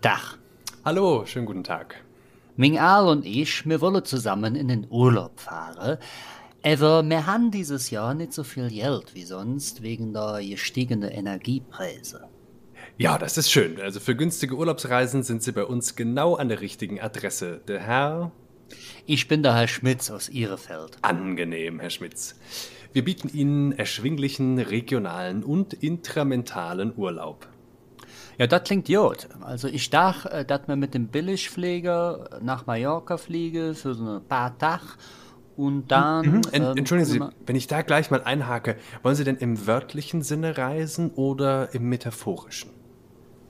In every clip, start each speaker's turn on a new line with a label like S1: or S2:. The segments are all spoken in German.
S1: Dach.
S2: Hallo, schönen guten Tag.
S1: Ming Al und ich, wir wollen zusammen in den Urlaub fahren. Aber wir haben dieses Jahr nicht so viel Geld wie sonst wegen der gestiegenen Energiepreise.
S2: Ja, das ist schön. Also für günstige Urlaubsreisen sind Sie bei uns genau an der richtigen Adresse. Der Herr.
S1: Ich bin der Herr Schmitz aus Ihrefeld.
S2: Angenehm, Herr Schmitz. Wir bieten Ihnen erschwinglichen regionalen und intramentalen Urlaub.
S1: Ja, das klingt gut. Also ich dachte, äh, dass wir mit dem Billigflieger nach Mallorca fliegen für so ein paar Tage und dann.
S2: Mhm.
S1: Ähm,
S2: Entschuldigen Sie, wenn ich da gleich mal einhake, wollen Sie denn im wörtlichen Sinne reisen oder im metaphorischen?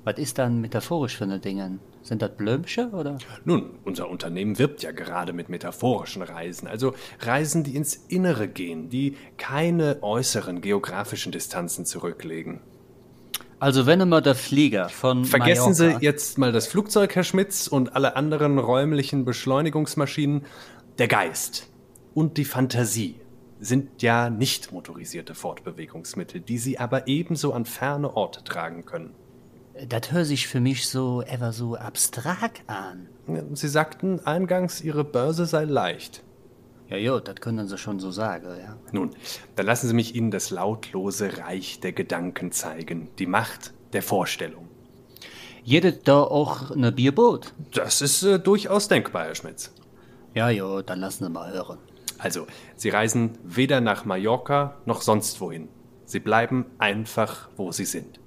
S1: Was ist dann metaphorisch für eine Dinge? Sind das Blömsche oder?
S2: Nun, unser Unternehmen wirbt ja gerade mit metaphorischen Reisen, also Reisen, die ins Innere gehen, die keine äußeren geografischen Distanzen zurücklegen.
S1: Also wenn immer der Flieger von
S2: Vergessen
S1: Mallorca,
S2: Sie jetzt mal das Flugzeug, Herr Schmitz, und alle anderen räumlichen Beschleunigungsmaschinen. Der Geist und die Fantasie sind ja nicht motorisierte Fortbewegungsmittel, die Sie aber ebenso an ferne Orte tragen können.
S1: Das hört sich für mich so ever so abstrakt an.
S2: Sie sagten eingangs, Ihre Börse sei leicht.
S1: Ja, jo, das können Sie schon so sagen, ja.
S2: Nun, dann lassen Sie mich Ihnen das lautlose Reich der Gedanken zeigen, die Macht der Vorstellung.
S1: Jedet da auch ne Bierboot?
S2: Das ist äh, durchaus denkbar, Herr Schmitz.
S1: Ja, jo, dann lassen Sie mal hören.
S2: Also, Sie reisen weder nach Mallorca noch sonst wohin. Sie bleiben einfach, wo Sie sind.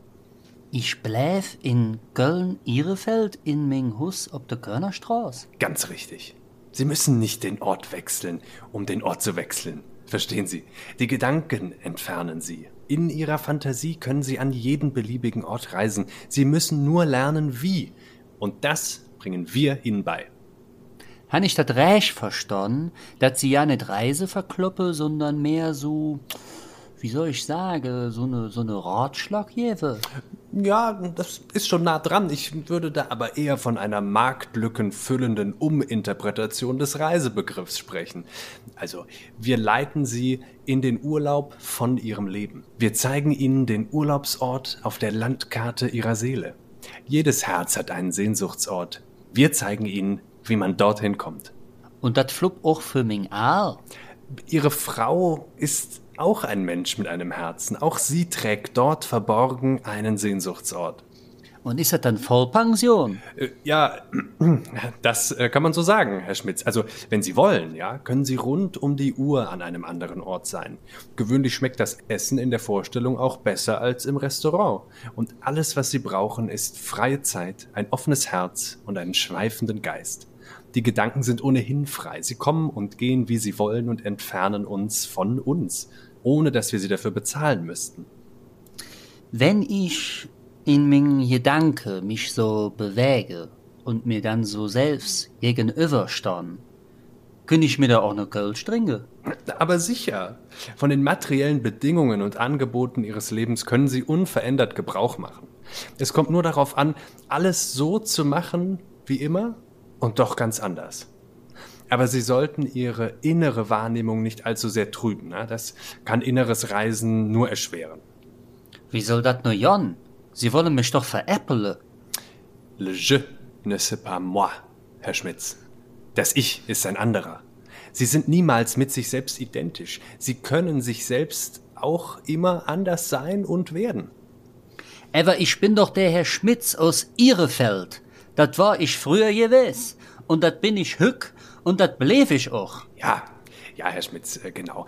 S1: Ich bleiv in Köln-Ihrefeld in mein Hus ob der Körnerstraße.
S2: Ganz richtig. Sie müssen nicht den Ort wechseln, um den Ort zu wechseln. Verstehen Sie? Die Gedanken entfernen Sie. In Ihrer Fantasie können Sie an jeden beliebigen Ort reisen. Sie müssen nur lernen, wie. Und das bringen wir Ihnen bei.
S1: Han ich dat recht verstanden, dass Sie ja nicht Reise verkloppe, sondern mehr so, wie soll ich sagen, so ne, so ne Ratschlag gebe?
S2: Ja, das ist schon nah dran. Ich würde da aber eher von einer marktlückenfüllenden Uminterpretation des Reisebegriffs sprechen. Also, wir leiten Sie in den Urlaub von Ihrem Leben. Wir zeigen Ihnen den Urlaubsort auf der Landkarte Ihrer Seele. Jedes Herz hat einen Sehnsuchtsort. Wir zeigen Ihnen, wie man dorthin kommt.
S1: Und dat flupp auch für Ming.
S2: Ihre Frau ist auch ein Mensch mit einem Herzen. Auch sie trägt dort verborgen einen Sehnsuchtsort.
S1: Und ist das dann Vollpension?
S2: Äh, Ja, das äh, kann man so sagen, Herr Schmitz. Also, wenn Sie wollen, ja, können Sie rund um die Uhr an einem anderen Ort sein. Gewöhnlich schmeckt das Essen in der Vorstellung auch besser als im Restaurant. Und alles, was Sie brauchen, ist freie Zeit, ein offenes Herz und einen schweifenden Geist. Die Gedanken sind ohnehin frei. Sie kommen und gehen, wie sie wollen und entfernen uns von uns, ohne dass wir sie dafür bezahlen müssten.
S1: Wenn ich in min Gedanke mich so bewege und mir dann so selbst gegenüberstand, kann ich mir da auch ne Kölsch trinken?
S2: Aber sicher, von den materiellen Bedingungen und Angeboten ihres Lebens können sie unverändert Gebrauch machen. Es kommt nur darauf an, alles so zu machen wie immer und doch ganz anders. Aber sie sollten ihre innere Wahrnehmung nicht allzu sehr trüben. Ne? Das kann inneres Reisen nur erschweren.
S1: Wie soll dat nur Jan? Sie wollen mich doch veräppeln.
S2: Le je ne sais pas moi, Herr Schmitz. Das Ich ist ein anderer. Sie sind niemals mit sich selbst identisch. Sie können sich selbst auch immer anders sein und werden.
S1: Aber ich bin doch der Herr Schmitz aus Ihrefeld. Dat war ich früher gewiss. Und dat bin ich hück und dat bleib ich auch.
S2: Ja, ja, Herr Schmitz, äh, genau.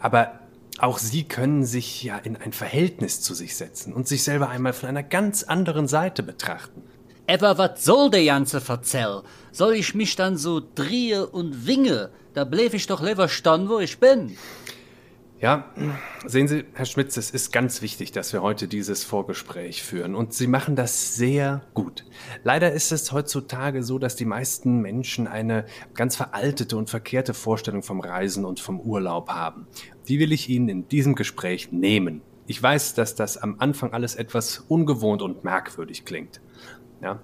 S2: Aber auch Sie können sich ja in ein Verhältnis zu sich setzen und sich selber einmal von einer ganz anderen Seite betrachten.
S1: Aber wat soll der ganze Verzell? Soll ich mich dann so drehe und winge? Da bleib ich doch lieber stand, wo ich bin.
S2: Ja, sehen Sie, Herr Schmitz, es ist ganz wichtig, dass wir heute dieses Vorgespräch führen. Und Sie machen das sehr gut. Leider ist es heutzutage so, dass die meisten Menschen eine ganz veraltete und verkehrte Vorstellung vom Reisen und vom Urlaub haben. Die will ich Ihnen in diesem Gespräch nehmen. Ich weiß, dass das am Anfang alles etwas ungewohnt und merkwürdig klingt. Ja?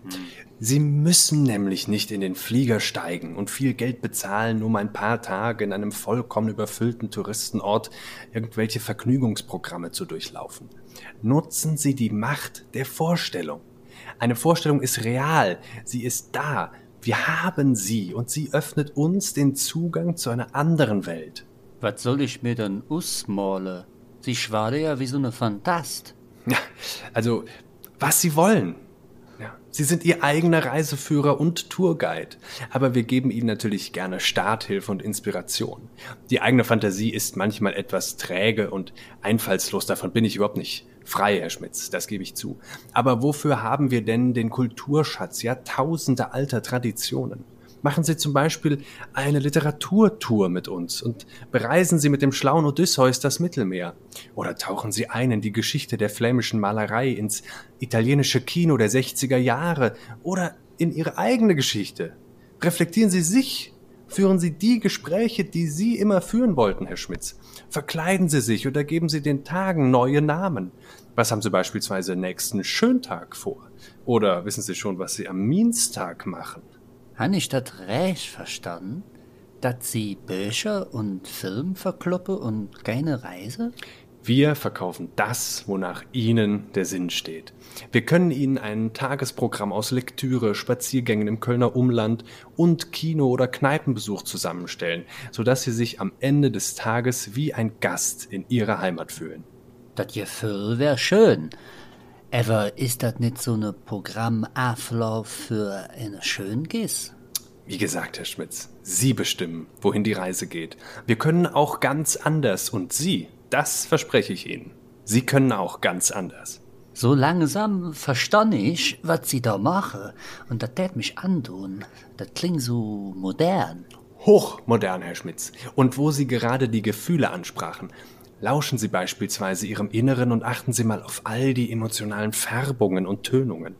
S2: Sie müssen nämlich nicht in den Flieger steigen und viel Geld bezahlen, um ein paar Tage in einem vollkommen überfüllten Touristenort irgendwelche Vergnügungsprogramme zu durchlaufen. Nutzen Sie die Macht der Vorstellung. Eine Vorstellung ist real, sie ist da, wir haben sie und sie öffnet uns den Zugang zu einer anderen Welt.
S1: Was soll ich mir denn ausmalen? Sie schwade ja wie so eine Fantast.
S2: Ja, also, was Sie wollen. Sie sind Ihr eigener Reiseführer und Tourguide. Aber wir geben Ihnen natürlich gerne Starthilfe und Inspiration. Die eigene Fantasie ist manchmal etwas träge und einfallslos. Davon bin ich überhaupt nicht frei, Herr Schmitz. Das gebe ich zu. Aber wofür haben wir denn den Kulturschatz, ja, tausende alter Traditionen? Machen Sie zum Beispiel eine Literaturtour mit uns und bereisen Sie mit dem schlauen Odysseus das Mittelmeer. Oder tauchen Sie ein in die Geschichte der flämischen Malerei, ins italienische Kino der 60er Jahre oder in Ihre eigene Geschichte. Reflektieren Sie sich. Führen Sie die Gespräche, die Sie immer führen wollten, Herr Schmitz. Verkleiden Sie sich oder geben Sie den Tagen neue Namen. Was haben Sie beispielsweise nächsten Schöntag vor? Oder wissen Sie schon, was Sie am Minstag machen?
S1: Han ich dat recht verstanden, dat sie Bücher und Film verkloppe und keine Reise?
S2: Wir verkaufen das, wonach Ihnen der Sinn steht. Wir können Ihnen ein Tagesprogramm aus Lektüre, Spaziergängen im Kölner Umland und Kino- oder Kneipenbesuch zusammenstellen, sodass Sie sich am Ende des Tages wie ein Gast in Ihrer Heimat fühlen.
S1: Dat Gefühl wär schön. Aber ist das nicht so eine Programmablauf für eine Schöngis?
S2: Wie gesagt, Herr Schmitz, Sie bestimmen, wohin die Reise geht. Wir können auch ganz anders und Sie, das verspreche ich Ihnen. Sie können auch ganz anders.
S1: So langsam verstand ich, was Sie da mache, und das tät mich antun. Das klingt so modern.
S2: Hochmodern, Herr Schmitz. Und wo Sie gerade die Gefühle ansprachen, Lauschen Sie beispielsweise Ihrem Inneren und achten Sie mal auf all die emotionalen Färbungen und Tönungen.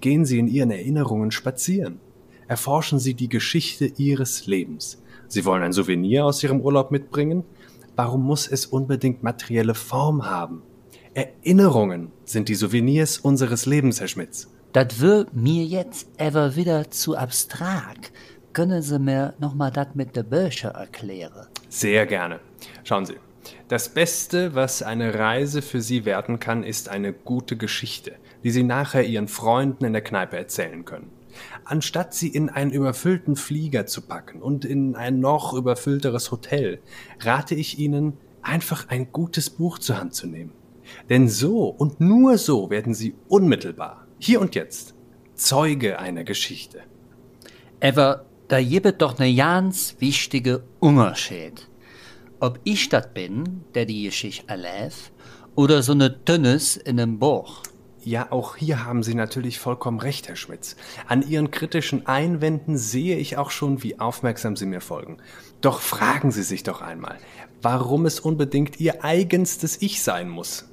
S2: Gehen Sie in Ihren Erinnerungen spazieren. Erforschen Sie die Geschichte Ihres Lebens. Sie wollen ein Souvenir aus Ihrem Urlaub mitbringen? Warum muss es unbedingt materielle Form haben? Erinnerungen sind die Souvenirs unseres Lebens, Herr Schmitz.
S1: Das wird mir jetzt ever wieder zu abstrakt. Können Sie mir nochmal das mit der Bücher erklären?
S2: Sehr gerne. Schauen Sie, das Beste, was eine Reise für Sie werden kann, ist eine gute Geschichte, die Sie nachher Ihren Freunden in der Kneipe erzählen können. Anstatt sie in einen überfüllten Flieger zu packen und in ein noch überfüllteres Hotel, rate ich Ihnen, einfach ein gutes Buch zur Hand zu nehmen. Denn so und nur so werden Sie unmittelbar, hier und jetzt, Zeuge einer Geschichte.
S1: Aber da gibt doch ne ganz wichtige Unterschied ob ich dat bin, der die Geschichte erläuft, oder so ne Tönnes in nem Buch.
S2: Ja, auch hier haben Sie natürlich vollkommen recht, Herr Schmitz. An Ihren kritischen Einwänden sehe ich auch schon, wie aufmerksam Sie mir folgen. Doch fragen Sie sich doch einmal, warum es unbedingt Ihr eigenstes Ich sein muss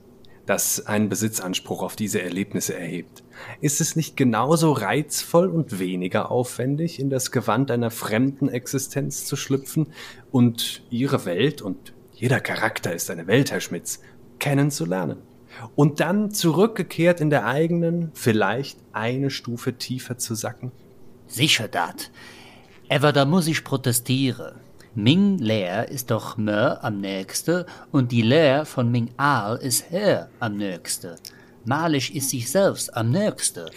S2: das einen Besitzanspruch auf diese Erlebnisse erhebt. Ist es nicht genauso reizvoll und weniger aufwendig, in das Gewand einer fremden Existenz zu schlüpfen und ihre Welt, und jeder Charakter ist eine Welt, Herr Schmitz, kennenzulernen? Und dann zurückgekehrt in der eigenen, vielleicht eine Stufe tiefer zu sacken?
S1: Sicher dat. Aber da muss ich protestieren. Ming Lehr ist doch Mör am nächste und die Lehr von Ming Aal ist Herr am nächste. Malisch ist sich selbst am nächste.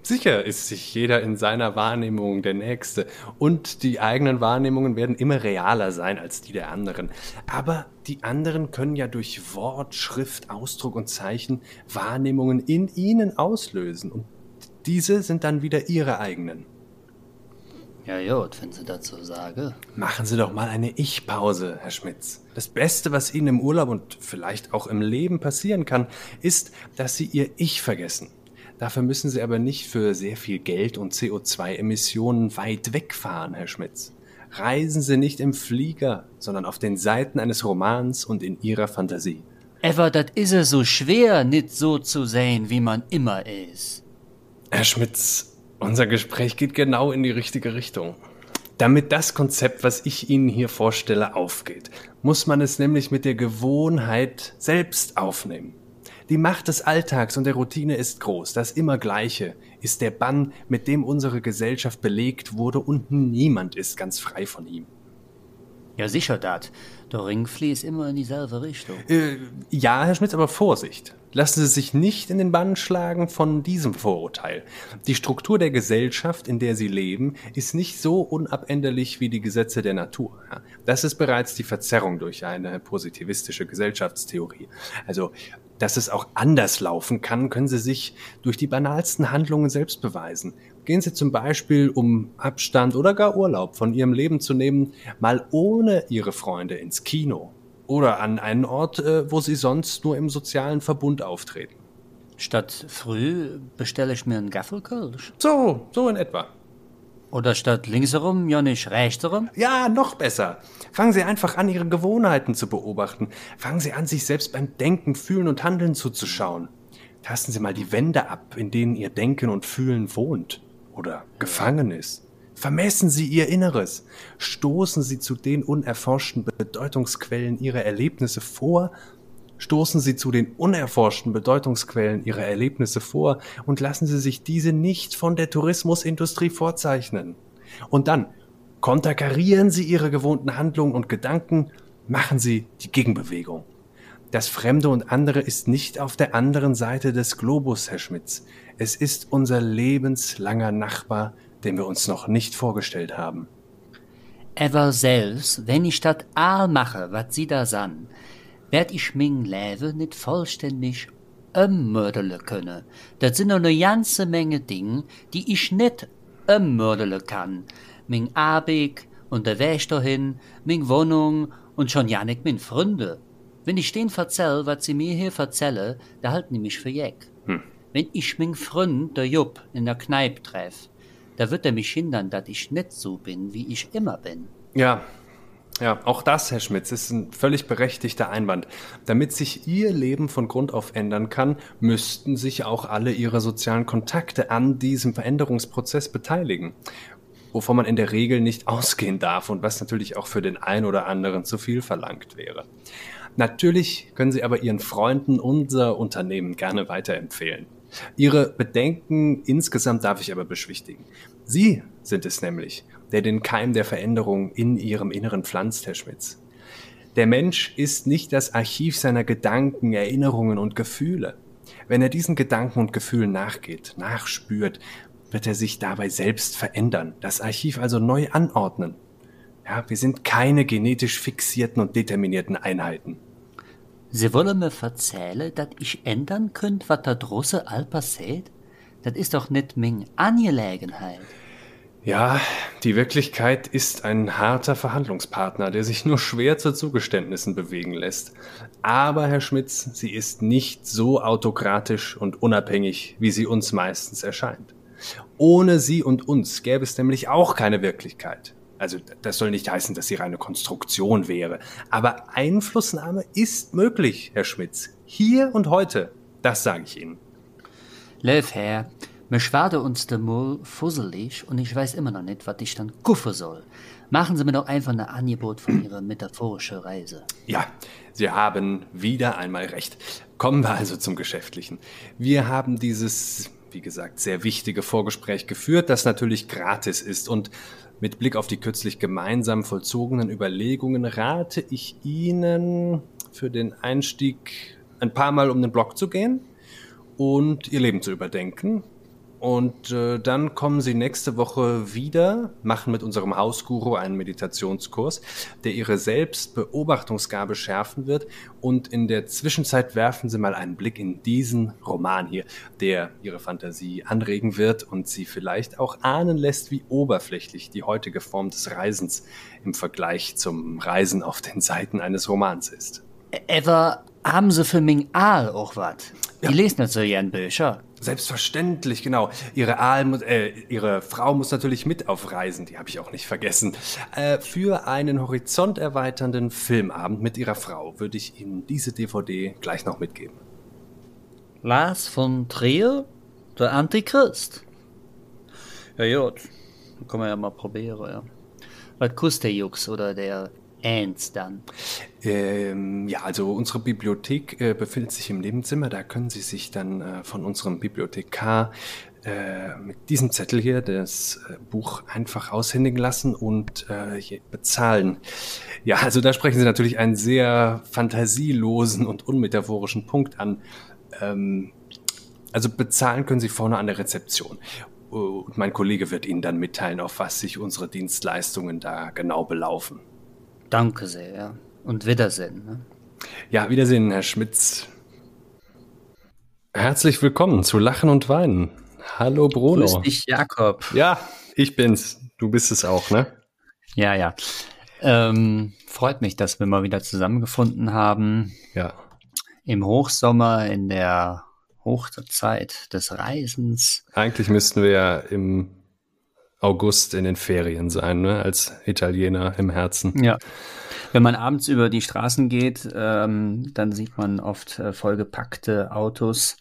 S2: Sicher ist sich jeder in seiner Wahrnehmung der Nächste und die eigenen Wahrnehmungen werden immer realer sein als die der anderen. Aber die anderen können ja durch Wort, Schrift, Ausdruck und Zeichen Wahrnehmungen in ihnen auslösen und diese sind dann wieder ihre eigenen.
S1: Ja, gut, wenn Sie dazu sagen.
S2: Machen Sie doch mal eine Ich-Pause, Herr Schmitz. Das Beste, was Ihnen im Urlaub und vielleicht auch im Leben passieren kann, ist, dass Sie Ihr Ich vergessen. Dafür müssen Sie aber nicht für sehr viel Geld und CO2-Emissionen weit wegfahren, Herr Schmitz. Reisen Sie nicht im Flieger, sondern auf den Seiten eines Romans und in Ihrer Fantasie.
S1: Aber das is es so schwer, nicht so zu sein, wie man immer ist.
S2: Herr Schmitz, unser Gespräch geht genau in die richtige Richtung. Damit das Konzept, was ich Ihnen hier vorstelle, aufgeht, muss man es nämlich mit der Gewohnheit selbst aufnehmen. Die Macht des Alltags und der Routine ist groß. Das Immergleiche ist der Bann, mit dem unsere Gesellschaft belegt wurde und niemand ist ganz frei von ihm.
S1: Ja, sicher dat. Der Ring fließt immer in dieselbe Richtung.
S2: Äh, ja, Herr Schmitz, aber Vorsicht. Lassen Sie sich nicht in den Bann schlagen von diesem Vorurteil. Die Struktur der Gesellschaft, in der Sie leben, ist nicht so unabänderlich wie die Gesetze der Natur. Das ist bereits die Verzerrung durch eine positivistische Gesellschaftstheorie. Also dass es auch anders laufen kann, können Sie sich durch die banalsten Handlungen selbst beweisen. Gehen Sie zum Beispiel, um Abstand oder gar Urlaub von Ihrem Leben zu nehmen, mal ohne Ihre Freunde ins Kino oder an einen Ort, äh, wo Sie sonst nur im sozialen Verbund auftreten.
S1: Statt früh bestelle ich mir einen Gaffelkölsch.
S2: So, so in etwa.
S1: Oder statt linksherum, ja nicht rechtsherum?
S2: Ja, noch besser. Fangen Sie einfach an, Ihre Gewohnheiten zu beobachten. Fangen Sie an, sich selbst beim Denken, Fühlen und Handeln zuzuschauen. Tasten Sie mal die Wände ab, in denen Ihr Denken und Fühlen wohnt oder gefangen ist. Vermessen Sie Ihr Inneres. Stoßen Sie zu den unerforschten Bedeutungsquellen Ihrer Erlebnisse vor Stoßen Sie zu den unerforschten Bedeutungsquellen Ihrer Erlebnisse vor und lassen Sie sich diese nicht von der Tourismusindustrie vorzeichnen. Und dann konterkarieren Sie Ihre gewohnten Handlungen und Gedanken, machen Sie die Gegenbewegung. Das Fremde und andere ist nicht auf der anderen Seite des Globus, Herr Schmitz. Es ist unser lebenslanger Nachbar, den wir uns noch nicht vorgestellt haben.
S1: Ever selbst, wenn ich dat all mache, wat Sie da san, werd ich ming Läwe nicht vollständig ëmmördele könne. Dat sind noch ne ganze Menge Dinge, die ich nicht ëmmördele kann. Ming Abig und der Wäsch dahin, ming Wohnung und schon ja nicht min Freunde. Wenn ich den verzell, was sie mir hier verzelle, da halten die mich für jeck. Hm. Wenn ich ming Freund, der Jupp, in der Kneipe treff, da wird er mich hindern, dass ich nicht so bin, wie ich immer bin.
S2: Ja, ja, auch das, Herr Schmitz, ist ein völlig berechtigter Einwand. Damit sich Ihr Leben von Grund auf ändern kann, müssten sich auch alle Ihre sozialen Kontakte an diesem Veränderungsprozess beteiligen. Wovon man in der Regel nicht ausgehen darf und was natürlich auch für den einen oder anderen zu viel verlangt wäre. Natürlich können Sie aber Ihren Freunden unser Unternehmen gerne weiterempfehlen. Ihre Bedenken insgesamt darf ich aber beschwichtigen. Sie sind es nämlich, der den Keim der Veränderung in ihrem Inneren pflanzt, Herr Schmitz. Der Mensch ist nicht das Archiv seiner Gedanken, Erinnerungen und Gefühle. Wenn er diesen Gedanken und Gefühlen nachgeht, nachspürt, wird er sich dabei selbst verändern, das Archiv also neu anordnen. Ja, wir sind keine genetisch fixierten und determinierten Einheiten.
S1: Sie wollen mir verzählen, dass ich ändern könnt, was da drosse all passiert? Das ist doch nicht Ming Angelegenheit.
S2: Ja, die Wirklichkeit ist ein harter Verhandlungspartner, der sich nur schwer zu Zugeständnissen bewegen lässt. Aber, Herr Schmitz, sie ist nicht so autokratisch und unabhängig, wie sie uns meistens erscheint. Ohne sie und uns gäbe es nämlich auch keine Wirklichkeit. Also das soll nicht heißen, dass sie reine Konstruktion wäre. Aber Einflussnahme ist möglich, Herr Schmitz. Hier und heute. Das sage ich Ihnen.
S1: Löw, Herr, mir schwade uns der Mull fusselig und ich weiß immer noch nicht, was ich dann guffe soll. Machen Sie mir doch einfach ein Angebot von Ihrer metaphorischen Reise.
S2: Ja, Sie haben wieder einmal recht. Kommen wir also zum Geschäftlichen. Wir haben dieses, wie gesagt, sehr wichtige Vorgespräch geführt, das natürlich gratis ist und mit Blick auf die kürzlich gemeinsam vollzogenen Überlegungen rate ich Ihnen für den Einstieg ein paar Mal um den Block zu gehen und Ihr Leben zu überdenken und äh, dann kommen sie nächste Woche wieder, machen mit unserem Hausguru einen Meditationskurs, der ihre Selbstbeobachtungsgabe schärfen wird. Und in der Zwischenzeit werfen sie mal einen Blick in diesen Roman hier, der ihre Fantasie anregen wird und sie vielleicht auch ahnen lässt, wie oberflächlich die heutige Form des Reisens im Vergleich zum Reisen auf den Seiten eines Romans ist.
S1: Ever haben sie für Ming Aal auch was? Ja. Die lesen nicht so gern Bücher.
S2: Selbstverständlich, genau. Ihre, Aal, äh, ihre Frau muss natürlich mit auf Reisen, die habe ich auch nicht vergessen. Äh, für einen horizonterweiternden Filmabend mit ihrer Frau würde ich Ihnen diese DVD gleich noch mitgeben.
S1: Lars von Trier, der Antichrist. Ja, gut. Kann man ja mal probieren, ja. Was kostet der Jux oder der eins dann?
S2: Ähm, ja, also unsere Bibliothek äh, befindet sich im Nebenzimmer. Da können Sie sich dann äh, von unserem Bibliothekar äh, mit diesem Zettel hier das äh, Buch einfach aushändigen lassen und äh, bezahlen. Ja, also da sprechen Sie natürlich einen sehr fantasielosen und unmetaphorischen Punkt an. Ähm, also bezahlen können Sie vorne an der Rezeption. Und mein Kollege wird Ihnen dann mitteilen, auf was sich unsere Dienstleistungen da genau belaufen.
S1: Danke sehr, ja. Und Wiedersehen. Ne?
S2: Ja, Wiedersehen, Herr Schmitz. Herzlich willkommen zu Lachen und Weinen. Hallo Bruno.
S1: Grüß dich, Jakob.
S2: Ja, ich bin's. Du bist es auch, ne?
S1: Ja, ja. Ähm, freut mich, dass wir mal wieder zusammengefunden haben.
S2: Ja.
S1: Im Hochsommer, in der Hochzeit des Reisens.
S2: Eigentlich müssten wir ja im August in den Ferien sein, ne? als Italiener im Herzen.
S1: Ja. Wenn man abends über die Straßen geht, ähm, dann sieht man oft äh, vollgepackte Autos,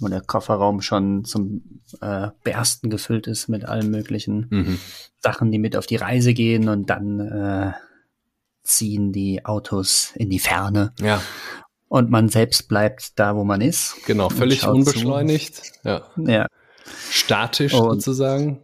S1: wo der Kofferraum schon zum äh, Bersten gefüllt ist mit allen möglichen mhm. Sachen, die mit auf die Reise gehen und dann äh, ziehen die Autos in die Ferne.
S2: Ja
S1: und man selbst bleibt da, wo man ist.
S2: Genau, völlig unbeschleunigt. Ja.
S1: ja.
S2: Statisch und sozusagen.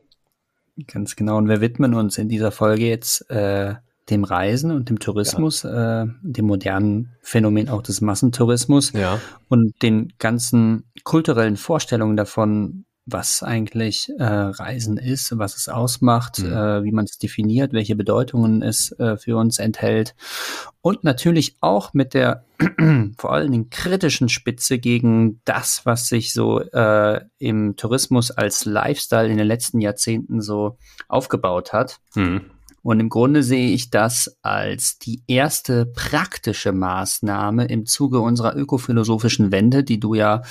S1: Ganz genau. Und wir widmen uns in dieser Folge jetzt äh, dem Reisen und dem Tourismus, ja. äh, dem modernen Phänomen auch des Massentourismus
S2: ja.
S1: und den ganzen kulturellen Vorstellungen davon, was eigentlich äh, Reisen ist, was es ausmacht, mhm. äh, wie man es definiert, welche Bedeutungen es äh, für uns enthält und natürlich auch mit der vor allen Dingen kritischen Spitze gegen das, was sich so äh, im Tourismus als Lifestyle in den letzten Jahrzehnten so aufgebaut hat. Mhm. Und im Grunde sehe ich das als die erste praktische Maßnahme im Zuge unserer ökophilosophischen Wende, die du ja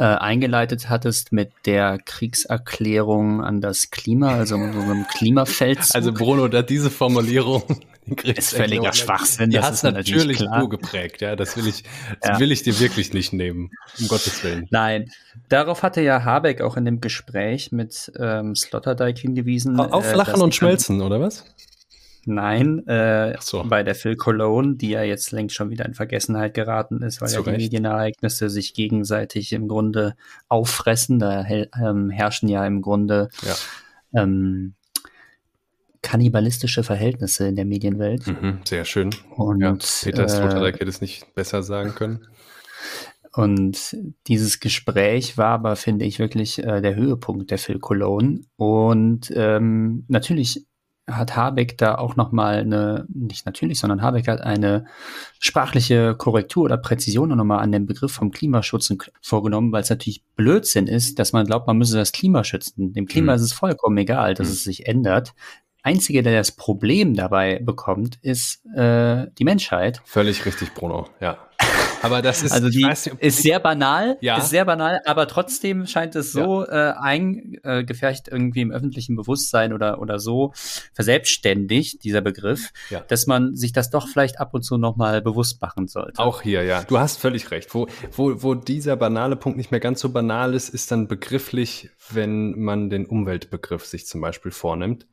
S1: äh, eingeleitet hattest mit der Kriegserklärung an das Klima, also so einem Klimafeldzug.
S2: Also Bruno, da diese Formulierung
S1: ist völliger Schwachsinn.
S2: Die das hast natürlich, du geprägt, ja. Das will ich, das ja. will ich dir wirklich nicht nehmen, um Gottes Willen.
S1: Nein, darauf hatte ja Habeck auch in dem Gespräch mit ähm, Sloterdijk hingewiesen.
S2: Auf äh, Lachen und Schmelzen, oder was?
S1: Nein, äh, so. bei der Phil Cologne, die ja jetzt längst schon wieder in Vergessenheit geraten ist, weil Zu ja die Medienereignisse sich gegenseitig im Grunde auffressen. Da ähm, herrschen ja im Grunde ja. Ähm, kannibalistische Verhältnisse in der Medienwelt.
S2: Mhm, sehr schön.
S1: Und, ja,
S2: Peter Sloterdijk äh, hätte es nicht besser sagen können.
S1: Und dieses Gespräch war aber, finde ich, wirklich äh, der Höhepunkt der Phil Cologne. Und ähm, natürlich hat Habeck da auch nochmal eine, nicht natürlich, sondern Habeck hat eine sprachliche Korrektur oder Präzision nochmal an den Begriff vom Klimaschutz vorgenommen, weil es natürlich Blödsinn ist, dass man glaubt, man müsse das Klima schützen. Dem Klima mhm. ist es vollkommen egal, dass mhm. es sich ändert. Einzige, der das Problem dabei bekommt, ist äh, die Menschheit.
S2: Völlig richtig, Bruno, ja. Aber das ist,
S1: also die nicht, ist sehr banal, ja. ist sehr banal, aber trotzdem scheint es so ja. äh, eingefärcht irgendwie im öffentlichen Bewusstsein oder, oder so verselbstständigt, dieser Begriff, ja. dass man sich das doch vielleicht ab und zu nochmal bewusst machen sollte.
S2: Auch hier, ja. Du hast völlig recht. Wo, wo, wo dieser banale Punkt nicht mehr ganz so banal ist, ist dann begrifflich, wenn man den Umweltbegriff sich zum Beispiel vornimmt.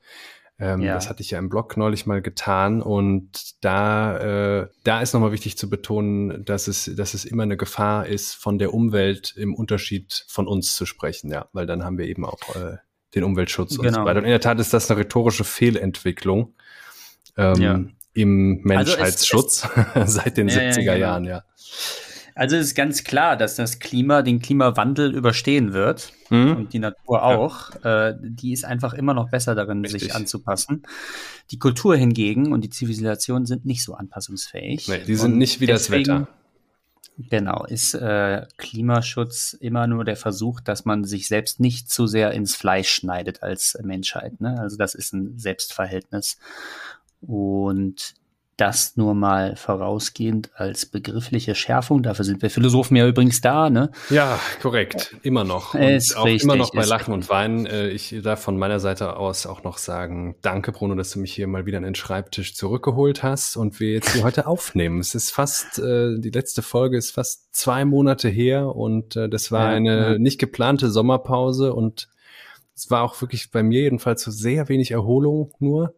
S2: Ähm, ja. Das hatte ich ja im Blog neulich mal getan und da, äh, da ist nochmal wichtig zu betonen, dass es, dass es immer eine Gefahr ist, von der Umwelt im Unterschied von uns zu sprechen, ja, weil dann haben wir eben auch äh, den Umweltschutz genau. und so weiter. Und in der Tat ist das eine rhetorische Fehlentwicklung ähm, ja. im Menschheitsschutz also es, es, seit den ja, 70er genau. Jahren, ja.
S1: Also es ist ganz klar, dass das Klima den Klimawandel überstehen wird mhm. und die Natur auch. Ja. Äh, die ist einfach immer noch besser darin, Richtig. sich anzupassen. Die Kultur hingegen und die Zivilisation sind nicht so anpassungsfähig.
S2: Nee, die sind und nicht wie deswegen, das Wetter.
S1: Genau, ist äh, Klimaschutz immer nur der Versuch, dass man sich selbst nicht zu sehr ins Fleisch schneidet als Menschheit. Ne? Also das ist ein Selbstverhältnis. Und das nur mal vorausgehend als begriffliche Schärfung. Dafür sind wir Philosophen ja übrigens da, ne?
S2: Ja, korrekt. Immer noch. Und ist auch richtig, immer noch bei Lachen und Weinen. Äh, ich darf von meiner Seite aus auch noch sagen, danke Bruno, dass du mich hier mal wieder an den Schreibtisch zurückgeholt hast und wir jetzt hier heute aufnehmen. Es ist fast, äh, die letzte Folge ist fast zwei Monate her und äh, das war ja, eine ja. nicht geplante Sommerpause und es war auch wirklich bei mir jedenfalls so sehr wenig Erholung nur.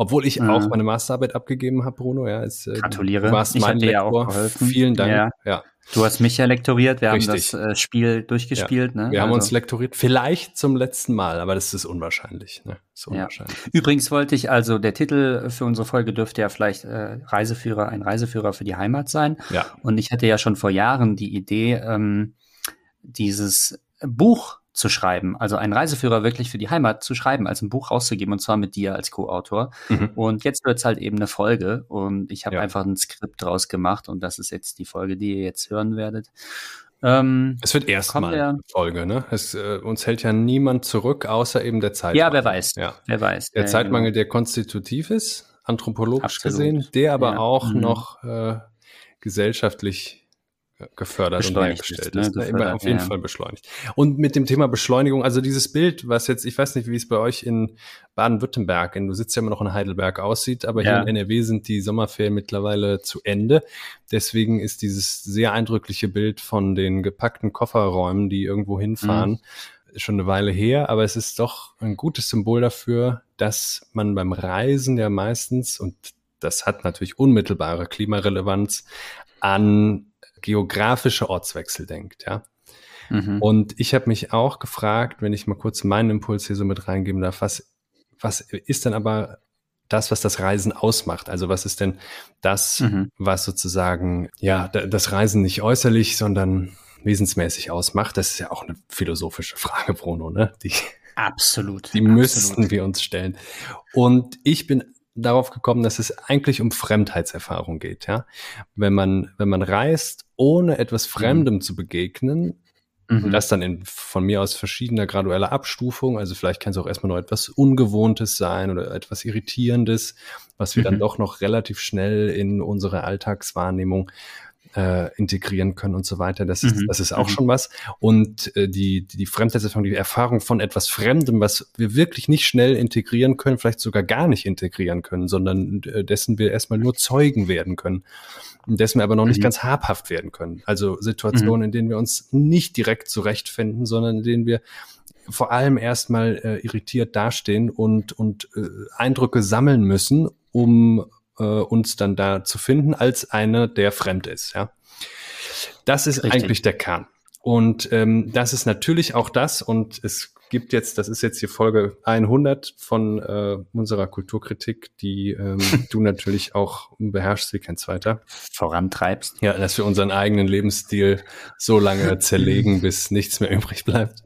S2: Obwohl ich mhm. auch meine Masterarbeit abgegeben habe, Bruno. Ja,
S1: ist, äh, Gratuliere.
S2: Du warst
S1: ich
S2: mein
S1: Lektor.
S2: Vielen Dank.
S1: Ja.
S2: ja.
S1: Du hast mich ja lektoriert, wir Richtig. haben das äh, Spiel durchgespielt.
S2: Ja.
S1: Ne?
S2: Wir haben also. uns lektoriert, vielleicht zum letzten Mal, aber das ist unwahrscheinlich. Ne? Ist
S1: unwahrscheinlich. Ja. Übrigens wollte ich, also der Titel für unsere Folge dürfte ja vielleicht äh, Reiseführer, ein Reiseführer für die Heimat sein.
S2: Ja.
S1: Und ich hatte ja schon vor Jahren die Idee, ähm, dieses Buch zu schreiben, also einen Reiseführer wirklich für die Heimat zu schreiben, als ein Buch rauszugeben und zwar mit dir als Co-Autor. Mhm. Und jetzt wird's halt eben eine Folge und ich habe ja. einfach ein Skript draus gemacht und das ist jetzt die Folge, die ihr jetzt hören werdet.
S2: Ähm, es wird erstmal eine Folge, ne? Es, äh, uns hält ja niemand zurück, außer eben der Zeitmangel.
S1: Ja, wer weiß. Ja. Wer weiß.
S2: Der ja, Zeitmangel, genau. der konstitutiv ist, anthropologisch Absolut. gesehen, der aber auch mhm. noch äh, gesellschaftlich gefördert und hergestellt ist. Ne? Immer auf jeden ja. Fall beschleunigt. Und mit dem Thema Beschleunigung, also dieses Bild, was jetzt, ich weiß nicht, wie es bei euch in Baden-Württemberg, du sitzt ja immer noch in Heidelberg aussieht, aber ja. hier in NRW sind die Sommerferien mittlerweile zu Ende. Deswegen ist dieses sehr eindrückliche Bild von den gepackten Kofferräumen, die irgendwo hinfahren, mhm. schon eine Weile her, aber es ist doch ein gutes Symbol dafür, dass man beim Reisen ja meistens, und das hat natürlich unmittelbare Klimarelevanz, an geografische Ortswechsel denkt, ja. Mhm. Und ich habe mich auch gefragt, wenn ich mal kurz meinen Impuls hier so mit reingeben darf, was, was ist denn aber das, was das Reisen ausmacht? Also was ist denn das, mhm. was sozusagen, ja, das Reisen nicht äußerlich, sondern wesensmäßig ausmacht? Das ist ja auch eine philosophische Frage, Bruno, ne? Die,
S1: absolut.
S2: Die müssten absolut. wir uns stellen. Und ich bin darauf gekommen, dass es eigentlich um Fremdheitserfahrung geht, ja. Wenn man, wenn man reist, ohne etwas mhm. Fremdem mhm. zu begegnen, mhm. und das dann in, von mir aus verschiedener gradueller Abstufung, also vielleicht kann es auch erstmal noch etwas Ungewohntes sein oder etwas Irritierendes, was wir mhm. dann doch noch relativ schnell in unsere Alltagswahrnehmung äh, integrieren können und so weiter. Das, mhm. ist, das ist auch mhm. schon was. Und äh, die, die Fremdheitserfahrung, die Erfahrung von etwas Fremdem, was wir wirklich nicht schnell integrieren können, vielleicht sogar gar nicht integrieren können, sondern äh, dessen wir erstmal nur Zeugen werden können. Dessen wir aber noch nicht mhm. ganz habhaft werden können. Also Situationen, mhm. in denen wir uns nicht direkt zurechtfinden, sondern in denen wir vor allem erstmal äh, irritiert dastehen und, und äh, Eindrücke sammeln müssen, um äh, uns dann da zu finden als einer, der fremd ist. Ja, das ist Richtig. eigentlich der Kern. Und ähm, das ist natürlich auch das, und es gibt jetzt, das ist jetzt die Folge 100 von äh, unserer Kulturkritik, die ähm, du natürlich auch beherrschst wie kein zweiter.
S1: Vorantreibst.
S2: Ja, dass wir unseren eigenen Lebensstil so lange zerlegen, bis nichts mehr übrig bleibt.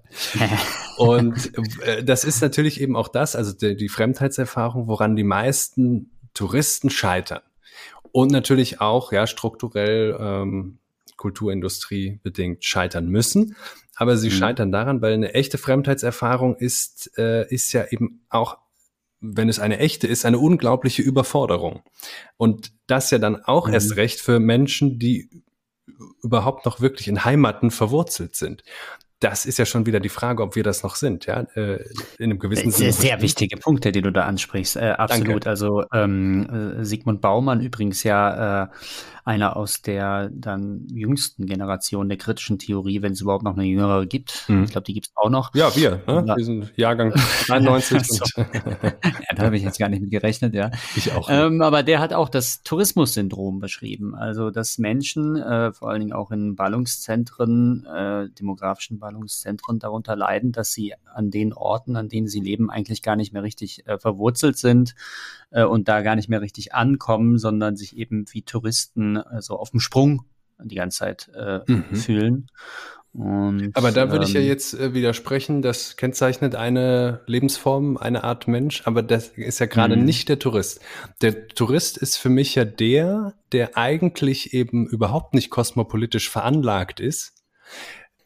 S2: und äh, das ist natürlich eben auch das, also die, die Fremdheitserfahrung, woran die meisten Touristen scheitern. Und natürlich auch, ja, strukturell ähm, Kulturindustrie bedingt scheitern müssen. Aber sie mhm. scheitern daran, weil eine echte Fremdheitserfahrung ist, äh, ist ja eben auch, wenn es eine echte ist, eine unglaubliche Überforderung. Und das ja dann auch mhm. erst recht für Menschen, die überhaupt noch wirklich in Heimaten verwurzelt sind das ist ja schon wieder die Frage, ob wir das noch sind, ja, äh,
S1: in einem gewissen Sinne. Sehr, sehr wichtige Punkte, die du da ansprichst. Äh, absolut. Danke. Also ähm, äh, Sigmund Baumann übrigens ja äh, einer aus der dann jüngsten Generation der kritischen Theorie, wenn es überhaupt noch eine jüngere gibt. Mhm. Ich glaube, die gibt es auch noch.
S2: Ja, wir. Ne? Wir sind Jahrgang 91.
S1: so. ja, da habe ich jetzt gar nicht mit gerechnet, ja.
S2: Ich auch.
S1: Ähm, aber der hat auch das Tourismus-Syndrom beschrieben. Also, dass Menschen, äh, vor allen Dingen auch in Ballungszentren, äh, demografischen Ballungszentren darunter leiden, dass sie an den Orten, an denen sie leben, eigentlich gar nicht mehr richtig äh, verwurzelt sind äh, und da gar nicht mehr richtig ankommen, sondern sich eben wie Touristen also auf dem Sprung die ganze Zeit äh, mhm. fühlen.
S2: Und, aber da würde ähm, ich ja ähm, jetzt äh, widersprechen, das kennzeichnet eine Lebensform, eine Art Mensch, aber das ist ja gerade mhm. nicht der Tourist. Der Tourist ist für mich ja der, der eigentlich eben überhaupt nicht kosmopolitisch veranlagt ist,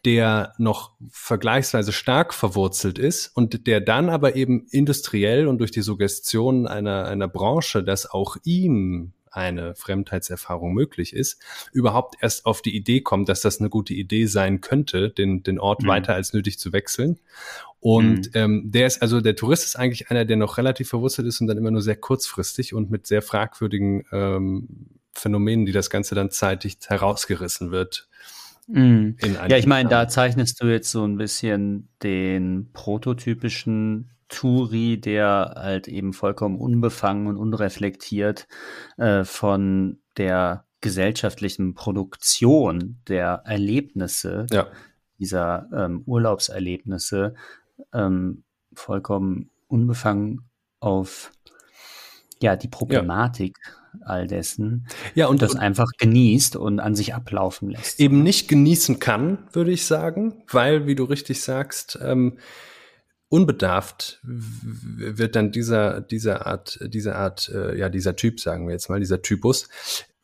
S2: der noch vergleichsweise stark verwurzelt ist und der dann aber eben industriell und durch die Suggestion einer, einer Branche, dass auch ihm eine Fremdheitserfahrung möglich ist, überhaupt erst auf die Idee kommt, dass das eine gute Idee sein könnte, den, den Ort mhm. weiter als nötig zu wechseln. Und mhm. ähm, der ist, also der Tourist ist eigentlich einer, der noch relativ verwurzelt ist und dann immer nur sehr kurzfristig und mit sehr fragwürdigen ähm, Phänomenen, die das Ganze dann zeitig herausgerissen wird,
S1: Mhm. Ja, ich meine, da zeichnest du jetzt so ein bisschen den prototypischen Turi, der halt eben vollkommen unbefangen und unreflektiert äh, von der gesellschaftlichen Produktion der Erlebnisse, ja. dieser ähm, Urlaubserlebnisse, ähm, vollkommen unbefangen auf ja die Problematik ja. All dessen
S2: ja und
S1: das und einfach genießt und an sich ablaufen lässt
S2: eben nicht genießen kann würde ich sagen weil wie du richtig sagst ähm, unbedarft wird dann dieser dieser Art dieser Art äh, ja dieser Typ sagen wir jetzt mal dieser Typus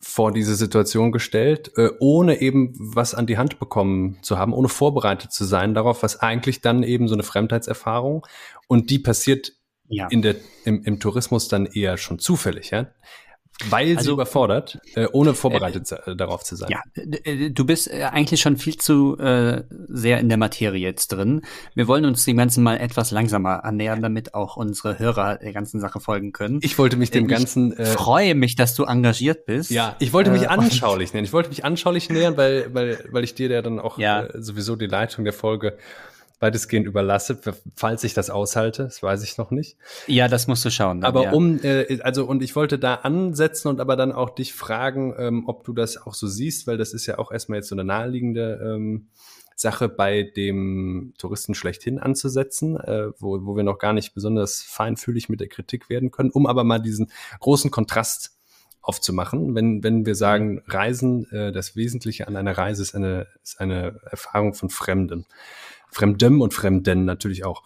S2: vor diese Situation gestellt, äh, ohne eben was an die Hand bekommen zu haben, ohne vorbereitet zu sein darauf, was eigentlich dann eben so eine Fremdheitserfahrung und die passiert ja. in der, im, im Tourismus dann eher schon zufällig, ja. Weil also, sie überfordert, äh, ohne vorbereitet äh, darauf zu sein.
S1: Ja, du bist äh, eigentlich schon viel zu äh, sehr in der Materie jetzt drin. Wir wollen uns dem Ganzen mal etwas langsamer annähern, damit auch unsere Hörer der ganzen Sache folgen können.
S2: Ich wollte mich dem
S1: ich
S2: Ganzen.
S1: Äh, freue mich, dass du engagiert bist.
S2: Ja, ich wollte mich äh, anschaulich nähern. Ich wollte mich anschaulich nähern, weil, weil, weil ich dir ja dann auch ja. äh, sowieso die Leitung der Folge weitestgehend überlasse, falls ich das aushalte, das weiß ich noch nicht.
S1: Ja, das musst du schauen.
S2: Dann, aber ja. um, äh, also und ich wollte da ansetzen und aber dann auch dich fragen, ähm, ob du das auch so siehst, weil das ist ja auch erstmal jetzt so eine naheliegende ähm, Sache bei dem Touristen schlechthin anzusetzen, äh, wo, wo wir noch gar nicht besonders feinfühlig mit der Kritik werden können, um aber mal diesen großen Kontrast aufzumachen. Wenn, wenn wir sagen, Reisen, äh, das Wesentliche an einer Reise ist eine, ist eine Erfahrung von Fremden. Fremdem und Fremden natürlich auch.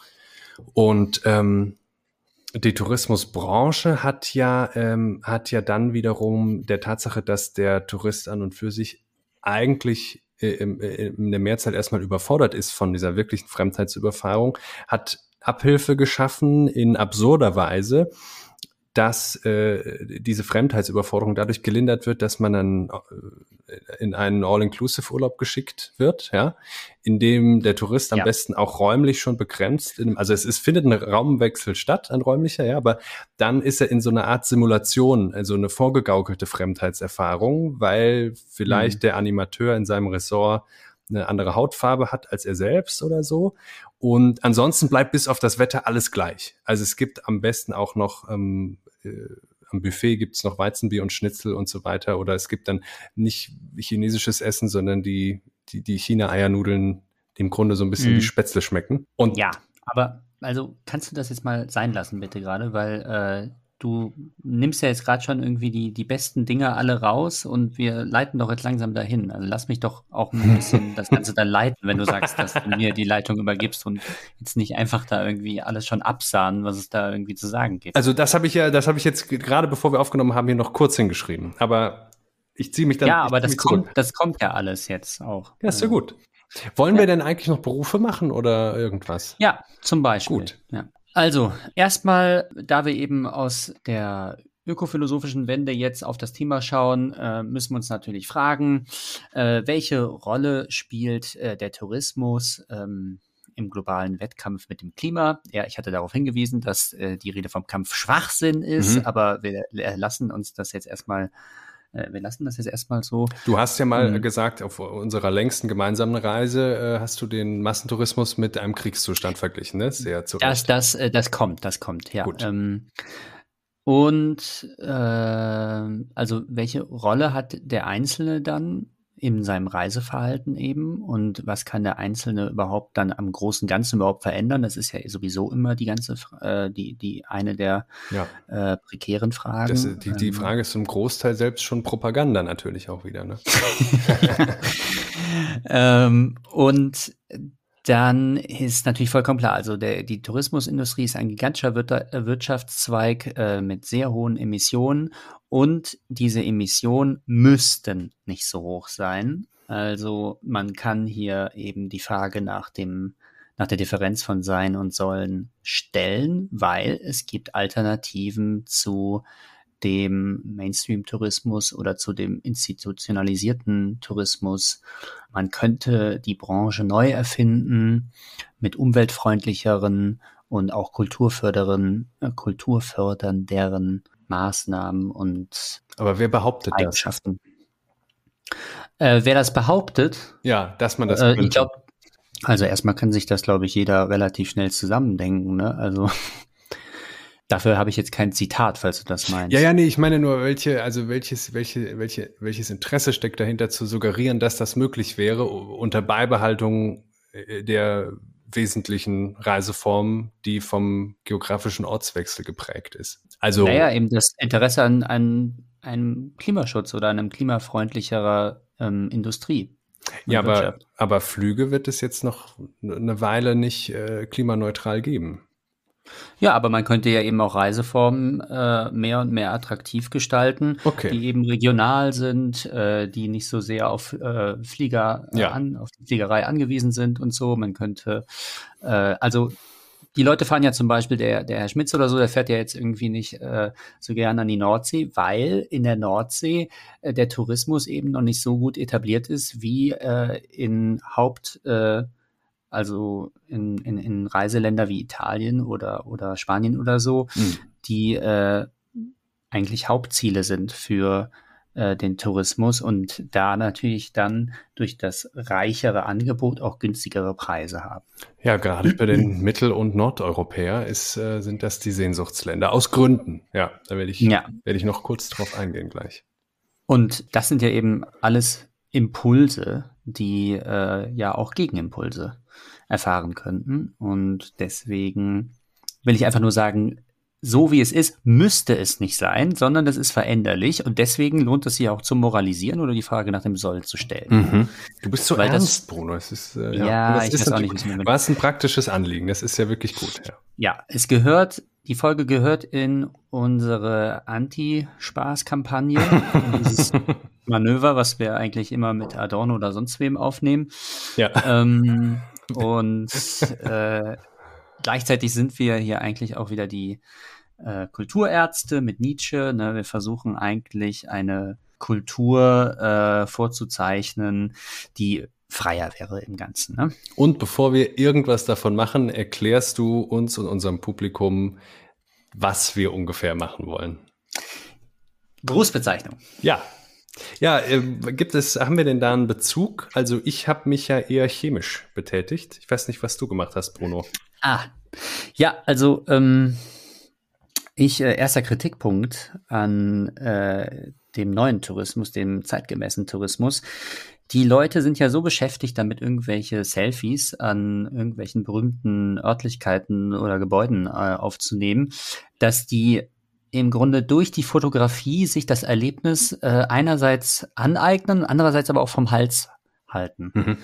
S2: Und ähm, die Tourismusbranche hat ja, ähm, hat ja dann wiederum der Tatsache, dass der Tourist an und für sich eigentlich äh, in der Mehrzahl erstmal überfordert ist von dieser wirklichen Fremdheitsüberfahrung, hat Abhilfe geschaffen in absurder Weise, dass äh, diese Fremdheitsüberforderung dadurch gelindert wird, dass man dann äh, in einen All-Inclusive-Urlaub geschickt wird, ja, in dem der Tourist am ja. besten auch räumlich schon begrenzt, in, also es ist, findet ein Raumwechsel statt, ein räumlicher, ja, aber dann ist er in so einer Art Simulation, also eine vorgegaukelte Fremdheitserfahrung, weil vielleicht mhm. der Animateur in seinem Ressort eine andere Hautfarbe hat als er selbst oder so. Und ansonsten bleibt bis auf das Wetter alles gleich. Also es gibt am besten auch noch ähm, äh, am Buffet gibt's noch Weizenbier und Schnitzel und so weiter. Oder es gibt dann nicht chinesisches Essen, sondern die, die, die China-Eiernudeln, die im Grunde so ein bisschen mm. wie Spätzle schmecken.
S1: Und ja, aber also kannst du das jetzt mal sein lassen, bitte gerade, weil äh, du nimmst ja jetzt gerade schon irgendwie die, die besten Dinge alle raus und wir leiten doch jetzt langsam dahin. Also lass mich doch auch ein bisschen das Ganze dann leiten, wenn du sagst, dass du mir die Leitung übergibst und jetzt nicht einfach da irgendwie alles schon absahen, was es da irgendwie zu sagen gibt.
S2: Also das habe ich ja, das habe ich jetzt gerade bevor wir aufgenommen haben, hier noch kurz hingeschrieben. Aber ich ziehe mich dann.
S1: Ja, aber das kommt, das kommt ja alles jetzt auch.
S2: Ja, ist ja gut. Wollen ja. wir denn eigentlich noch Berufe machen oder irgendwas?
S1: Ja, zum Beispiel. Gut. Ja. Also, erstmal, da wir eben aus der ökophilosophischen Wende jetzt auf das Thema schauen, äh, müssen wir uns natürlich fragen, äh, welche Rolle spielt äh, der Tourismus ähm, im globalen Wettkampf mit dem Klima? Ja, ich hatte darauf hingewiesen, dass äh, die Rede vom Kampf Schwachsinn ist, mhm. aber wir lassen uns das jetzt erstmal äh, wir lassen das jetzt erstmal so.
S2: Du hast ja mal mhm. gesagt, auf unserer längsten gemeinsamen Reise äh, hast du den Massentourismus mit einem Kriegszustand verglichen, ne? Sehr
S1: zu Das, das, äh, das kommt, das kommt, ja. Gut. Ähm, und äh, also welche Rolle hat der Einzelne dann in seinem Reiseverhalten eben und was kann der Einzelne überhaupt dann am großen Ganzen überhaupt verändern? Das ist ja sowieso immer die ganze, äh, die, die eine der ja. äh, prekären Fragen. Das,
S2: die, die ähm, Frage ist zum Großteil selbst schon Propaganda natürlich auch wieder. Ne?
S1: ähm, und dann ist natürlich vollkommen klar, also der, die Tourismusindustrie ist ein gigantischer Wirtschaftszweig äh, mit sehr hohen Emissionen und diese Emissionen müssten nicht so hoch sein. Also man kann hier eben die Frage nach dem nach der Differenz von Sein und Sollen stellen, weil es gibt Alternativen zu dem Mainstream-Tourismus oder zu dem institutionalisierten Tourismus. Man könnte die Branche neu erfinden mit umweltfreundlicheren und auch kulturfördernden, äh, kulturfördernderen Maßnahmen und
S2: Aber wer behauptet
S1: Eigenschaften. das? Äh, wer das behauptet?
S2: Ja, dass man das
S1: äh, Ich glaube, Also erstmal kann sich das, glaube ich, jeder relativ schnell zusammendenken. Ne? Also dafür habe ich jetzt kein Zitat, falls du das meinst.
S2: Ja, ja, nee, ich meine nur, welche, also welches, welche, welche, welches Interesse steckt dahinter zu suggerieren, dass das möglich wäre unter Beibehaltung äh, der wesentlichen Reiseform, die vom geografischen Ortswechsel geprägt ist.
S1: Also naja, eben das Interesse an, an einem Klimaschutz oder einem klimafreundlicherer ähm, Industrie.
S2: Ja, aber, aber Flüge wird es jetzt noch eine Weile nicht äh, klimaneutral geben.
S1: Ja, aber man könnte ja eben auch Reiseformen äh, mehr und mehr attraktiv gestalten, okay. die eben regional sind, äh, die nicht so sehr auf äh, Flieger äh, ja. an, auf die Fliegerei angewiesen sind und so. Man könnte äh, also die Leute fahren ja zum Beispiel, der, der Herr Schmitz oder so, der fährt ja jetzt irgendwie nicht äh, so gern an die Nordsee, weil in der Nordsee äh, der Tourismus eben noch nicht so gut etabliert ist wie äh, in Haupt, äh, also in, in, in Reiseländer wie Italien oder, oder Spanien oder so, mhm. die äh, eigentlich Hauptziele sind für äh, den Tourismus und da natürlich dann durch das reichere Angebot auch günstigere Preise haben.
S2: Ja, gerade bei den Mittel- und Nordeuropäer ist, äh, sind das die Sehnsuchtsländer aus Gründen. Ja, da werde ich, ja. werde ich noch kurz drauf eingehen gleich.
S1: Und das sind ja eben alles Impulse, die äh, ja auch Gegenimpulse erfahren könnten. Und deswegen will ich einfach nur sagen, so wie es ist, müsste es nicht sein, sondern das ist veränderlich und deswegen lohnt es sich auch zu moralisieren oder die Frage nach dem Soll zu stellen.
S2: Mhm. Du bist so Weil ernst, das, Bruno. Es ist, äh, ja, ja ich weiß auch nicht, Was ein praktisches Anliegen. Das ist ja wirklich gut.
S1: Ja. ja, es gehört, die Folge gehört in unsere Anti-Spaß-Kampagne. dieses Manöver, was wir eigentlich immer mit Adorno oder sonst wem aufnehmen. Ja. Ähm, und äh, gleichzeitig sind wir hier eigentlich auch wieder die äh, Kulturärzte mit Nietzsche. Ne? Wir versuchen eigentlich eine Kultur äh, vorzuzeichnen, die freier wäre im Ganzen. Ne?
S2: Und bevor wir irgendwas davon machen, erklärst du uns und unserem Publikum, was wir ungefähr machen wollen.
S1: Berufsbezeichnung.
S2: Ja. Ja, äh, gibt es, haben wir denn da einen Bezug? Also ich habe mich ja eher chemisch betätigt. Ich weiß nicht, was du gemacht hast, Bruno.
S1: Ah, ja, also ähm, ich, äh, erster Kritikpunkt an äh, dem neuen Tourismus, dem zeitgemäßen Tourismus. Die Leute sind ja so beschäftigt damit, irgendwelche Selfies an irgendwelchen berühmten Örtlichkeiten oder Gebäuden äh, aufzunehmen, dass die im Grunde durch die Fotografie sich das Erlebnis äh, einerseits aneignen, andererseits aber auch vom Hals halten. Mhm.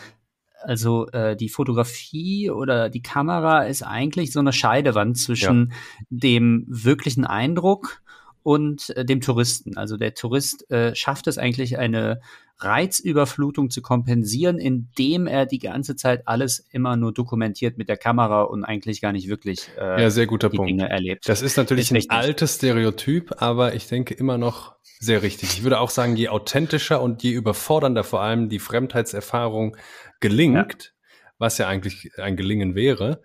S1: Also äh, die Fotografie oder die Kamera ist eigentlich so eine Scheidewand zwischen ja. dem wirklichen Eindruck und äh, dem Touristen. Also der Tourist äh, schafft es eigentlich, eine Reizüberflutung zu kompensieren, indem er die ganze Zeit alles immer nur dokumentiert mit der Kamera und eigentlich gar nicht wirklich
S2: äh, ja, sehr guter die Punkt. Dinge erlebt. Das ist natürlich ist ein altes Stereotyp, aber ich denke immer noch sehr richtig. Ich würde auch sagen, je authentischer und je überfordernder vor allem die Fremdheitserfahrung gelingt, ja. was ja eigentlich ein Gelingen wäre,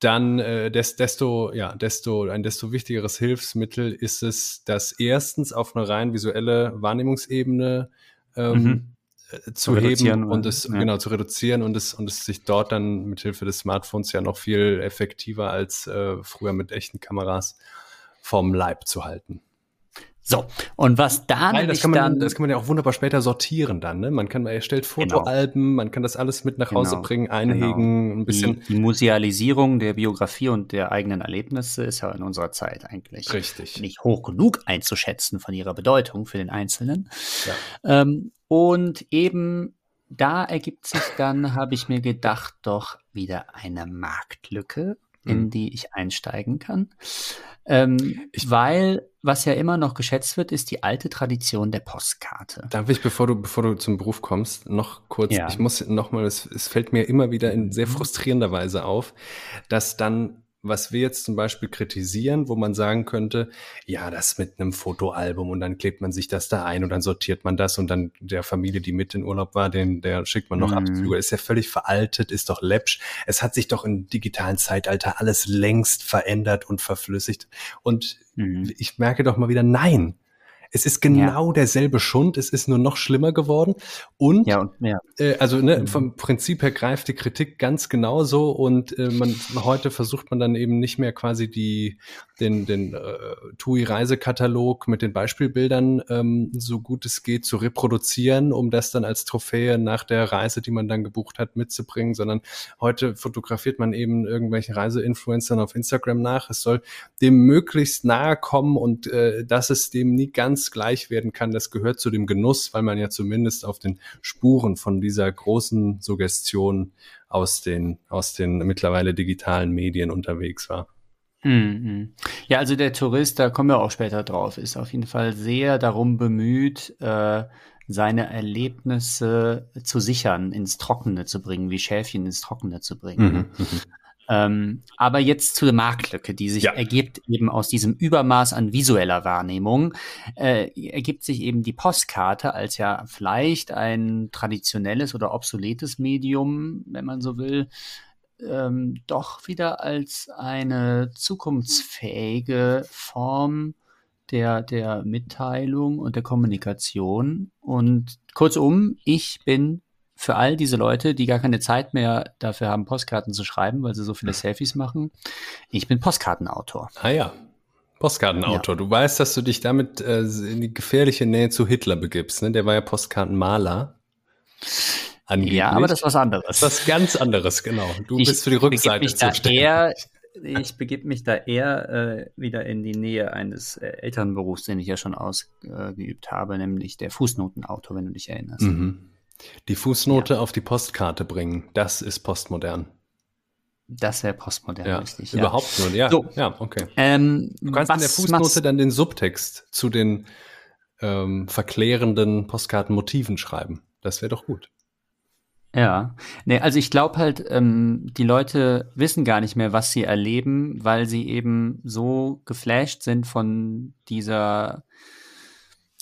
S2: dann äh, des, desto, ja, desto, ein desto wichtigeres Hilfsmittel ist es, das erstens auf eine rein visuelle Wahrnehmungsebene ähm, mhm. Äh, zu, zu heben und es ja. genau zu reduzieren und es und es sich dort dann mit Hilfe des Smartphones ja noch viel effektiver als äh, früher mit echten Kameras vom Leib zu halten.
S1: So, und was da
S2: Weil, das kann man, dann, das kann man ja auch wunderbar später sortieren dann, ne? Man kann, man erstellt genau. Fotoalben, genau. man kann das alles mit nach Hause genau. bringen, einhegen, genau. ein bisschen.
S1: Die, die, Musealisierung der Biografie und der eigenen Erlebnisse ist ja in unserer Zeit eigentlich
S2: Richtig.
S1: nicht hoch genug einzuschätzen von ihrer Bedeutung für den Einzelnen. Ja. Ähm, und eben da ergibt sich dann, habe ich mir gedacht, doch wieder eine Marktlücke, in mhm. die ich einsteigen kann. Ähm, ich, weil was ja immer noch geschätzt wird, ist die alte Tradition der Postkarte.
S2: Darf ich, bevor du, bevor du zum Beruf kommst, noch kurz, ja. ich muss noch mal, es, es fällt mir immer wieder in sehr mhm. frustrierender Weise auf, dass dann was wir jetzt zum Beispiel kritisieren, wo man sagen könnte, ja, das mit einem Fotoalbum und dann klebt man sich das da ein und dann sortiert man das und dann der Familie, die mit in Urlaub war, den, der schickt man noch mhm. Abzüge. Ist ja völlig veraltet, ist doch läppsch. Es hat sich doch im digitalen Zeitalter alles längst verändert und verflüssigt. Und mhm. ich merke doch mal wieder, nein, Es ist genau ja. derselbe Schund, es ist nur noch schlimmer geworden. Und,
S1: ja, und ja.
S2: Äh, also ne, mhm. vom Prinzip her greift die Kritik ganz genauso und äh, man heute versucht man dann eben nicht mehr quasi die den den äh, TUI Reisekatalog mit den Beispielbildern ähm, so gut es geht zu reproduzieren, um das dann als Trophäe nach der Reise, die man dann gebucht hat, mitzubringen, sondern heute fotografiert man eben irgendwelche Reiseinfluencern auf Instagram nach. Es soll dem möglichst nahe kommen und äh, dass es dem nie ganz gleich werden kann, das gehört zu dem Genuss, weil man ja zumindest auf den Spuren von dieser großen Suggestion aus den, aus den mittlerweile digitalen Medien unterwegs war.
S1: Mhm. Ja, also der Tourist, da kommen wir auch später drauf, ist auf jeden Fall sehr darum bemüht, äh, seine Erlebnisse zu sichern, ins Trockene zu bringen, wie Schäfchen ins Trockene zu bringen. Mhm. Ähm, aber jetzt zu der Marktlücke, die sich ja. ergibt eben aus diesem Übermaß an visueller Wahrnehmung, äh, ergibt sich eben die Postkarte als ja vielleicht ein traditionelles oder obsoletes Medium, wenn man so will, ähm, doch wieder als eine zukunftsfähige Form der, der Mitteilung und der Kommunikation. Und kurzum, ich bin für all diese Leute, die gar keine Zeit mehr dafür haben, Postkarten zu schreiben, weil sie so viele Selfies machen. Ich bin Postkartenautor.
S2: Ah ja, Postkartenautor. Ja. Du weißt, dass du dich damit äh, in die gefährliche Nähe zu Hitler begibst. Ne? Der war ja Postkartenmaler.
S1: Angeblich. Ja, aber das ist was anderes.
S2: Das ist was ganz anderes, genau. Du ich bist für die Rückseite
S1: zuständig. ich begebe mich da eher äh, wieder in die Nähe eines äh, Elternberufs, den ich ja schon ausgeübt habe, nämlich der Fußnotenautor, wenn du dich erinnerst. Mhm.
S2: Die Fußnote ja. auf die Postkarte bringen, das ist postmodern.
S1: Das wäre postmodern,
S2: ja, richtig. Ja. Überhaupt nur, ja. So, ja, okay. Ähm, du kannst in der Fußnote dann den Subtext zu den ähm, verklärenden Postkartenmotiven schreiben. Das wäre doch gut.
S1: Ja, nee, also ich glaube halt, ähm, die Leute wissen gar nicht mehr, was sie erleben, weil sie eben so geflasht sind von dieser,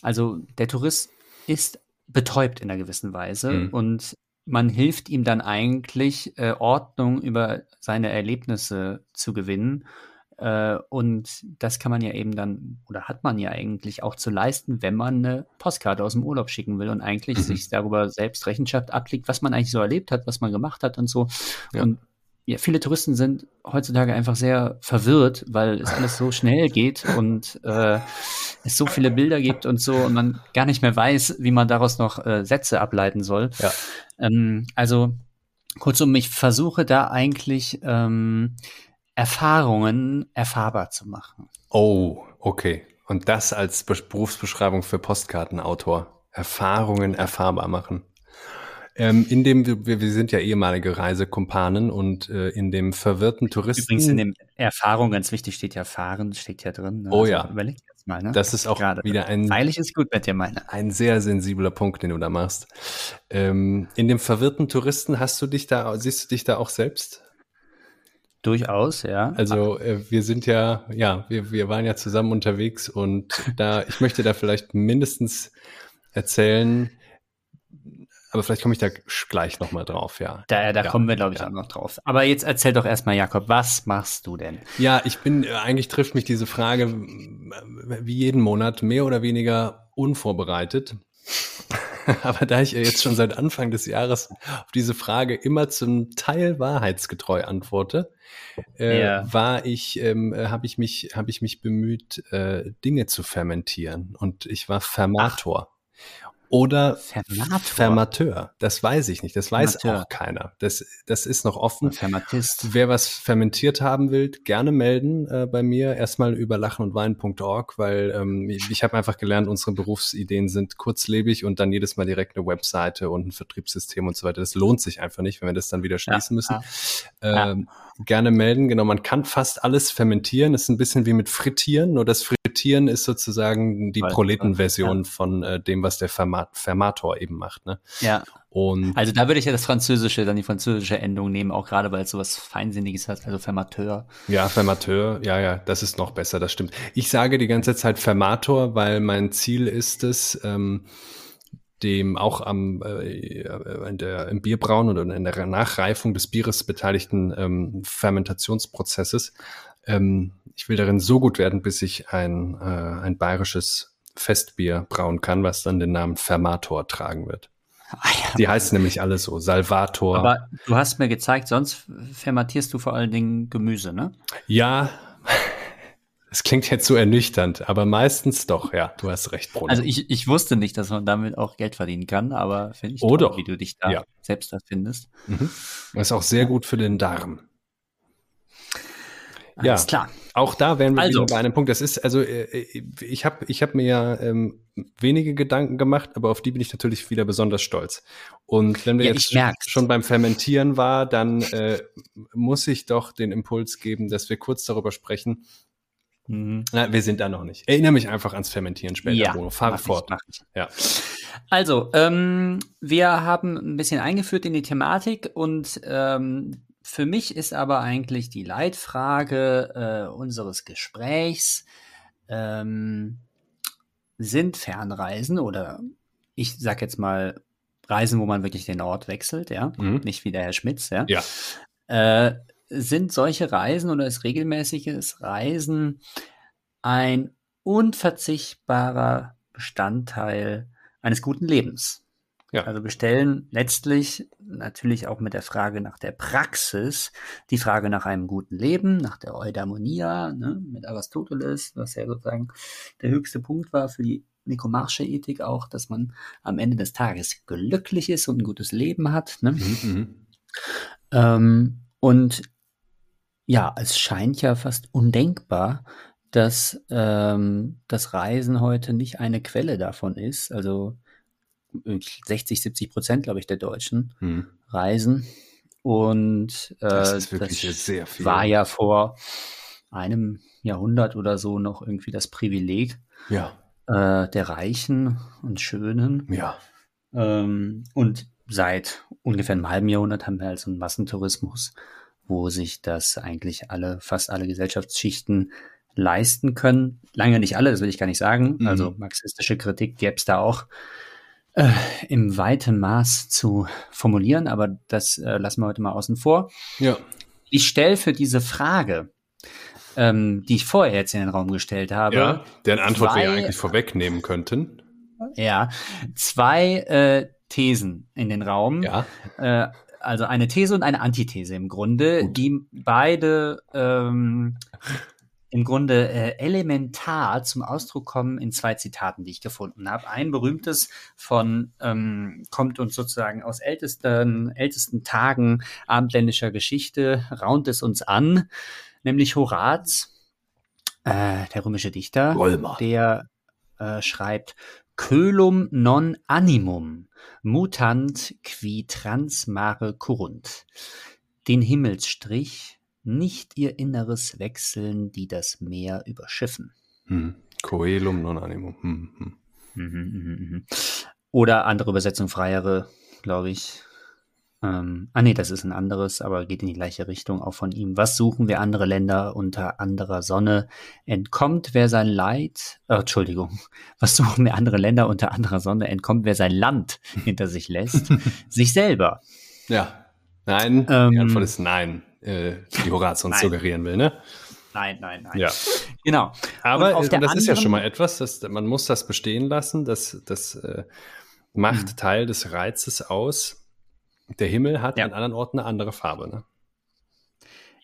S1: also der Tourist ist betäubt in einer gewissen Weise mhm. und man hilft ihm dann eigentlich, äh, Ordnung über seine Erlebnisse zu gewinnen. Äh, und das kann man ja eben dann, oder hat man ja eigentlich auch zu leisten, wenn man eine Postkarte aus dem Urlaub schicken will und eigentlich mhm. sich darüber selbst Rechenschaft ablegt, was man eigentlich so erlebt hat, was man gemacht hat und so. Ja. Und ja, viele Touristen sind heutzutage einfach sehr verwirrt, weil es alles so schnell geht und äh, es so viele Bilder gibt und so und man gar nicht mehr weiß, wie man daraus noch äh, Sätze ableiten soll. Ja. Ähm, also kurzum, ich versuche da eigentlich ähm, Erfahrungen erfahrbar zu machen.
S2: Oh, okay. Und das als Berufsbeschreibung für Postkartenautor. Erfahrungen erfahrbar machen. Ähm, in dem, wir, wir sind ja ehemalige Reisekumpanen und äh, in dem verwirrten Touristen.
S1: Übrigens in dem Erfahrung ganz wichtig steht ja Fahren, steht ja drin.
S2: Ne? Oh also ja. Überleg jetzt mal, ne? Das ist auch Gerade. wieder ein.
S1: Freilich ist gut mit dir, meine.
S2: Ein sehr sensibler Punkt, den du da machst. Ähm, in dem verwirrten Touristen hast du dich da, siehst du dich da auch selbst?
S1: Durchaus, ja.
S2: Also äh, wir sind ja, ja, wir, wir waren ja zusammen unterwegs und da, ich möchte da vielleicht mindestens erzählen, aber vielleicht komme ich da gleich nochmal drauf, ja.
S1: Da, da
S2: ja,
S1: kommen wir, glaube ich, ja. auch noch drauf. Aber jetzt erzähl doch erstmal, Jakob, was machst du denn?
S2: Ja, ich bin, äh, eigentlich trifft mich diese Frage wie jeden Monat mehr oder weniger unvorbereitet. Aber da ich jetzt schon seit Anfang des Jahres auf diese Frage immer zum Teil wahrheitsgetreu antworte, äh, war ich, ähm, äh, habe ich mich, habe ich mich bemüht, äh, Dinge zu fermentieren und ich war Fermator. Ach. Oder Fermator. Fermateur. Das weiß ich nicht. Das weiß Fermateur. auch keiner. Das, das ist noch offen.
S1: Fermatist.
S2: Wer was fermentiert haben will, gerne melden äh, bei mir. Erstmal über lachenundwein.org, weil ähm, ich, ich habe einfach gelernt, unsere Berufsideen sind kurzlebig und dann jedes Mal direkt eine Webseite und ein Vertriebssystem und so weiter. Das lohnt sich einfach nicht, wenn wir das dann wieder schließen ja, müssen. Ja. Ähm, ja. Gerne melden. Genau, man kann fast alles fermentieren. Das ist ein bisschen wie mit Frittieren, nur das Frittieren ist sozusagen die Proletenversion von äh, dem, was der Fermat Fermator eben macht. Ne?
S1: Ja. Und also da würde ich ja das Französische, dann die französische Endung nehmen, auch gerade weil es sowas Feinsinniges hat, also Fermateur.
S2: Ja, Fermateur, ja, ja, das ist noch besser, das stimmt. Ich sage die ganze Zeit Fermator, weil mein Ziel ist es, ähm, dem auch am äh, der, im Bierbrauen oder in der Nachreifung des Bieres beteiligten ähm, Fermentationsprozesses. Ähm, ich will darin so gut werden, bis ich ein, äh, ein bayerisches Festbier brauen kann, was dann den Namen Fermator tragen wird.
S1: Ah, ja.
S2: Die heißen nämlich alle so, Salvator.
S1: Aber du hast mir gezeigt, sonst fermentierst du vor allen Dingen Gemüse, ne?
S2: ja, es klingt jetzt so ernüchternd, aber meistens doch, ja, du hast recht, Bruno.
S1: Also ich, ich wusste nicht, dass man damit auch Geld verdienen kann, aber finde ich
S2: Oh
S1: toll,
S2: doch.
S1: wie du dich da
S2: Ja.
S1: selbst da findest.
S2: mhm. Das ist auch sehr gut für den Darm. Ja.
S1: Alles klar.
S2: Auch da wären wir
S1: Also.
S2: wieder bei einem Punkt. Das ist, also äh, ich habe ich hab mir ja ähm, wenige Gedanken gemacht, aber auf die bin ich natürlich wieder besonders stolz. Und wenn wir
S1: Ja,
S2: jetzt schon beim Fermentieren war, dann äh, muss ich doch den Impuls geben, dass wir kurz darüber sprechen.
S1: Mhm.
S2: Na, wir sind da noch nicht. Erinnere mich einfach ans Fermentieren später,
S1: Ja,
S2: Bruno. Fahre
S1: mach ich,
S2: fort.
S1: mach ich.
S2: Ja.
S1: Also, ähm, wir haben ein bisschen eingeführt in die Thematik und ähm, für mich ist aber eigentlich die Leitfrage äh, unseres Gesprächs, ähm, sind Fernreisen oder ich sag jetzt mal Reisen, wo man wirklich den Ort wechselt, ja,
S2: Mhm.
S1: nicht wie der Herr Schmitz, ja,
S2: Ja.
S1: äh, sind solche Reisen oder ist regelmäßiges Reisen ein unverzichtbarer Bestandteil eines guten Lebens.
S2: Ja.
S1: Also wir stellen letztlich natürlich auch mit der Frage nach der Praxis die Frage nach einem guten Leben, nach der Eudaimonia, ne, mit Aristoteles, was ja sozusagen der höchste Punkt war für die nikomarsche Ethik auch, dass man am Ende des Tages glücklich ist und ein gutes Leben hat. Ne?
S2: Mhm, mhm.
S1: Ähm, und ja, es scheint ja fast undenkbar, dass ähm, das Reisen heute nicht eine Quelle davon ist. Also 60, 70 Prozent, glaube ich, der Deutschen
S2: Mhm.
S1: reisen. Und äh,
S2: Das ist wirklich viel.
S1: war ja vor einem Jahrhundert oder so noch irgendwie das Privileg
S2: Ja.
S1: äh, der Reichen und Schönen.
S2: Ja.
S1: Ähm, und seit ungefähr einem halben Jahrhundert haben wir also einen Massentourismus, wo sich das eigentlich alle, fast alle Gesellschaftsschichten leisten können. Lange nicht alle, das will ich gar nicht sagen.
S2: Mhm.
S1: Also marxistische Kritik gäbe es da auch äh, im weiten Maß zu formulieren, aber das äh, lassen wir heute mal außen vor.
S2: Ja.
S1: Ich stelle für diese Frage, ähm, die ich vorher jetzt in den Raum gestellt habe,
S2: Ja. Deren Antwort wir ja
S1: zwei-
S2: eigentlich vorwegnehmen könnten.
S1: ja, zwei äh, Thesen in den Raum.
S2: Ja.
S1: Äh, also eine These und eine Antithese im Grunde,
S2: Gut.
S1: die beide ähm, im Grunde äh, elementar zum Ausdruck kommen in zwei Zitaten, die ich gefunden habe. Ein berühmtes von ähm, kommt uns sozusagen aus ältesten ältesten Tagen abendländischer Geschichte, raunt es uns an, nämlich Horaz, äh, der römische Dichter,
S2: Rollmer.
S1: der äh, schreibt Cölum non animum mutant qui trans mare currunt. Den Himmelsstrich, nicht ihr Inneres wechseln, die das Meer überschiffen.
S2: Hm. Coelum non animum. Hm. Hm.
S1: Mhm, mhm, mhm. Oder andere Übersetzung, freiere, glaube ich. Ähm, ah nee, das ist ein anderes, aber geht in die gleiche Richtung, auch von ihm. Was suchen wir andere Länder unter anderer Sonne? Entkommt wer sein Leid, äh, Entschuldigung, was suchen wir andere Länder unter anderer Sonne? Entkommt wer sein Land hinter sich lässt? sich selber.
S2: Ja. Nein.
S1: Ähm,
S2: die Antwort ist nein, äh, die Horaz uns suggerieren will, ne?
S1: Nein, nein, nein.
S2: Ja.
S1: Genau.
S2: Aber äh, das ist ja schon mal etwas, das, man muss das bestehen lassen. Das, das äh, macht
S1: Mhm.
S2: Teil des Reizes aus. Der Himmel hat
S1: Ja.
S2: an anderen Orten eine andere Farbe. Ne?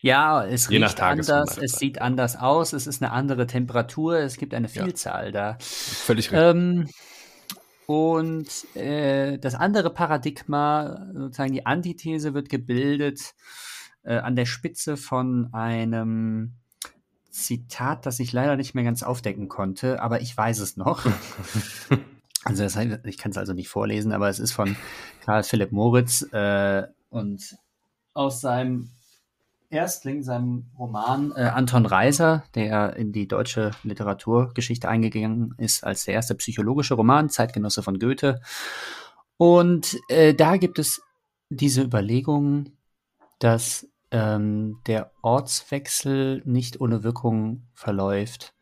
S1: Ja, es
S2: Je
S1: riecht anders, es sieht anders aus, es ist eine andere Temperatur, es gibt eine
S2: Ja.
S1: Vielzahl da.
S2: Völlig richtig.
S1: Ähm, und äh, das andere Paradigma, sozusagen die Antithese, wird gebildet äh, an der Spitze von einem Zitat, das ich leider nicht mehr ganz aufdecken konnte, aber ich weiß es noch. also das ich kann es also nicht vorlesen, aber es ist von Karl Philipp Moritz äh, und aus seinem Erstling, seinem Roman äh, Anton Reiser, der in die deutsche Literaturgeschichte eingegangen ist als der erste psychologische Roman, Zeitgenosse von Goethe. Und äh, da gibt es diese Überlegung, dass ähm, der Ortswechsel nicht ohne Wirkung verläuft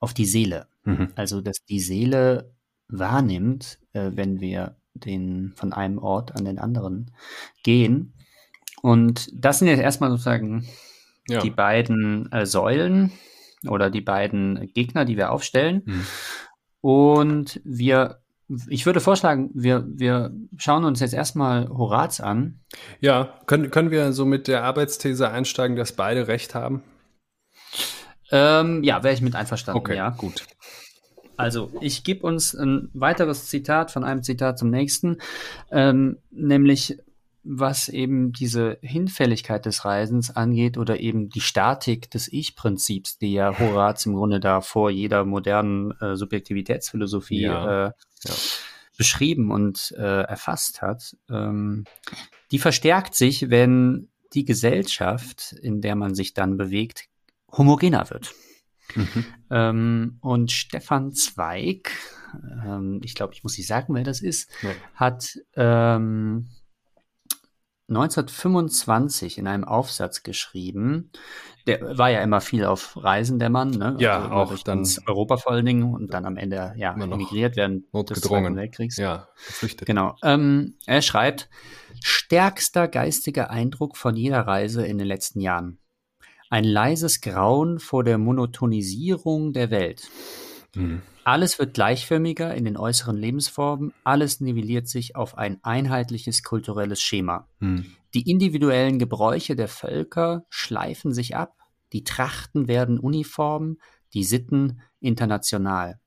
S1: auf die Seele.
S2: Mhm.
S1: Also, dass die Seele wahrnimmt, äh, wenn wir den von einem Ort an den anderen gehen. Und das sind jetzt erstmal sozusagen
S2: Ja.
S1: die beiden äh, Säulen oder die beiden Gegner, die wir aufstellen.
S2: Mhm.
S1: Und wir, ich würde vorschlagen, wir, wir schauen uns jetzt erstmal Horaz an.
S2: Ja, können, können wir so mit der Arbeitsthese einsteigen, dass beide recht haben?
S1: Ähm, ja, wäre ich mit einverstanden.
S2: Okay,
S1: ja.
S2: gut.
S1: Also, ich gebe uns ein weiteres Zitat von einem Zitat zum nächsten, ähm, nämlich was eben diese Hinfälligkeit des Reisens angeht oder eben die Statik des Ich-Prinzips, die ja Horaz im Grunde da vor jeder modernen äh, Subjektivitätsphilosophie
S2: Ja,
S1: äh,
S2: ja.
S1: beschrieben und äh, erfasst hat, ähm, die verstärkt sich, wenn die Gesellschaft, in der man sich dann bewegt, homogener wird.
S2: Mhm.
S1: Ähm, und Stefan Zweig, ähm, ich glaube, ich muss nicht sagen, wer das ist,
S2: Nee.
S1: hat ähm, 1925 in einem Aufsatz geschrieben. Der war ja immer viel auf Reisen, der Mann, ne?
S2: Ja,
S1: immer
S2: auch dann-
S1: Europa vor allen Dingen und dann am Ende ja emigriert des
S2: Notgedrungen.
S1: Zweiten Weltkriegs.
S2: Ja, geflüchtet.
S1: Genau. Ähm, er schreibt, stärkster geistiger Eindruck von jeder Reise in den letzten Jahren. Ein leises Grauen vor der Monotonisierung der Welt.
S2: Mhm.
S1: Alles wird gleichförmiger in den äußeren Lebensformen, alles nivelliert sich auf ein einheitliches kulturelles Schema.
S2: Mhm.
S1: Die individuellen Gebräuche der Völker schleifen sich ab, die Trachten werden uniform, die Sitten international.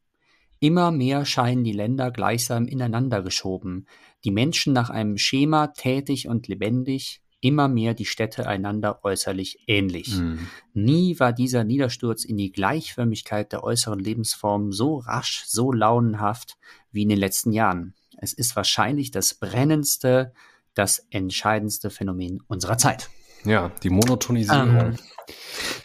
S1: Immer mehr scheinen die Länder gleichsam ineinander geschoben, die Menschen nach einem Schema tätig und lebendig, immer mehr die Städte einander äußerlich ähnlich.
S2: Mhm.
S1: Nie war dieser Niedersturz in die Gleichförmigkeit der äußeren Lebensformen so rasch, so launenhaft wie in den letzten Jahren. Es ist wahrscheinlich das brennendste, das entscheidendste Phänomen unserer Zeit.
S2: Ja, die Monotonisierung.
S1: Ähm,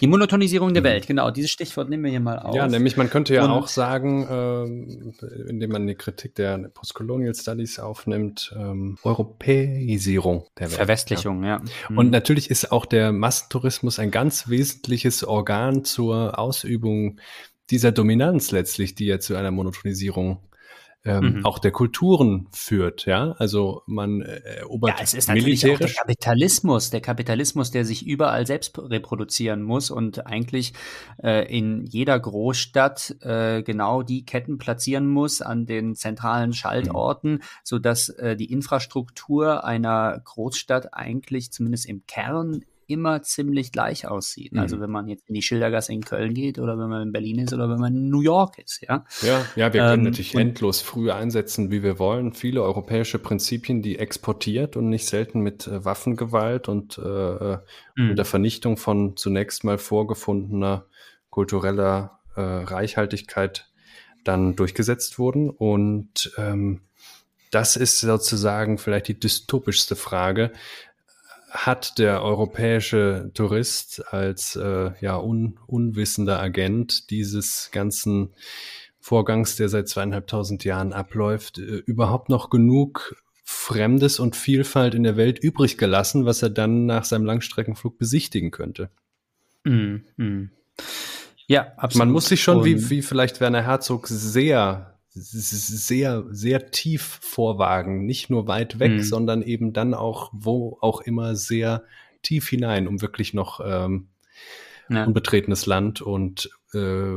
S1: Die Monotonisierung der Welt, genau, dieses Stichwort nehmen wir hier mal auf.
S2: Ja, nämlich man könnte ja
S1: Und-
S2: auch sagen, ähm, indem man die Kritik der Postcolonial Studies aufnimmt, ähm, Europäisierung der Welt.
S1: Verwestlichung, ja.
S2: Ja. Und natürlich ist auch der Massentourismus ein ganz wesentliches Organ zur Ausübung dieser Dominanz letztlich, die ja zu einer Monotonisierung ähm,
S1: Mhm.
S2: auch der Kulturen führt. Ja, also man äh, erobert
S1: Ja, es ist natürlich auch der. Kapitalismus, der Kapitalismus, der sich überall selbst reproduzieren muss und eigentlich äh, in jeder Großstadt äh, genau die Ketten platzieren muss an den zentralen Schaltorten, so dass äh, die Infrastruktur einer Großstadt eigentlich zumindest im Kern immer ziemlich gleich aussieht.
S2: Mhm.
S1: Also wenn man jetzt in die Schildergasse in Köln geht oder wenn man in Berlin ist oder wenn man in New York ist, ja.
S2: Ja, ja, wir können
S1: Ähm,
S2: natürlich endlos früh einsetzen, wie wir wollen. Viele europäische Prinzipien, die exportiert und nicht selten mit äh, Waffengewalt und äh, äh,
S1: Mhm.
S2: der Vernichtung von zunächst mal vorgefundener kultureller äh, Reichhaltigkeit dann durchgesetzt wurden. Und ähm, das ist sozusagen vielleicht die dystopischste Frage. Hat der europäische Tourist als äh, ja, un, unwissender Agent dieses ganzen Vorgangs, der seit zweieinhalbtausend Jahren abläuft, äh, überhaupt noch genug Fremdes und Vielfalt in der Welt übrig gelassen, was er dann nach seinem Langstreckenflug besichtigen könnte?
S1: Mhm. Mhm. Ja, absolut.
S2: Man muss sich schon, wie, wie vielleicht Werner Herzog, sehr, sehr, sehr tief vorwagen. Nicht nur weit weg,
S1: Mhm.
S2: sondern eben dann auch, wo auch immer, sehr tief hinein, um wirklich noch ähm,
S1: ja.
S2: unbetretenes Land und, äh,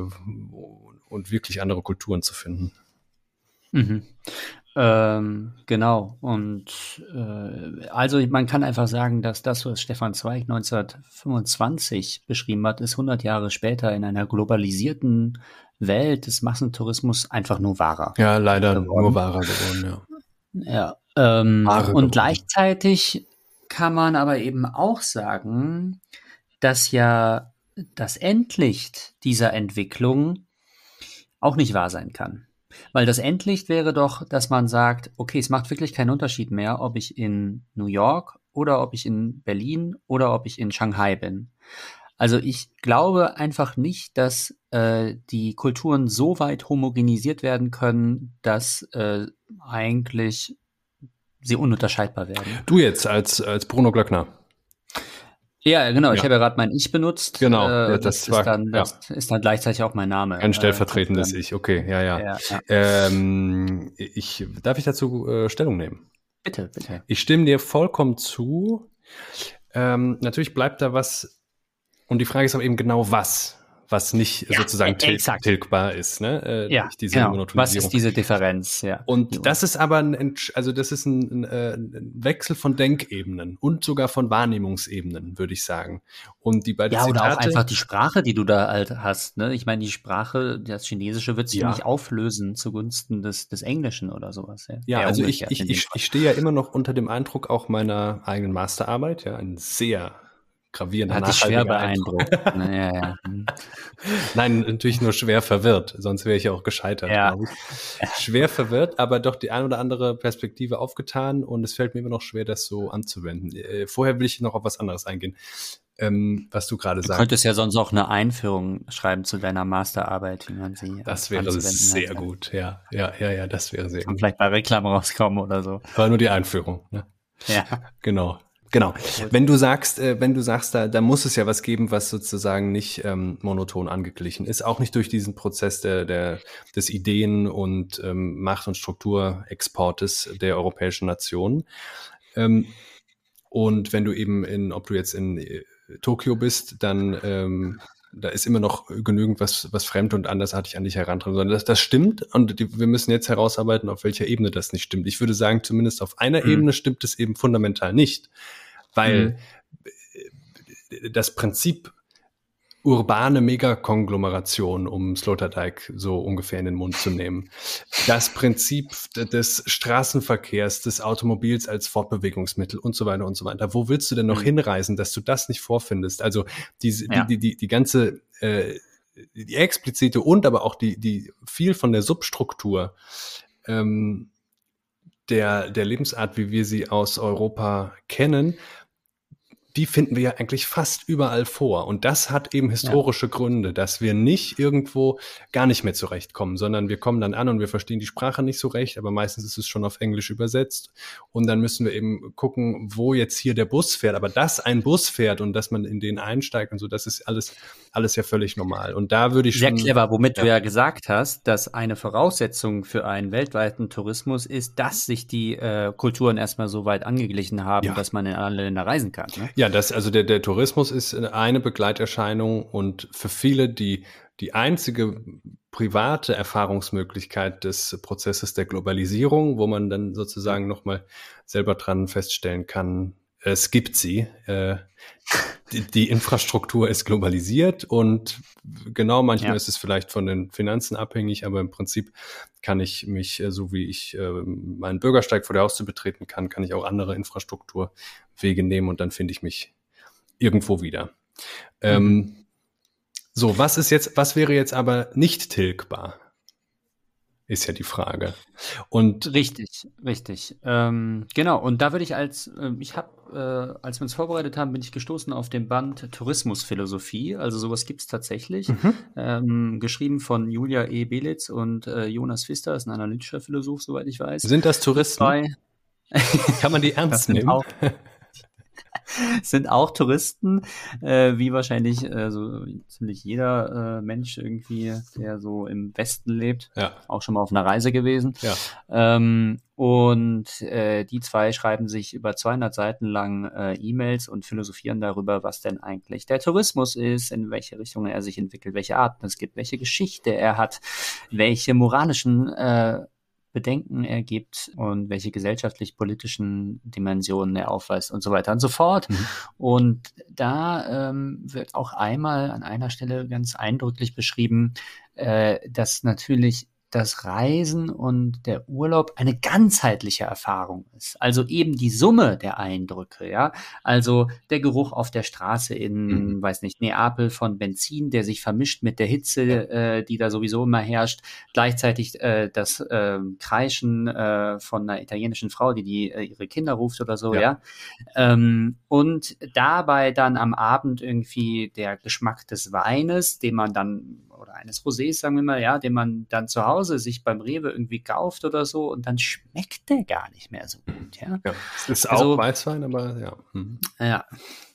S2: und wirklich andere Kulturen zu finden.
S1: Mhm. Ähm, genau. Und äh, also man kann einfach sagen, dass das, was Stefan Zweig 1925 beschrieben hat, ist 100 Jahre später in einer globalisierten Welt des Massentourismus einfach nur wahrer.
S2: Ja, leider
S1: Geworden.
S2: nur wahrer geworden, ja.
S1: Ja. Ähm,
S2: Wahre geworden.
S1: und gleichzeitig kann man aber eben auch sagen, dass ja das Endlicht dieser Entwicklung auch nicht wahr sein kann. Weil das Endlicht wäre doch, dass man sagt, okay, es macht wirklich keinen Unterschied mehr, ob ich in New York oder ob ich in Berlin oder ob ich in Shanghai bin. Also ich glaube einfach nicht, dass äh, die Kulturen so weit homogenisiert werden können, dass äh, eigentlich sie ununterscheidbar werden.
S2: Du jetzt als, als Bruno Glöckner.
S1: Ja, genau. Ich
S2: Ja.
S1: habe ja gerade mein Ich benutzt.
S2: Genau,
S1: Äh,
S2: ja,
S1: das,
S2: das
S1: ist,
S2: war-
S1: dann, das ist dann gleichzeitig auch mein Name.
S2: Ein
S1: Äh,
S2: stellvertretendes
S1: dann-
S2: Ich, okay, ja, ja.
S1: Ja, ja.
S2: Ähm, ich, darf ich dazu äh, Stellung nehmen?
S1: Bitte, bitte.
S2: Ich stimme dir vollkommen zu. Ähm, natürlich bleibt da was, und die Frage ist aber eben genau was. was nicht ja, sozusagen til exakt. tilgbar ist, ne?
S1: Äh, ja, genau. Was ist diese Differenz? Ja.
S2: Und das ist aber ein, also das ist ein, ein, Wechsel von Denkebenen und sogar von Wahrnehmungsebenen, würde ich sagen. Und die beiden
S1: Ja, Zitate, oder auch einfach die Sprache, die du da halt hast, ne? Ich meine, die Sprache, das Chinesische wird sich ja. nicht auflösen zugunsten des, des Englischen oder sowas.
S2: Ja, ja also ich, ich, ich, ich stehe ja immer noch unter dem Eindruck auch meiner eigenen Masterarbeit, ja, ein sehr gravierender
S1: Hat dich schwer beeindruckt. ja, ja.
S2: Hm. Nein, natürlich nur schwer verwirrt, sonst wäre ich ja auch gescheitert. Ja. Schwer verwirrt, aber doch die ein oder andere Perspektive aufgetan und es fällt mir immer noch schwer, das so anzuwenden. Äh, vorher will ich noch auf was anderes eingehen. Ähm, was du gerade sagst.
S1: Du könntest ja sonst auch eine Einführung schreiben zu deiner Masterarbeit, wie man sie.
S2: Das wäre sehr hat. gut, ja. Ja, ja, ja, das wäre sehr Kann
S1: gut. Vielleicht bei Reklam rauskommen oder so.
S2: War nur die Einführung, ne?
S1: Ja.
S2: Genau. Genau. Wenn du sagst, äh, wenn du sagst, da, da muss es ja was geben, was sozusagen nicht ähm, monoton angeglichen ist, auch nicht durch diesen Prozess der, der, des Ideen- und ähm, Macht- und Strukturexportes der europäischen Nationen. Ähm, und wenn du eben in, ob du jetzt in äh, Tokio bist, dann ähm, da ist immer noch genügend was, was fremd und andersartig an dich herantreten, sondern das, das stimmt und die, wir müssen jetzt herausarbeiten, auf welcher Ebene das nicht stimmt. Ich würde sagen, zumindest auf einer mhm. Ebene stimmt es eben fundamental nicht weil mhm. das Prinzip urbane Megakonglomeration, um Sloterdijk so ungefähr in den Mund zu nehmen. Das Prinzip des Straßenverkehrs, des Automobils als Fortbewegungsmittel und so weiter und so weiter. Wo willst du denn noch mhm. hinreisen, dass du das nicht vorfindest? Also diese, ja. die, die, die, die ganze, äh, die explizite und aber auch die, die viel von der Substruktur ähm, der, der Lebensart, wie wir sie aus Europa kennen, die finden wir ja eigentlich fast überall vor. Und das hat eben historische ja. Gründe, dass wir nicht irgendwo gar nicht mehr zurechtkommen, sondern wir kommen dann an und wir verstehen die Sprache nicht so recht, aber meistens ist es schon auf Englisch übersetzt. Und dann müssen wir eben gucken, wo jetzt hier der Bus fährt. Aber dass ein Bus fährt und dass man in den einsteigt und so, das ist alles, alles ja völlig normal. Und da würde ich
S1: schon. Sehr clever, womit ja. du ja gesagt hast, dass eine Voraussetzung für einen weltweiten Tourismus ist, dass sich die äh, Kulturen erstmal so weit angeglichen haben, ja. dass man in alle Länder reisen kann. Ne?
S2: Ja, das, also der, der Tourismus ist eine Begleiterscheinung und für viele die, die einzige private Erfahrungsmöglichkeit des Prozesses der Globalisierung, wo man dann sozusagen nochmal selber dran feststellen kann, es gibt sie. Äh, die, die, Infrastruktur ist globalisiert und genau manchmal ja. ist es vielleicht von den Finanzen abhängig, aber im Prinzip kann ich mich, äh, so wie ich äh, meinen Bürgersteig vor der Haustür betreten kann, kann ich auch andere Infrastrukturwege nehmen und dann finde ich mich irgendwo wieder. Mhm. Ähm, so, was ist jetzt, was wäre jetzt aber nicht tilgbar? Ist ja die Frage.
S1: Und richtig, richtig. Ähm, genau. Und da würde ich als, äh, ich habe, äh, als wir uns vorbereitet haben, bin ich gestoßen auf den Band Tourismusphilosophie. Also sowas gibt es tatsächlich. Mhm. Ähm, geschrieben von Julia E. Belitz und äh, Jonas Pfister, ist ein analytischer Philosoph, soweit ich weiß.
S2: Sind das Touristen? Zwei. Kann man die ernst nehmen?
S1: Sind auch Touristen, äh, wie wahrscheinlich äh, so ziemlich jeder äh, Mensch irgendwie, der so im Westen lebt, ja. auch schon mal auf einer Reise gewesen. Ja. Ähm, und äh, die zwei schreiben sich über 200 Seiten lang äh, E-Mails und philosophieren darüber, was denn eigentlich der Tourismus ist, in welche Richtung er sich entwickelt, welche Arten es gibt, welche Geschichte er hat, welche moralischen äh, Bedenken ergibt und welche gesellschaftlich-politischen Dimensionen er aufweist und so weiter und so fort. Mhm. Und da ähm, wird auch einmal an einer Stelle ganz eindrücklich beschrieben, äh, dass natürlich das Reisen und der Urlaub eine ganzheitliche Erfahrung ist. Also eben die Summe der Eindrücke, ja. Also der Geruch auf der Straße in, mhm. weiß nicht, Neapel von Benzin, der sich vermischt mit der Hitze, äh, die da sowieso immer herrscht. Gleichzeitig äh, das äh, Kreischen äh, von einer italienischen Frau, die, die äh, ihre Kinder ruft oder so, ja. ja? Ähm, und dabei dann am Abend irgendwie der Geschmack des Weines, den man dann oder eines Rosés, sagen wir mal, ja, den man dann zu Hause sich beim Rewe irgendwie kauft oder so und dann schmeckt der gar nicht mehr so gut, ja. ja
S2: es ist also, auch Weißwein, aber ja. Mhm.
S1: Ja,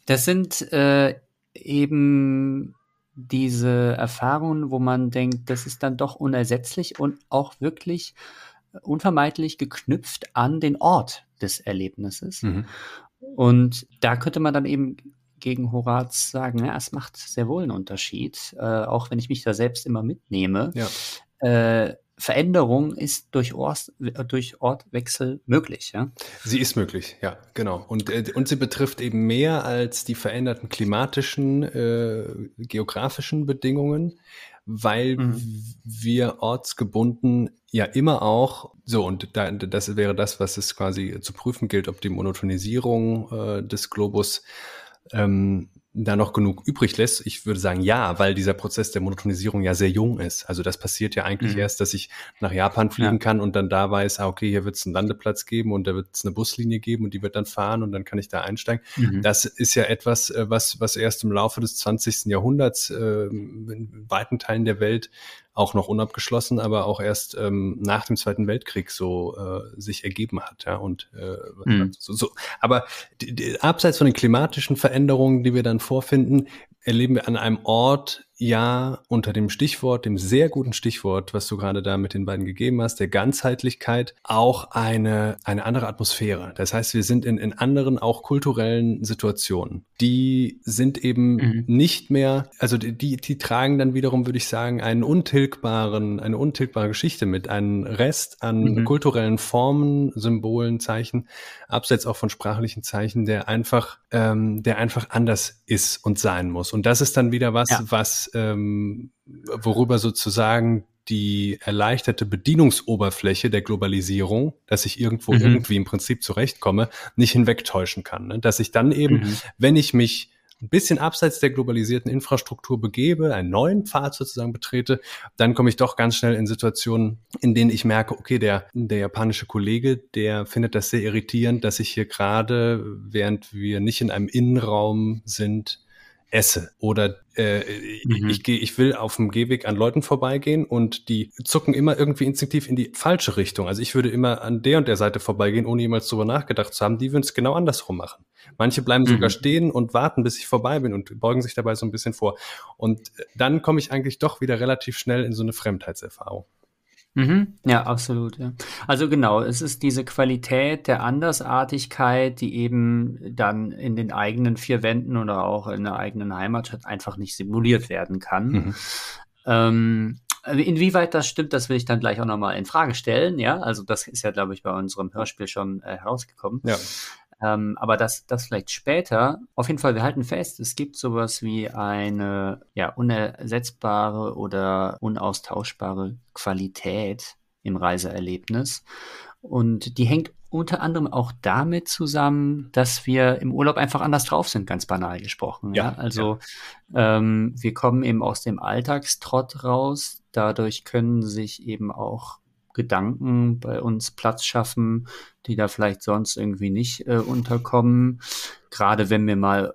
S1: das sind äh, eben diese Erfahrungen, wo man denkt, das ist dann doch unersetzlich und auch wirklich unvermeidlich geknüpft an den Ort des Erlebnisses. Mhm. Und da könnte man dann eben gegen Horaz sagen, ja, es macht sehr wohl einen Unterschied, äh, auch wenn ich mich da selbst immer mitnehme. Ja. Äh, Veränderung ist durch, Ort, durch Ortwechsel möglich, ja?
S2: Sie ist möglich, ja, genau. Und, äh, und sie betrifft eben mehr als die veränderten klimatischen, äh, geografischen Bedingungen, weil mhm. wir ortsgebunden ja immer auch, so, und da, das wäre das, was es quasi zu prüfen gilt, ob die Monotonisierung äh, des Globus ähm, da noch genug übrig lässt? Ich würde sagen ja, weil dieser Prozess der Monotonisierung ja sehr jung ist. Also das passiert ja eigentlich mhm. erst, dass ich nach Japan fliegen ja. kann und dann da weiß, ah, okay, hier wird es einen Landeplatz geben und da wird es eine Buslinie geben und die wird dann fahren und dann kann ich da einsteigen. Mhm. Das ist ja etwas, äh, was, was erst im Laufe des 20. Jahrhunderts äh, in weiten Teilen der Welt auch noch unabgeschlossen, aber auch erst ähm, nach dem Zweiten Weltkrieg so äh, sich ergeben hat. Ja, und äh, mhm. so, so. Aber die, die, abseits von den klimatischen Veränderungen, die wir dann vorfinden, erleben wir an einem Ort ja unter dem Stichwort, dem sehr guten Stichwort, was du gerade da mit den beiden gegeben hast, der Ganzheitlichkeit, auch eine, eine andere Atmosphäre. Das heißt, wir sind in, in anderen, auch kulturellen Situationen. Die sind eben mhm. nicht mehr, also die, die, die tragen dann wiederum, würde ich sagen, einen untilgbaren, eine untilgbare Geschichte mit, einen Rest an mhm. kulturellen Formen, Symbolen, Zeichen, abseits auch von sprachlichen Zeichen, der einfach, ähm, der einfach anders ist und sein muss. Und das ist dann wieder was, ja. Was ähm, worüber sozusagen die erleichterte Bedienungsoberfläche der Globalisierung, dass ich irgendwo mhm. irgendwie im Prinzip zurechtkomme, nicht hinwegtäuschen kann. Ne? Dass ich dann eben, mhm. wenn ich mich ein bisschen abseits der globalisierten Infrastruktur begebe, einen neuen Pfad sozusagen betrete, dann komme ich doch ganz schnell in Situationen, in denen ich merke, okay, der, der japanische Kollege, der findet das sehr irritierend, dass ich hier gerade, während wir nicht in einem Innenraum sind, esse oder äh, mhm. ich gehe, ich will auf dem Gehweg an Leuten vorbeigehen und die zucken immer irgendwie instinktiv in die falsche Richtung. Also ich würde immer an der und der Seite vorbeigehen, ohne jemals drüber nachgedacht zu haben. Die würden es genau andersrum machen. Manche bleiben mhm. sogar stehen und warten, bis ich vorbei bin und beugen sich dabei so ein bisschen vor. Und dann komme ich eigentlich doch wieder relativ schnell in so eine Fremdheitserfahrung.
S1: Mhm. Ja, absolut. Ja. Also genau, es ist diese Qualität der Andersartigkeit, die eben dann in den eigenen vier Wänden oder auch in der eigenen Heimatstadt einfach nicht simuliert werden kann. Mhm. Ähm, inwieweit das stimmt, das will ich dann gleich auch nochmal in Frage stellen. Ja, also das ist ja, glaube ich, bei unserem Hörspiel schon äh, herausgekommen. Ja. Ähm, aber das, das vielleicht später. Auf jeden Fall, wir halten fest, es gibt sowas wie eine ja, unersetzbare oder unaustauschbare Qualität im Reiseerlebnis. Und die hängt unter anderem auch damit zusammen, dass wir im Urlaub einfach anders drauf sind, ganz banal gesprochen. Ja, ja? also ja. Ähm, wir kommen eben aus dem Alltagstrott raus. Dadurch können sich eben auch Gedanken bei uns Platz schaffen, die da vielleicht sonst irgendwie nicht äh, unterkommen. Gerade wenn wir mal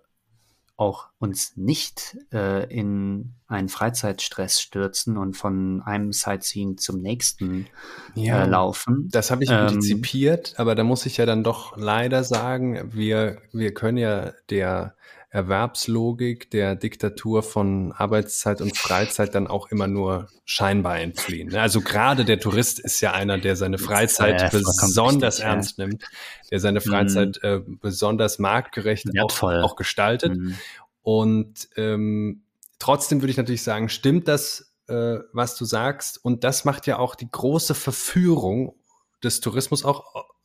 S1: auch uns nicht äh, in einen Freizeitstress stürzen und von einem Sightseeing zum nächsten ja, äh, laufen.
S2: Das habe ich ähm, antizipiert, aber da muss ich ja dann doch leider sagen, wir, wir können ja der Erwerbslogik der Diktatur von Arbeitszeit und Freizeit dann auch immer nur scheinbar entfliehen. Also gerade der Tourist ist ja einer, der seine Freizeit ja, besonders richtig, ernst ja. nimmt, der seine mhm. Freizeit mhm. äh, besonders marktgerecht auch, auch, gestaltet. Mhm. Und ähm, trotzdem würde ich natürlich sagen, stimmt das, äh, was du sagst? Und das macht ja auch die große Verführung des Tourismus auch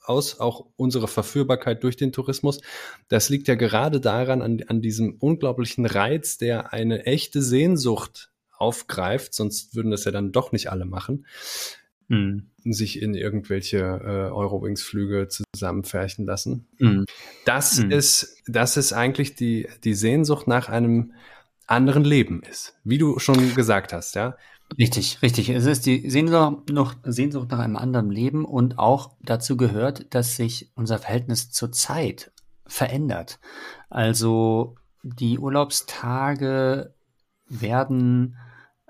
S2: aus, auch unsere Verführbarkeit durch den Tourismus. Das liegt ja gerade daran, an, an diesem unglaublichen Reiz, der eine echte Sehnsucht aufgreift, sonst würden das ja dann doch nicht alle machen, mhm. sich in irgendwelche äh, Eurowings-Flüge zusammenfärchen lassen. Mhm. Das mhm. ist, das ist eigentlich die, die Sehnsucht nach einem anderen Leben ist, wie du schon gesagt hast, ja.
S1: Richtig, richtig. Es ist die Sehnsucht, noch, Sehnsucht nach einem anderen Leben und auch dazu gehört, dass sich unser Verhältnis zur Zeit verändert. Also die Urlaubstage werden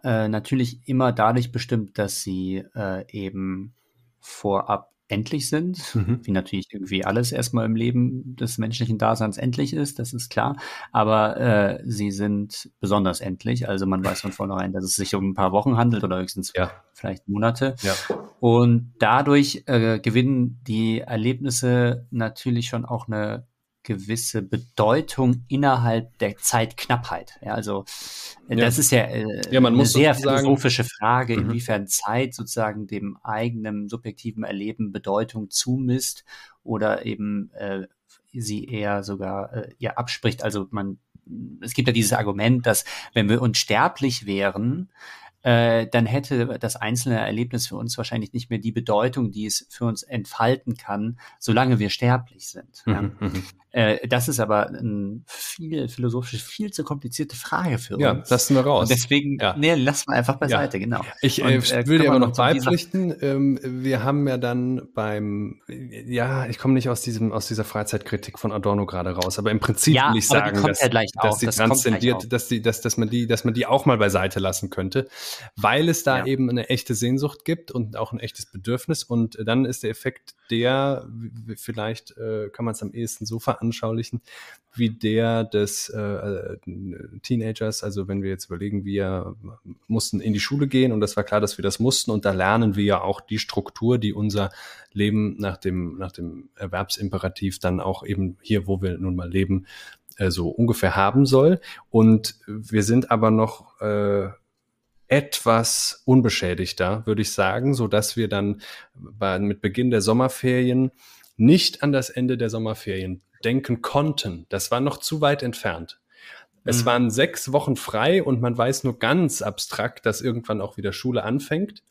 S1: äh, natürlich immer dadurch bestimmt, dass sie äh, eben vorab endlich sind, mhm. wie natürlich irgendwie alles erstmal im Leben des menschlichen Daseins endlich ist, das ist klar. Aber äh, sie sind besonders endlich. Also man weiß von vornherein, dass es sich um ein paar Wochen handelt oder höchstens ja. vielleicht Monate. Ja. Und dadurch äh, gewinnen die Erlebnisse natürlich schon auch eine gewisse Bedeutung innerhalb der Zeitknappheit. Ja, also äh, ja. das ist ja, äh, ja eine sehr philosophische Frage, mhm. inwiefern Zeit sozusagen dem eigenen subjektiven Erleben Bedeutung zumisst oder eben äh, sie eher sogar äh, ihr abspricht. Also man, es gibt ja dieses Argument, dass wenn wir unsterblich wären, äh, dann hätte das einzelne Erlebnis für uns wahrscheinlich nicht mehr die Bedeutung, die es für uns entfalten kann, solange wir sterblich sind. Mhm, ja. Mhm. Äh, das ist aber eine viel philosophisch viel zu komplizierte Frage für
S2: ja, uns. Ja, lassen wir raus.
S1: Und deswegen, ja. nee, lassen wir einfach beiseite, ja. genau.
S2: Ich äh, Und, äh, will dir aber noch beipflichten, ähm, wir haben ja dann beim, ja, ich komme nicht aus diesem, aus dieser Freizeitkritik von Adorno gerade raus, aber im Prinzip ja, will ich sagen, dass, ja dass die das transzendiert, dass die, dass, dass man die, dass man die auch mal beiseite lassen könnte, weil es da eben eine echte Sehnsucht gibt und auch ein echtes Bedürfnis und dann ist der Effekt der, vielleicht äh, kann man es am ehesten so veranschaulichen, wie der des äh, äh, Teenagers. Also wenn wir jetzt überlegen, wir mussten in die Schule gehen und das war klar, dass wir das mussten und da lernen wir ja auch die Struktur, die unser Leben nach dem, nach dem Erwerbsimperativ dann auch eben hier, wo wir nun mal leben, äh, so ungefähr haben soll. Und wir sind aber noch äh, etwas unbeschädigter, würde ich sagen, so dass wir dann bei, mit Beginn der Sommerferien nicht an das Ende der Sommerferien denken konnten. Das war noch zu weit entfernt. Es mhm. waren sechs Wochen frei und man weiß nur ganz abstrakt, dass irgendwann auch wieder Schule anfängt.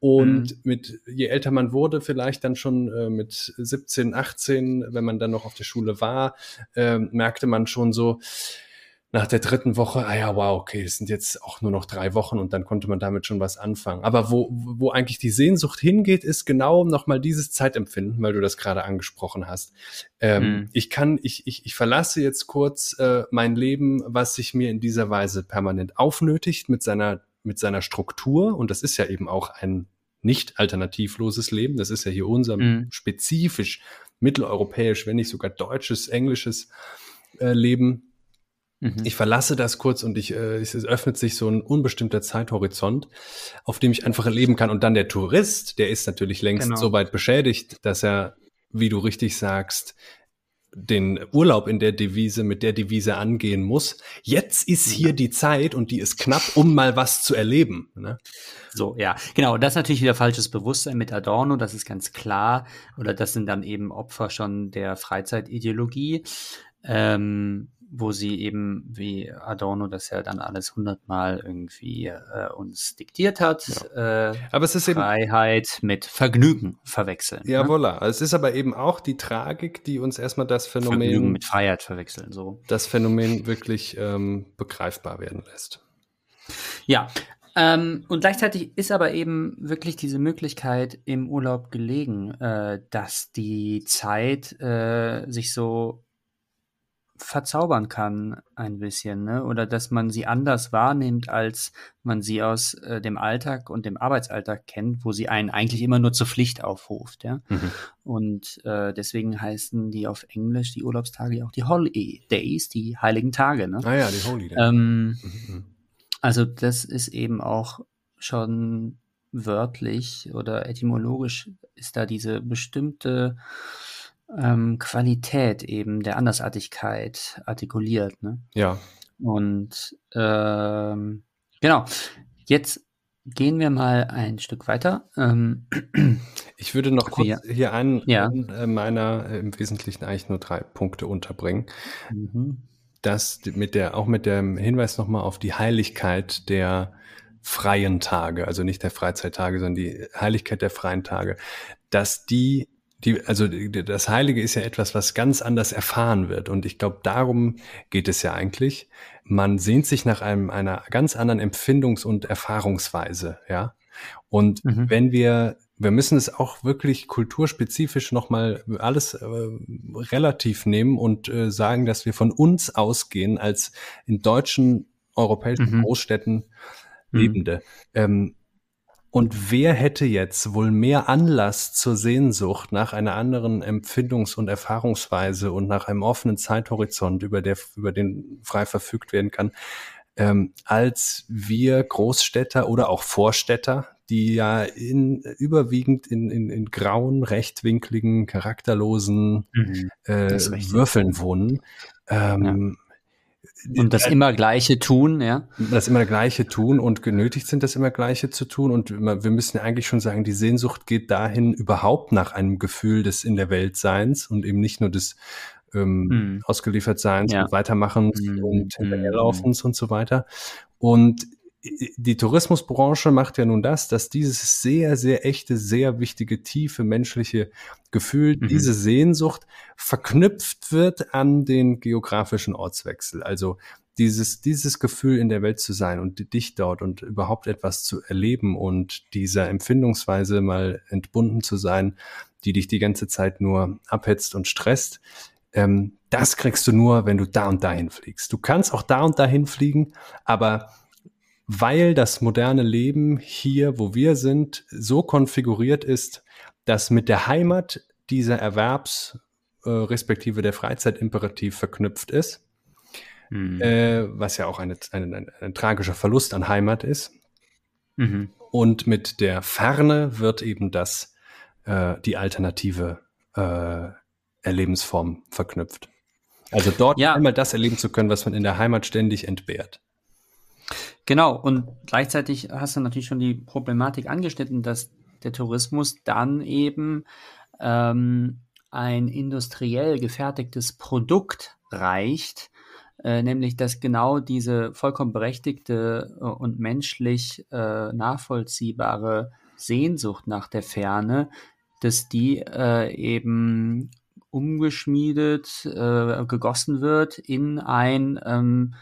S2: Und mhm. mit, je älter man wurde, vielleicht dann schon äh, mit 17, 18, wenn man dann noch auf der Schule war, äh, merkte man schon so, nach der dritten Woche, ah ja, wow, okay, es sind jetzt auch nur noch drei Wochen und dann konnte man damit schon was anfangen. Aber wo, wo eigentlich die Sehnsucht hingeht, ist genau nochmal dieses Zeitempfinden, weil du das gerade angesprochen hast. Ähm, mhm. Ich kann, ich, ich, ich verlasse jetzt kurz äh, mein Leben, was sich mir in dieser Weise permanent aufnötigt mit seiner, mit seiner Struktur. Und das ist ja eben auch ein nicht alternativloses Leben. Das ist ja hier unser mhm. spezifisch mitteleuropäisch, wenn nicht sogar deutsches, englisches äh, Leben Mhm. Ich verlasse das kurz und ich, äh, es öffnet sich so ein unbestimmter Zeithorizont, auf dem ich einfach leben kann. Und dann der Tourist, der ist natürlich längst genau. so weit beschädigt, dass er, wie du richtig sagst, den Urlaub in der Devise mit der Devise angehen muss. Jetzt ist hier die Zeit und die ist knapp, um mal was zu erleben. Ne?
S1: So, ja, genau. Das ist natürlich wieder falsches Bewusstsein mit Adorno, das ist ganz klar. Oder das sind dann eben Opfer schon der Freizeitideologie. Ähm, wo sie eben, wie Adorno das ja dann alles hundertmal irgendwie äh, uns diktiert hat, ja. äh,
S2: aber es ist
S1: Freiheit eben, mit Vergnügen verwechseln.
S2: Ja, ne? voilà. Es ist aber eben auch die Tragik, die uns erstmal das Phänomen
S1: Vergnügen mit Freiheit verwechseln, so.
S2: Das Phänomen wirklich ähm, begreifbar werden lässt.
S1: Ja, ähm, und gleichzeitig ist aber eben wirklich diese Möglichkeit im Urlaub gelegen, äh, dass die Zeit äh, sich so verzaubern kann ein bisschen, ne? Oder dass man sie anders wahrnimmt, als man sie aus äh, dem Alltag und dem Arbeitsalltag kennt, wo sie einen eigentlich immer nur zur Pflicht aufruft, ja. Mhm. Und äh, deswegen heißen die auf Englisch die Urlaubstage auch die Holiday Days, die heiligen Tage, ne?
S2: Ah ja, die Holy Days.
S1: Ähm, mhm, mhm. Also das ist eben auch schon wörtlich oder etymologisch ist da diese bestimmte ähm, Qualität eben der Andersartigkeit artikuliert. Ne?
S2: Ja.
S1: Und ähm, genau, jetzt gehen wir mal ein Stück weiter. Ähm,
S2: ich würde noch kurz ja. hier einen ja. Äh, meiner äh, im Wesentlichen eigentlich nur drei Punkte unterbringen. Mhm. Das mit der, auch mit dem Hinweis nochmal auf die Heiligkeit der freien Tage, also nicht der Freizeittage, sondern die Heiligkeit der freien Tage, dass die die, also das Heilige ist ja etwas, was ganz anders erfahren wird. Und ich glaube, darum geht es ja eigentlich. Man sehnt sich nach einem, einer ganz anderen Empfindungs- und Erfahrungsweise, ja. Und mhm. wenn wir, wir müssen es auch wirklich kulturspezifisch nochmal alles äh, relativ nehmen und äh, sagen, dass wir von uns ausgehen als in deutschen europäischen mhm. Großstädten mhm. Lebende. Ähm, und wer hätte jetzt wohl mehr Anlass zur Sehnsucht nach einer anderen Empfindungs- und Erfahrungsweise und nach einem offenen Zeithorizont, über, der, über den frei verfügt werden kann, ähm, als wir Großstädter oder auch Vorstädter, die ja in, überwiegend in, in, in grauen, rechtwinkligen, charakterlosen mhm, äh, Würfeln wohnen. Ähm,
S1: ja. Und das immer Gleiche tun, ja?
S2: Das immer Gleiche tun und genötigt sind, das immer Gleiche zu tun. Und wir müssen ja eigentlich schon sagen, die Sehnsucht geht dahin überhaupt nach einem Gefühl des in der Welt Seins und eben nicht nur des ähm, mm. Ausgeliefertseins ja. und Weitermachens mm. und Hinterherlaufens mm. und so weiter. Und die Tourismusbranche macht ja nun das, dass dieses sehr, sehr echte, sehr wichtige, tiefe menschliche Gefühl, mhm. diese Sehnsucht verknüpft wird an den geografischen Ortswechsel. Also dieses, dieses Gefühl in der Welt zu sein und dich dort und überhaupt etwas zu erleben und dieser Empfindungsweise mal entbunden zu sein, die dich die ganze Zeit nur abhetzt und stresst, ähm, das kriegst du nur, wenn du da und dahin fliegst. Du kannst auch da und dahin fliegen, aber weil das moderne Leben hier, wo wir sind, so konfiguriert ist, dass mit der Heimat dieser Erwerbs äh, respektive der Freizeit-Imperativ verknüpft ist, mhm. äh, was ja auch eine, ein, ein, ein, tragischer Verlust an Heimat ist. Mhm. Und mit der Ferne wird eben das äh, die alternative äh, Erlebensform verknüpft. Also dort ja. einmal das erleben zu können, was man in der Heimat ständig entbehrt.
S1: Genau, und gleichzeitig hast du natürlich schon die Problematik angeschnitten, dass der Tourismus dann eben ähm, ein industriell gefertigtes Produkt reicht, äh, nämlich dass genau diese vollkommen berechtigte äh, und menschlich äh, nachvollziehbare Sehnsucht nach der Ferne, dass die äh, eben umgeschmiedet, äh, gegossen wird in ein ähm,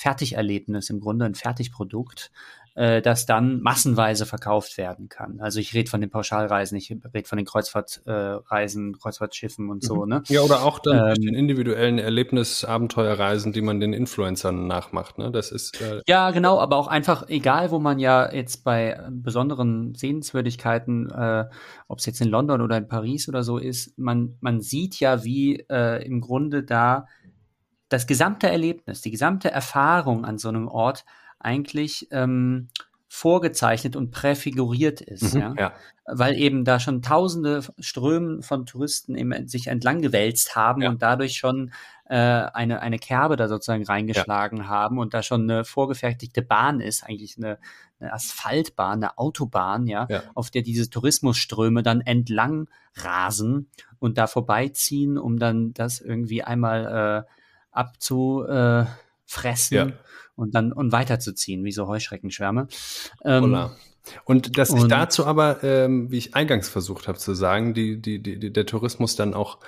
S1: Fertigerlebnis, im Grunde ein Fertigprodukt, äh, das dann massenweise verkauft werden kann. Also ich rede von den Pauschalreisen, ich rede von den Kreuzfahrtreisen, äh, Kreuzfahrtschiffen und so. Mhm. Ne?
S2: Ja, oder auch dann ähm, den individuellen Erlebnis-Abenteuerreisen, die man den Influencern nachmacht. Ne? Das ist
S1: äh, ja genau, aber auch einfach egal, wo man ja jetzt bei besonderen Sehenswürdigkeiten, äh, ob es jetzt in London oder in Paris oder so ist, man man sieht ja, wie äh, im Grunde da das gesamte Erlebnis, die gesamte Erfahrung an so einem Ort eigentlich ähm, vorgezeichnet und präfiguriert ist, mhm, ja? ja? weil eben da schon tausende Strömen von Touristen eben sich entlang gewälzt haben ja. und dadurch schon äh, eine, eine Kerbe da sozusagen reingeschlagen ja. haben und da schon eine vorgefertigte Bahn ist, eigentlich eine, eine Asphaltbahn, eine Autobahn, ja, auf der diese Tourismusströme dann entlang rasen und da vorbeiziehen, um dann das irgendwie einmal äh, abzufressen ja. und dann und weiterzuziehen, wie so Heuschreckenschwärme.
S2: Ähm, und dass sich dazu aber, ähm, wie ich eingangs versucht habe zu sagen, die, die, die, der Tourismus dann auch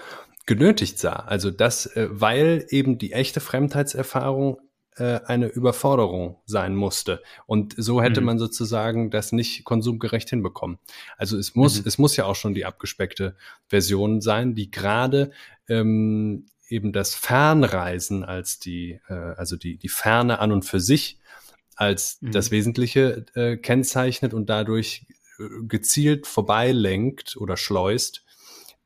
S2: genötigt sah. Also das, äh, weil eben die echte Fremdheitserfahrung äh, eine Überforderung sein musste. Und so hätte mhm. man sozusagen das nicht konsumgerecht hinbekommen. Also es muss, mhm. es muss ja auch schon die abgespeckte Version sein, die gerade ähm, eben das Fernreisen als die, äh, also die, die Ferne an und für sich als mhm. das Wesentliche äh, kennzeichnet und dadurch äh, gezielt vorbeilenkt oder schleust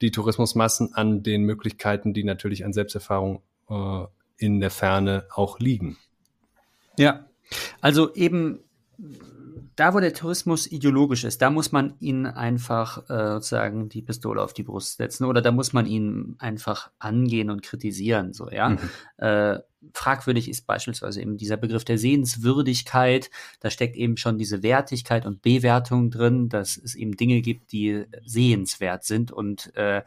S2: die Tourismusmassen an den Möglichkeiten, die natürlich an Selbsterfahrung äh, in der Ferne auch liegen.
S1: Ja, also eben da, wo der Tourismus ideologisch ist, da muss man ihn einfach äh, sozusagen die Pistole auf die Brust setzen oder da muss man ihn einfach angehen und kritisieren. So, ja. Mhm. Äh, fragwürdig ist beispielsweise eben dieser Begriff der Sehenswürdigkeit. Da steckt eben schon diese Wertigkeit und Bewertung drin, dass es eben Dinge gibt, die sehenswert sind und äh,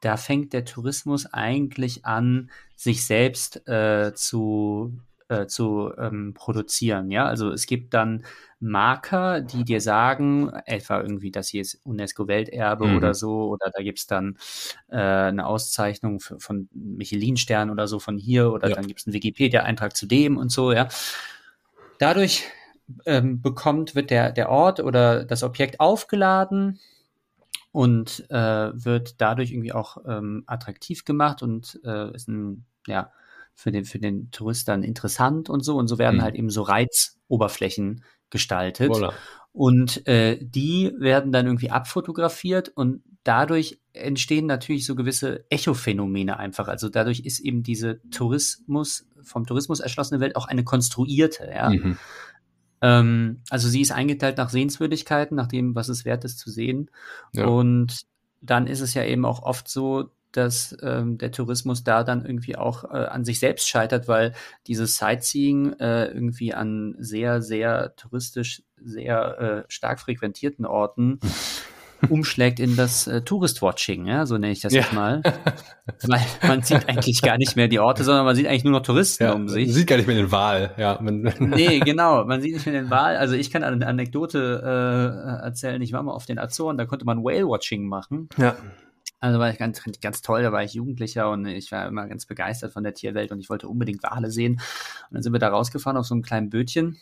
S1: da fängt der Tourismus eigentlich an, sich selbst äh, zu äh, zu ähm, produzieren. Ja, also es gibt dann Marker, die dir sagen, etwa irgendwie, das hier ist UNESCO-Welterbe mhm. oder so, oder da gibt's dann äh, eine Auszeichnung für, von Michelin-Stern oder so von hier, oder ja. dann gibt's einen Wikipedia-Eintrag zu dem und so, ja. Dadurch ähm, bekommt, wird der, der Ort oder das Objekt aufgeladen und äh, wird dadurch irgendwie auch ähm, attraktiv gemacht und äh, ist ein, ja, für den, für den Tourist dann interessant und so. Und so werden mhm. halt eben so Reizoberflächen gestaltet. Voilà. Und äh, die werden dann irgendwie abfotografiert und dadurch entstehen natürlich so gewisse Echophänomene einfach. Also dadurch ist eben diese Tourismus, vom Tourismus erschlossene Welt auch eine konstruierte, ja. Mhm. Ähm, also sie ist eingeteilt nach Sehenswürdigkeiten, nach dem, was es wert ist zu sehen. Ja. Und dann ist es ja eben auch oft so, dass ähm, der Tourismus da dann irgendwie auch äh, an sich selbst scheitert, weil dieses Sightseeing äh, irgendwie an sehr, sehr touristisch, sehr äh, stark frequentierten Orten umschlägt in das äh, Tourist-Watching, ja, so nenne ich das ja. jetzt mal. Weil man sieht eigentlich gar nicht mehr die Orte, sondern man sieht eigentlich nur noch Touristen
S2: ja,
S1: um sich.
S2: Man sieht gar nicht mehr den Wal, ja.
S1: nee, genau, man sieht nicht mehr den Wal. Also ich kann eine Anekdote äh, erzählen, ich war mal auf den Azoren, da konnte man Whale-Watching machen.
S2: Ja.
S1: Also war ich ganz, ganz toll, da war ich Jugendlicher und ich war immer ganz begeistert von der Tierwelt und ich wollte unbedingt Wale sehen. Und dann sind wir da rausgefahren auf so einem kleinen Bötchen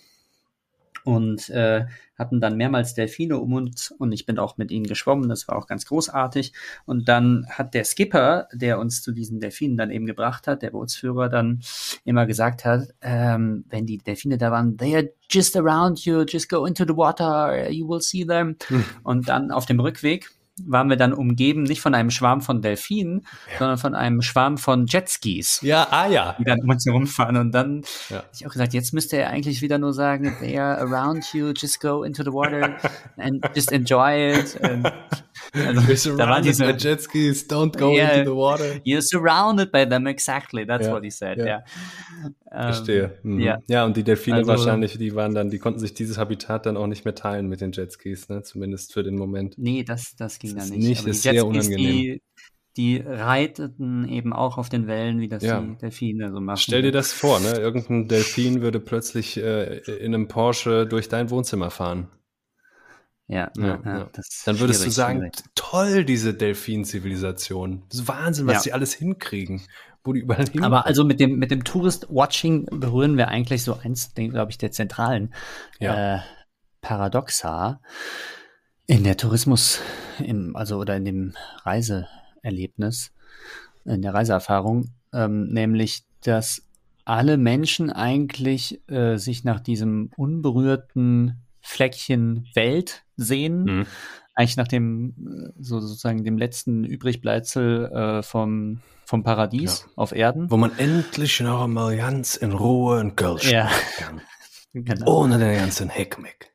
S1: und äh, hatten dann mehrmals Delfine um uns und ich bin auch mit ihnen geschwommen, das war auch ganz großartig. Und dann hat der Skipper, der uns zu diesen Delfinen dann eben gebracht hat, der Bootsführer dann immer gesagt hat, ähm, wenn die Delfine da waren, they are just around you, just go into the water, you will see them. Hm. Und dann auf dem Rückweg waren wir dann umgeben, nicht von einem Schwarm von Delfinen, ja. sondern von einem Schwarm von Jetskis.
S2: Ja, ah ja.
S1: Die dann um uns herumfahren. Und dann ja. habe ich auch gesagt, jetzt müsste er eigentlich wieder nur sagen, they are around you, just go into the water and just enjoy it. And,
S2: also, da waren diese Jetskis, don't go yeah, into the water.
S1: You're surrounded by them, exactly. That's yeah. what he said, ja. Yeah.
S2: Verstehe. Mhm. Ja. ja, und die Delfine also, wahrscheinlich, die waren dann, die konnten sich dieses Habitat dann auch nicht mehr teilen mit den Jetskis, ne? Zumindest für den Moment.
S1: Nee, das, das ging
S2: das
S1: da nicht.
S2: nicht ist sehr Jetskis, unangenehm.
S1: Die, die reiteten eben auch auf den Wellen, wie das ja. die Delfine so machen.
S2: Stell dir das vor, ne? Irgendein Delfin würde plötzlich äh, in einem Porsche durch dein Wohnzimmer fahren.
S1: Ja, ja, ja.
S2: dann würdest du sagen, schwierig. toll, diese Delfin-Zivilisation. Das ist Wahnsinn, was ja. die alles hinkriegen wo die überall hin.
S1: Aber also mit dem, mit dem Tourist-Watching berühren wir eigentlich so eins, glaube ich, der zentralen äh, Paradoxa in der Tourismus, im, also oder in dem Reiseerlebnis, in der Reiseerfahrung, ähm, nämlich, dass alle Menschen eigentlich äh, sich nach diesem unberührten Fleckchen Welt sehen, mhm. eigentlich nach dem so sozusagen dem letzten Übrigbleibsel äh, vom vom Paradies ja. auf Erden.
S2: Wo man endlich noch einmal ganz in Ruhe und Kölsch ja. kann. genau. Ohne den ganzen Heckmeck.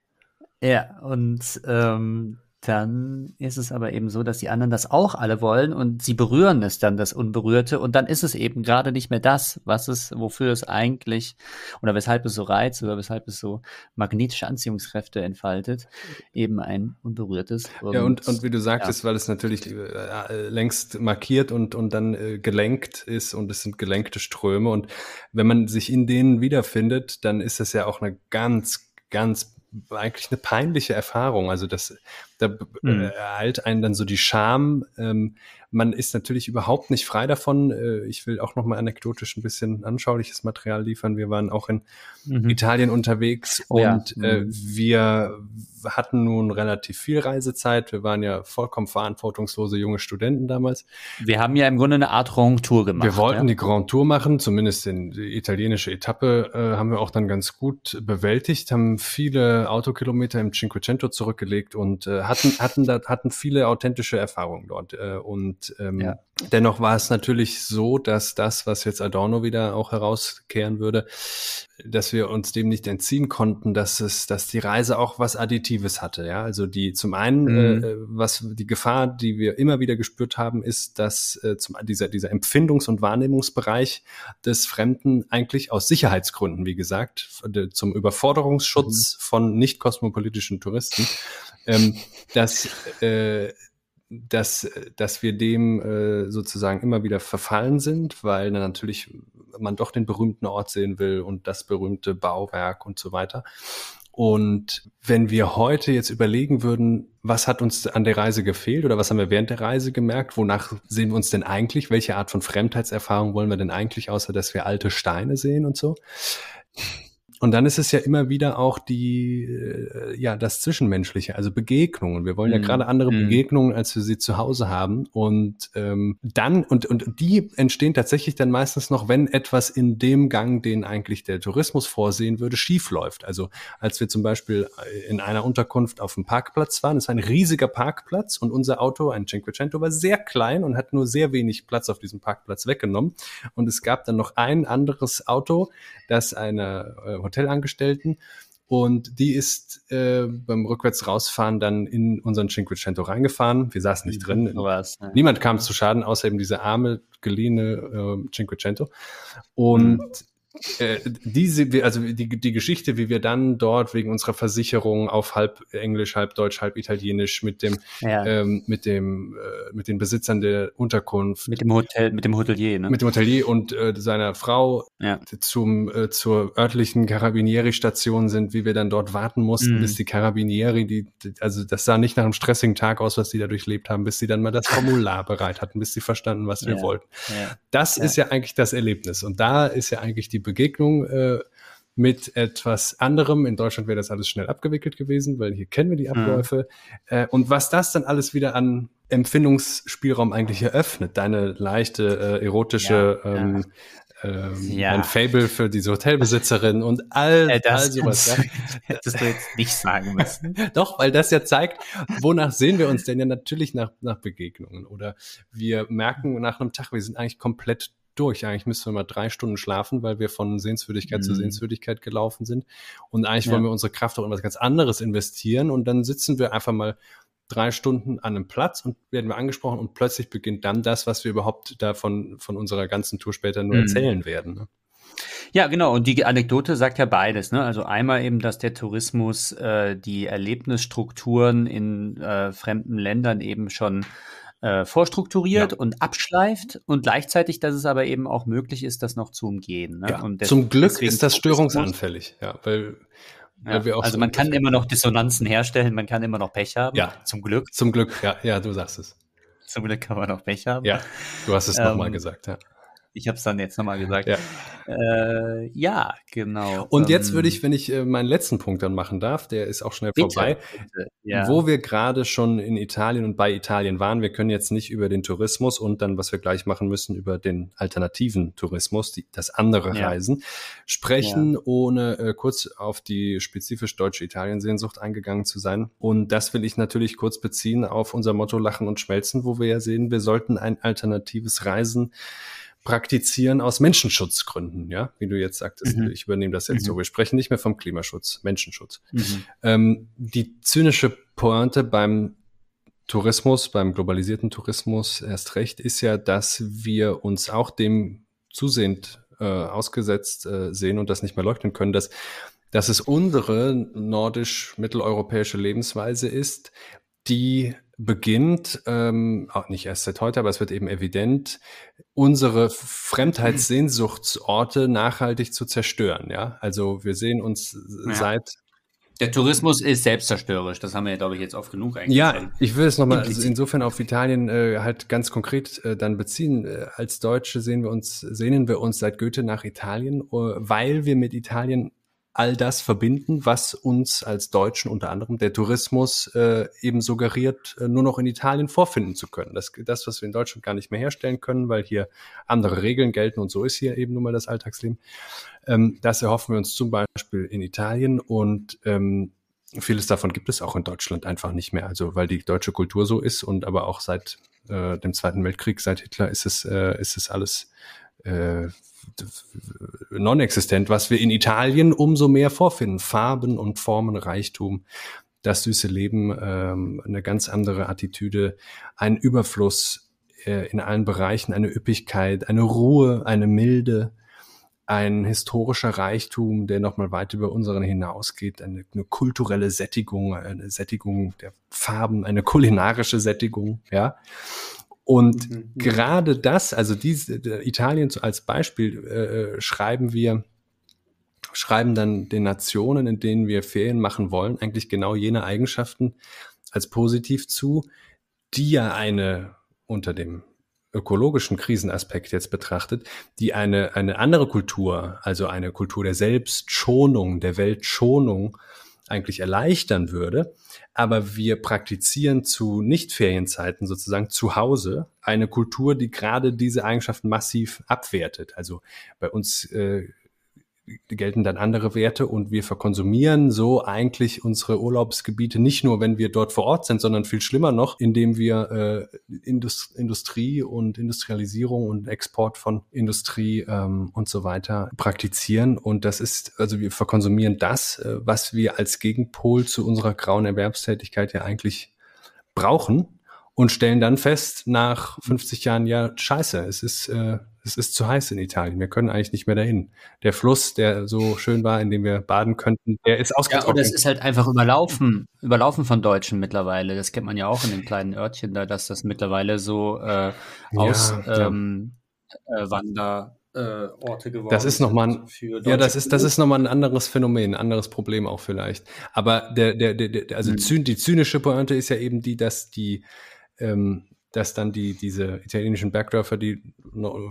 S1: Ja, und ähm, dann ist es aber eben so, dass die anderen das auch alle wollen und sie berühren es dann, das Unberührte, und dann ist es eben gerade nicht mehr das, was es, wofür es eigentlich oder weshalb es so reizt oder weshalb es so magnetische Anziehungskräfte entfaltet, eben ein Unberührtes.
S2: Und, ja, und, und wie du sagtest, ja. weil es natürlich äh, längst markiert und, und dann äh, gelenkt ist und es sind gelenkte Ströme und wenn man sich in denen wiederfindet, dann ist das ja auch eine ganz, ganz eigentlich eine peinliche Erfahrung. Also das, da mhm. ereilt einen dann so die Scham. Ähm, man ist natürlich überhaupt nicht frei davon. Äh, ich will auch noch mal anekdotisch ein bisschen anschauliches Material liefern. Wir waren auch in mhm. Italien unterwegs oh, und ja. äh, mhm. wir hatten nun relativ viel Reisezeit. Wir waren ja vollkommen verantwortungslose junge Studenten damals.
S1: Wir haben ja im Grunde eine Art Grand Tour gemacht.
S2: Wir wollten
S1: ja?
S2: die Grand Tour machen, zumindest in die italienische Etappe äh, haben wir auch dann ganz gut bewältigt, haben viele Autokilometer im Cinquecento zurückgelegt und äh, hatten hatten da hatten viele authentische Erfahrungen dort äh, und ähm, ja. dennoch war es natürlich so, dass das, was jetzt Adorno wieder auch herauskehren würde, dass wir uns dem nicht entziehen konnten, dass es, dass die Reise auch was Additives hatte. Ja, also die zum einen, mhm. äh, was die Gefahr, die wir immer wieder gespürt haben, ist, dass äh, zum dieser dieser Empfindungs- und Wahrnehmungsbereich des Fremden eigentlich aus Sicherheitsgründen, wie gesagt, zum Überforderungsschutz mhm. von nicht kosmopolitischen Touristen, ähm, dass äh, dass, dass wir dem äh, sozusagen immer wieder verfallen sind, weil dann natürlich man doch den berühmten Ort sehen will und das berühmte Bauwerk und so weiter. Und wenn wir heute jetzt überlegen würden, was hat uns an der Reise gefehlt oder was haben wir während der Reise gemerkt, wonach sehen wir uns denn eigentlich, welche Art von Fremdheitserfahrung wollen wir denn eigentlich, außer dass wir alte Steine sehen und so, und dann ist es ja immer wieder auch die, äh, ja, das Zwischenmenschliche, also Begegnungen. Wir wollen ja mm, gerade andere mm. Begegnungen, als wir sie zu Hause haben. Und ähm, dann, und, und die entstehen tatsächlich dann meistens noch, wenn etwas in dem Gang, den eigentlich der Tourismus vorsehen würde, schief läuft. Also als wir zum Beispiel in einer Unterkunft auf dem Parkplatz waren, ist ein riesiger Parkplatz und unser Auto, ein Cinquecento, war sehr klein und hat nur sehr wenig Platz auf diesem Parkplatz weggenommen. Und es gab dann noch ein anderes Auto, das eine äh, Hotelangestellten Und die ist äh, beim rückwärts rausfahren dann in unseren Cinquecento reingefahren. Wir saßen nicht drin. Was, ne? Niemand kam zu Schaden, außer eben diese arme, geliehene äh, Cinquecento. Und mhm äh, diese, also die, die Geschichte, wie wir dann dort wegen unserer Versicherung auf halb Englisch, halb Deutsch, halb Italienisch mit dem, ja. ähm, mit dem, äh, mit den Besitzern der Unterkunft,
S1: mit dem Hotel, mit dem Hotelier, ne?
S2: mit dem Hotelier und äh, seiner Frau ja. zum äh, zur örtlichen Carabinieri-Station sind, wie wir dann dort warten mussten, mhm. bis die Carabinieri, die, also das sah nicht nach einem stressigen Tag aus, was die da durchlebt haben, bis sie dann mal das Formular bereit hatten, bis sie verstanden, was wir wollten. Das ist ja eigentlich das Erlebnis und da ist ja eigentlich die Begegnung äh, mit etwas anderem. In Deutschland wäre das alles schnell abgewickelt gewesen, weil hier kennen wir die mhm. Abläufe. Mhm. Äh, und was das dann alles wieder an Empfindungsspielraum eigentlich eröffnet, deine leichte, äh, erotische ja, ähm, ähm, ja. ein Fable für diese Hotelbesitzerin und all, äh,
S1: das all sowas. Ja. Hättest du jetzt nicht sagen müssen.
S2: Doch, weil das ja zeigt, wonach sehen wir uns denn ja natürlich nach, nach Begegnungen oder wir merken nach einem Tag, wir sind eigentlich komplett durch. Eigentlich müssten wir mal drei Stunden schlafen, weil wir von Sehenswürdigkeit mhm. zu Sehenswürdigkeit gelaufen sind. Und eigentlich ja. wollen wir unsere Kraft auch in was ganz anderes investieren. Und dann sitzen wir einfach mal drei Stunden an einem Platz und werden wir angesprochen und plötzlich beginnt dann das, was wir überhaupt davon von unserer ganzen Tour später nur mhm. erzählen werden. Ne?
S1: Ja, genau. Und die Anekdote sagt ja beides. Ne? Also einmal eben, dass der Tourismus äh, die Erlebnisstrukturen in äh, fremden Ländern eben schon äh, vorstrukturiert ja. und abschleift und gleichzeitig, dass es aber eben auch möglich ist, das noch zu umgehen. Ne?
S2: Ja. Zum Glück ist das störungsanfällig, ja, weil
S1: ja, also man kann immer noch Dissonanzen herstellen, man kann immer noch Pech haben.
S2: Ja. Zum Glück. Zum Glück, ja, ja, du sagst es.
S1: Zum Glück kann man noch Pech haben.
S2: Ja, du hast es ähm, nochmal gesagt, ja.
S1: Ich habe es dann jetzt nochmal gesagt. Ja. Äh, ja, genau.
S2: Und jetzt würde ähm, ich, wenn ich äh, meinen letzten Punkt dann machen darf, der ist auch schnell bitte, vorbei, bitte. Ja. wo wir gerade schon in Italien und bei Italien waren. Wir können jetzt nicht über den Tourismus und dann, was wir gleich machen müssen, über den alternativen Tourismus, die, das andere ja. Reisen, sprechen, ja. ohne äh, kurz auf die spezifisch deutsche Italiensehnsucht eingegangen zu sein. Und das will ich natürlich kurz beziehen auf unser Motto Lachen und Schmelzen, wo wir ja sehen, wir sollten ein alternatives Reisen praktizieren aus Menschenschutzgründen, ja, wie du jetzt sagtest, mhm. ich übernehme das jetzt mhm. so. Wir sprechen nicht mehr vom Klimaschutz, Menschenschutz. Mhm. Ähm, die zynische Pointe beim Tourismus, beim globalisierten Tourismus erst recht, ist ja, dass wir uns auch dem zusehend äh, ausgesetzt äh, sehen und das nicht mehr leugnen können, dass, dass es unsere nordisch-mitteleuropäische Lebensweise ist, die beginnt, ähm, auch nicht erst seit heute, aber es wird eben evident, unsere Fremdheitssehnsuchtsorte nachhaltig zu zerstören. Ja, also wir sehen uns ja. seit
S1: der Tourismus ist selbstzerstörerisch. Das haben wir, glaube ich, jetzt oft genug
S2: eigentlich. Ja, ich will es nochmal also insofern auf Italien äh, halt ganz konkret äh, dann beziehen. Äh, als Deutsche sehen wir uns, sehnen wir uns seit Goethe nach Italien, äh, weil wir mit Italien all das verbinden, was uns als Deutschen unter anderem der Tourismus äh, eben suggeriert, äh, nur noch in Italien vorfinden zu können. Das, das, was wir in Deutschland gar nicht mehr herstellen können, weil hier andere Regeln gelten und so ist hier eben nun mal das Alltagsleben. Ähm, das erhoffen wir uns zum Beispiel in Italien und ähm, vieles davon gibt es auch in Deutschland einfach nicht mehr. Also weil die deutsche Kultur so ist und aber auch seit äh, dem Zweiten Weltkrieg, seit Hitler ist es, äh, ist es alles äh, non-existent, was wir in Italien umso mehr vorfinden. Farben und Formen, Reichtum, das süße Leben, ähm, eine ganz andere Attitüde, ein Überfluss äh, in allen Bereichen, eine Üppigkeit, eine Ruhe, eine Milde, ein historischer Reichtum, der nochmal weit über unseren hinausgeht, eine, eine, kulturelle Sättigung, eine Sättigung der Farben, eine kulinarische Sättigung, ja. Und mhm. mhm. gerade das, also diese Italien als Beispiel äh, schreiben wir, schreiben dann den Nationen, in denen wir Ferien machen wollen, eigentlich genau jene Eigenschaften als positiv zu, die ja eine unter dem ökologischen Krisenaspekt jetzt betrachtet, die eine, eine andere Kultur, also eine Kultur der Selbstschonung, der Weltschonung eigentlich erleichtern würde. Aber wir praktizieren zu Nicht-Ferienzeiten sozusagen zu Hause eine Kultur, die gerade diese Eigenschaften massiv abwertet. Also bei uns äh, gelten dann andere Werte und wir verkonsumieren so eigentlich unsere Urlaubsgebiete nicht nur, wenn wir dort vor Ort sind, sondern viel schlimmer noch, indem wir äh, Indust Industrie und Industrialisierung und Export von Industrie ähm, und so weiter praktizieren. Und das ist, also wir verkonsumieren das, äh, was wir als Gegenpol zu unserer grauen Erwerbstätigkeit ja eigentlich brauchen und stellen dann fest nach 50 Jahren, ja, scheiße, es ist, äh, es ist zu heiß in Italien. Wir können eigentlich nicht mehr dahin. Der Fluss, der so schön war, in dem wir baden könnten, der ist ausgetrocknet. Ja, und
S1: es ist halt einfach überlaufen, überlaufen von Deutschen mittlerweile. Das kennt man ja auch in den kleinen Örtchen da, dass das mittlerweile so äh, aus ja, ähm, ja. Äh, Wander äh, Orte geworden
S2: das ist nochmal ein, ja das ist das ist noch mal ein anderes Phänomen ein anderes Problem auch vielleicht aber der der der, der also hm. die zynische Pointe ist ja eben die dass die ähm, dass dann die diese italienischen Bergdörfer die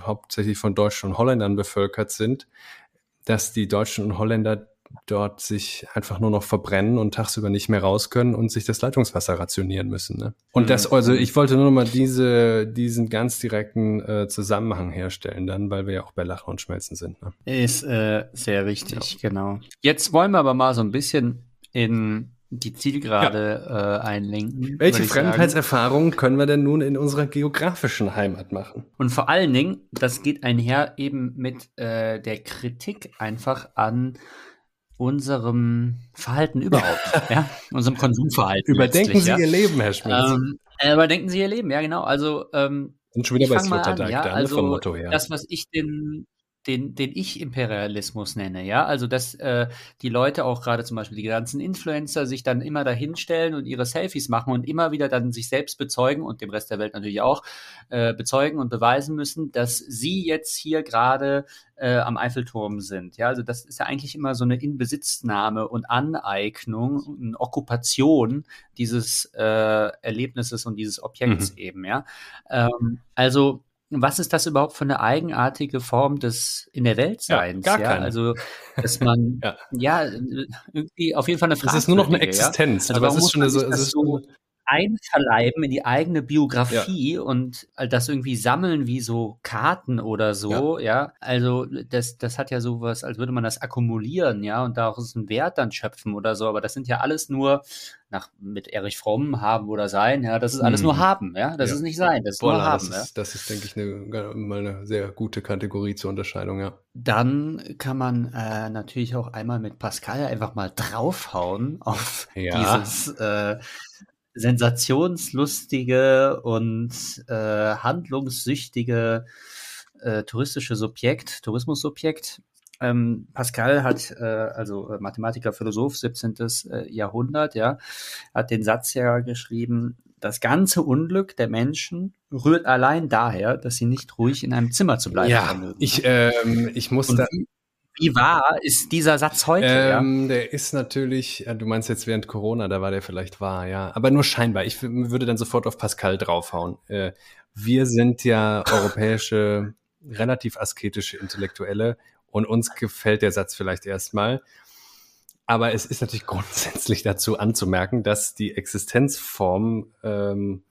S2: hauptsächlich von Deutschen und Holländern bevölkert sind dass die Deutschen und Holländer dort sich einfach nur noch verbrennen und tagsüber nicht mehr raus können und sich das Leitungswasser rationieren müssen. Ne? Und mhm. das, also ich wollte nur noch mal diese, diesen ganz direkten äh, Zusammenhang herstellen, dann, weil wir ja auch bei Lachen und Schmelzen sind. Ne?
S1: Ist äh, sehr wichtig, ja. genau. Jetzt wollen wir aber mal so ein bisschen in die Zielgerade ja. äh, einlenken.
S2: Welche Fremdheitserfahrungen können wir denn nun in unserer geografischen Heimat machen?
S1: Und vor allen Dingen, das geht einher eben mit äh, der Kritik einfach an unserem Verhalten überhaupt, ja, unserem Konsumverhalten.
S2: Überdenken Sie
S1: ja.
S2: Ihr Leben, Herr Schmidt. Ähm,
S1: äh, überdenken Sie Ihr Leben, ja genau. Also ähm,
S2: sind schon wieder bei Sloterdijk,
S1: ja, also vom Motto her. Das, was ich den den, den Ich-Imperialismus nenne, ja, also dass äh, die Leute auch gerade zum Beispiel die ganzen Influencer sich dann immer dahinstellen und ihre Selfies machen und immer wieder dann sich selbst bezeugen und dem Rest der Welt natürlich auch äh, bezeugen und beweisen müssen, dass sie jetzt hier gerade äh, am Eiffelturm sind. Ja, also das ist ja eigentlich immer so eine Inbesitznahme und Aneignung, und Okkupation dieses äh, Erlebnisses und dieses Objekts mhm. eben, ja. Ähm, also was ist das überhaupt für eine eigenartige Form des in der Weltseins?
S2: Ja, gar ja?
S1: Keine. Also, dass man ja. ja. irgendwie auf jeden Fall eine Frage.
S2: Es ist nur noch eine Existenz,
S1: ja? also aber es ist schon eine, so, es ist so einverleiben in die eigene Biografie ja. und das irgendwie sammeln wie so Karten oder so, ja. ja. Also das, das hat ja sowas, als würde man das akkumulieren, ja, und daraus einen Wert dann schöpfen oder so. Aber das sind ja alles nur nach mit Erich Fromm haben oder sein, ja, das ist alles hm. nur mhm. haben, ja, das ja. ist nicht sein, das ist Boah, nur haben.
S2: Das ist, das ist, denke ich, eine, mal eine sehr gute Kategorie zur Unterscheidung, ja.
S1: Dann kann man äh, natürlich auch einmal mit Pascal einfach mal draufhauen auf dieses äh, sensationslustige und äh, handlungssüchtige äh, touristische Subjekt, Tourismussubjekt. Ähm, Pascal hat, äh, also äh, Mathematiker, Philosoph, 17. Äh, Jahrhundert, ja, hat den Satz ja geschrieben, das ganze Unglück der Menschen rührt allein daher, dass sie nicht ruhig in einem Zimmer zu bleiben
S2: ja. Ich, ähm, ich muss
S1: und da, wie wahr ist dieser Satz heute?
S2: Ähm, ja? Der ist natürlich, du meinst jetzt während Corona, da war der vielleicht wahr, ja. Aber nur scheinbar. Ich würde dann sofort auf Pascal draufhauen. Äh, wir sind ja europäische, relativ asketische Intellektuelle und uns gefällt der Satz vielleicht erstmal. Aber es ist natürlich grundsätzlich dazu anzumerken, dass die Existenzform ähm,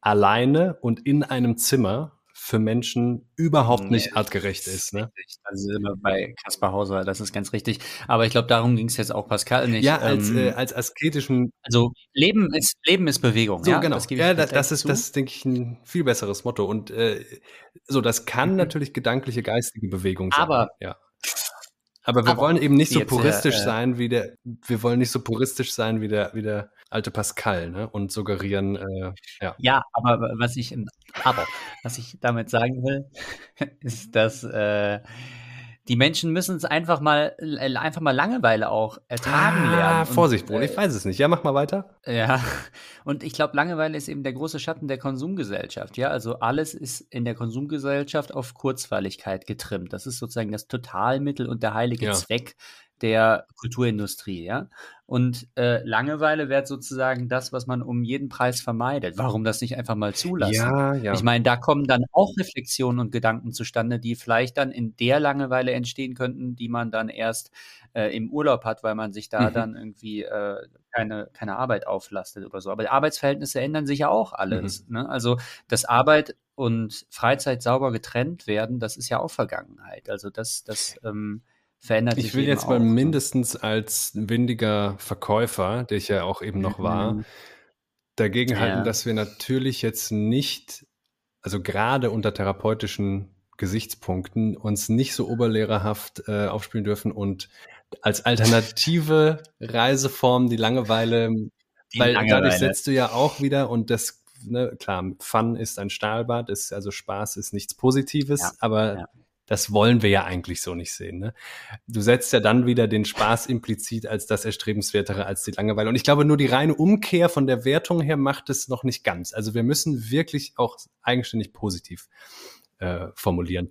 S2: alleine und in einem Zimmer für Menschen überhaupt nicht nee, artgerecht ist. Ne?
S1: Also wir bei Kaspar Hauser, das ist ganz richtig. Aber ich glaube, darum ging es jetzt auch Pascal nicht.
S2: Ja, als, ähm, äh, als asketischen.
S1: Also Leben ist Leben ist Bewegung.
S2: So ja? genau. Das ja, das, das ist, das denke ich, ein viel besseres Motto. Und äh, so, das kann mhm. natürlich gedankliche geistige Bewegung sein.
S1: Aber
S2: ja. Aber wir Aber wollen eben nicht so puristisch äh, sein wie der, wir wollen nicht so puristisch sein wie der, wie der alte Pascal, ne? Und suggerieren, äh, ja.
S1: Ja, aber was ich, aber was ich damit sagen will, ist, dass äh, die Menschen müssen es einfach mal, äh, einfach mal Langeweile auch ertragen ah, lernen.
S2: Vorsicht, Bruder, ich weiß es nicht. Ja, mach mal weiter.
S1: Ja, und ich glaube, Langeweile ist eben der große Schatten der Konsumgesellschaft. Ja, also alles ist in der Konsumgesellschaft auf Kurzweiligkeit getrimmt. Das ist sozusagen das Totalmittel und der heilige ja. Zweck der Kulturindustrie, ja. Und äh, Langeweile wäre sozusagen das, was man um jeden Preis vermeidet. Warum das nicht einfach mal zulassen?
S2: Ja, ja.
S1: Ich meine, da kommen dann auch Reflexionen und Gedanken zustande, die vielleicht dann in der Langeweile entstehen könnten, die man dann erst äh, im Urlaub hat, weil man sich da mhm. dann irgendwie äh, keine, keine Arbeit auflastet oder so. Aber Arbeitsverhältnisse ändern sich ja auch alles. Mhm. Ne? Also, dass Arbeit und Freizeit sauber getrennt werden, das ist ja auch Vergangenheit. Also das, das ähm, verändert
S2: ich
S1: sich
S2: will
S1: eben
S2: jetzt mal
S1: auch, ne?
S2: mindestens als windiger Verkäufer, der ich ja auch eben noch war,
S1: Mhm.
S2: dagegen halten,
S1: Ja.
S2: dass wir natürlich jetzt nicht, also gerade unter therapeutischen Gesichtspunkten, uns nicht so oberlehrerhaft äh, aufspielen dürfen und als alternative Reiseform die Langeweile,
S1: Die
S2: weil
S1: Langeweile.
S2: dadurch setzt du ja auch wieder und das, ne, klar, Fun ist ein Stahlbad, ist also Spaß ist nichts Positives,
S1: Ja,
S2: aber
S1: ja.
S2: Das wollen wir ja eigentlich so nicht sehen. Ne? Du setzt ja dann wieder den Spaß implizit als das Erstrebenswertere als die Langeweile. Und ich glaube, nur die reine Umkehr von der Wertung her macht es noch nicht ganz. Also wir müssen wirklich auch eigenständig positiv äh, formulieren.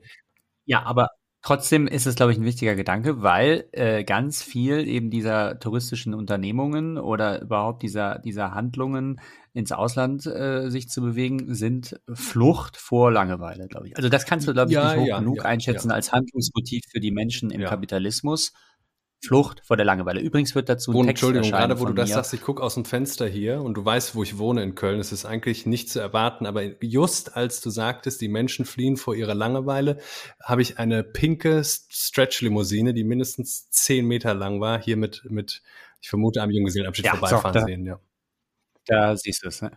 S1: Ja, aber trotzdem ist es, glaube ich, ein wichtiger Gedanke, weil äh, ganz viel eben dieser touristischen Unternehmungen oder überhaupt dieser, dieser Handlungen ins Ausland äh, sich zu bewegen, sind Flucht vor Langeweile, glaube ich. Also das kannst du, glaube ich,
S2: Ja,
S1: nicht hoch
S2: ja,
S1: genug
S2: ja,
S1: einschätzen als Handlungsmotiv für die Menschen im. Kapitalismus. Flucht vor der Langeweile. Übrigens wird dazu ein
S2: Und
S1: Text
S2: Entschuldigung, gerade wo du das
S1: mir.
S2: sagst, ich gucke aus dem Fenster hier und du weißt, wo ich wohne in Köln. Es ist eigentlich nicht zu erwarten, aber just als du sagtest, die Menschen fliehen vor ihrer Langeweile, habe ich eine pinke Stretch-Limousine, die mindestens zehn Meter lang war, hier mit, mit ich vermute, einem Junggesellenabschied
S1: Ja,
S2: vorbeifahren
S1: so, da-
S2: sehen. Ja.
S1: Da siehst du es. Ne?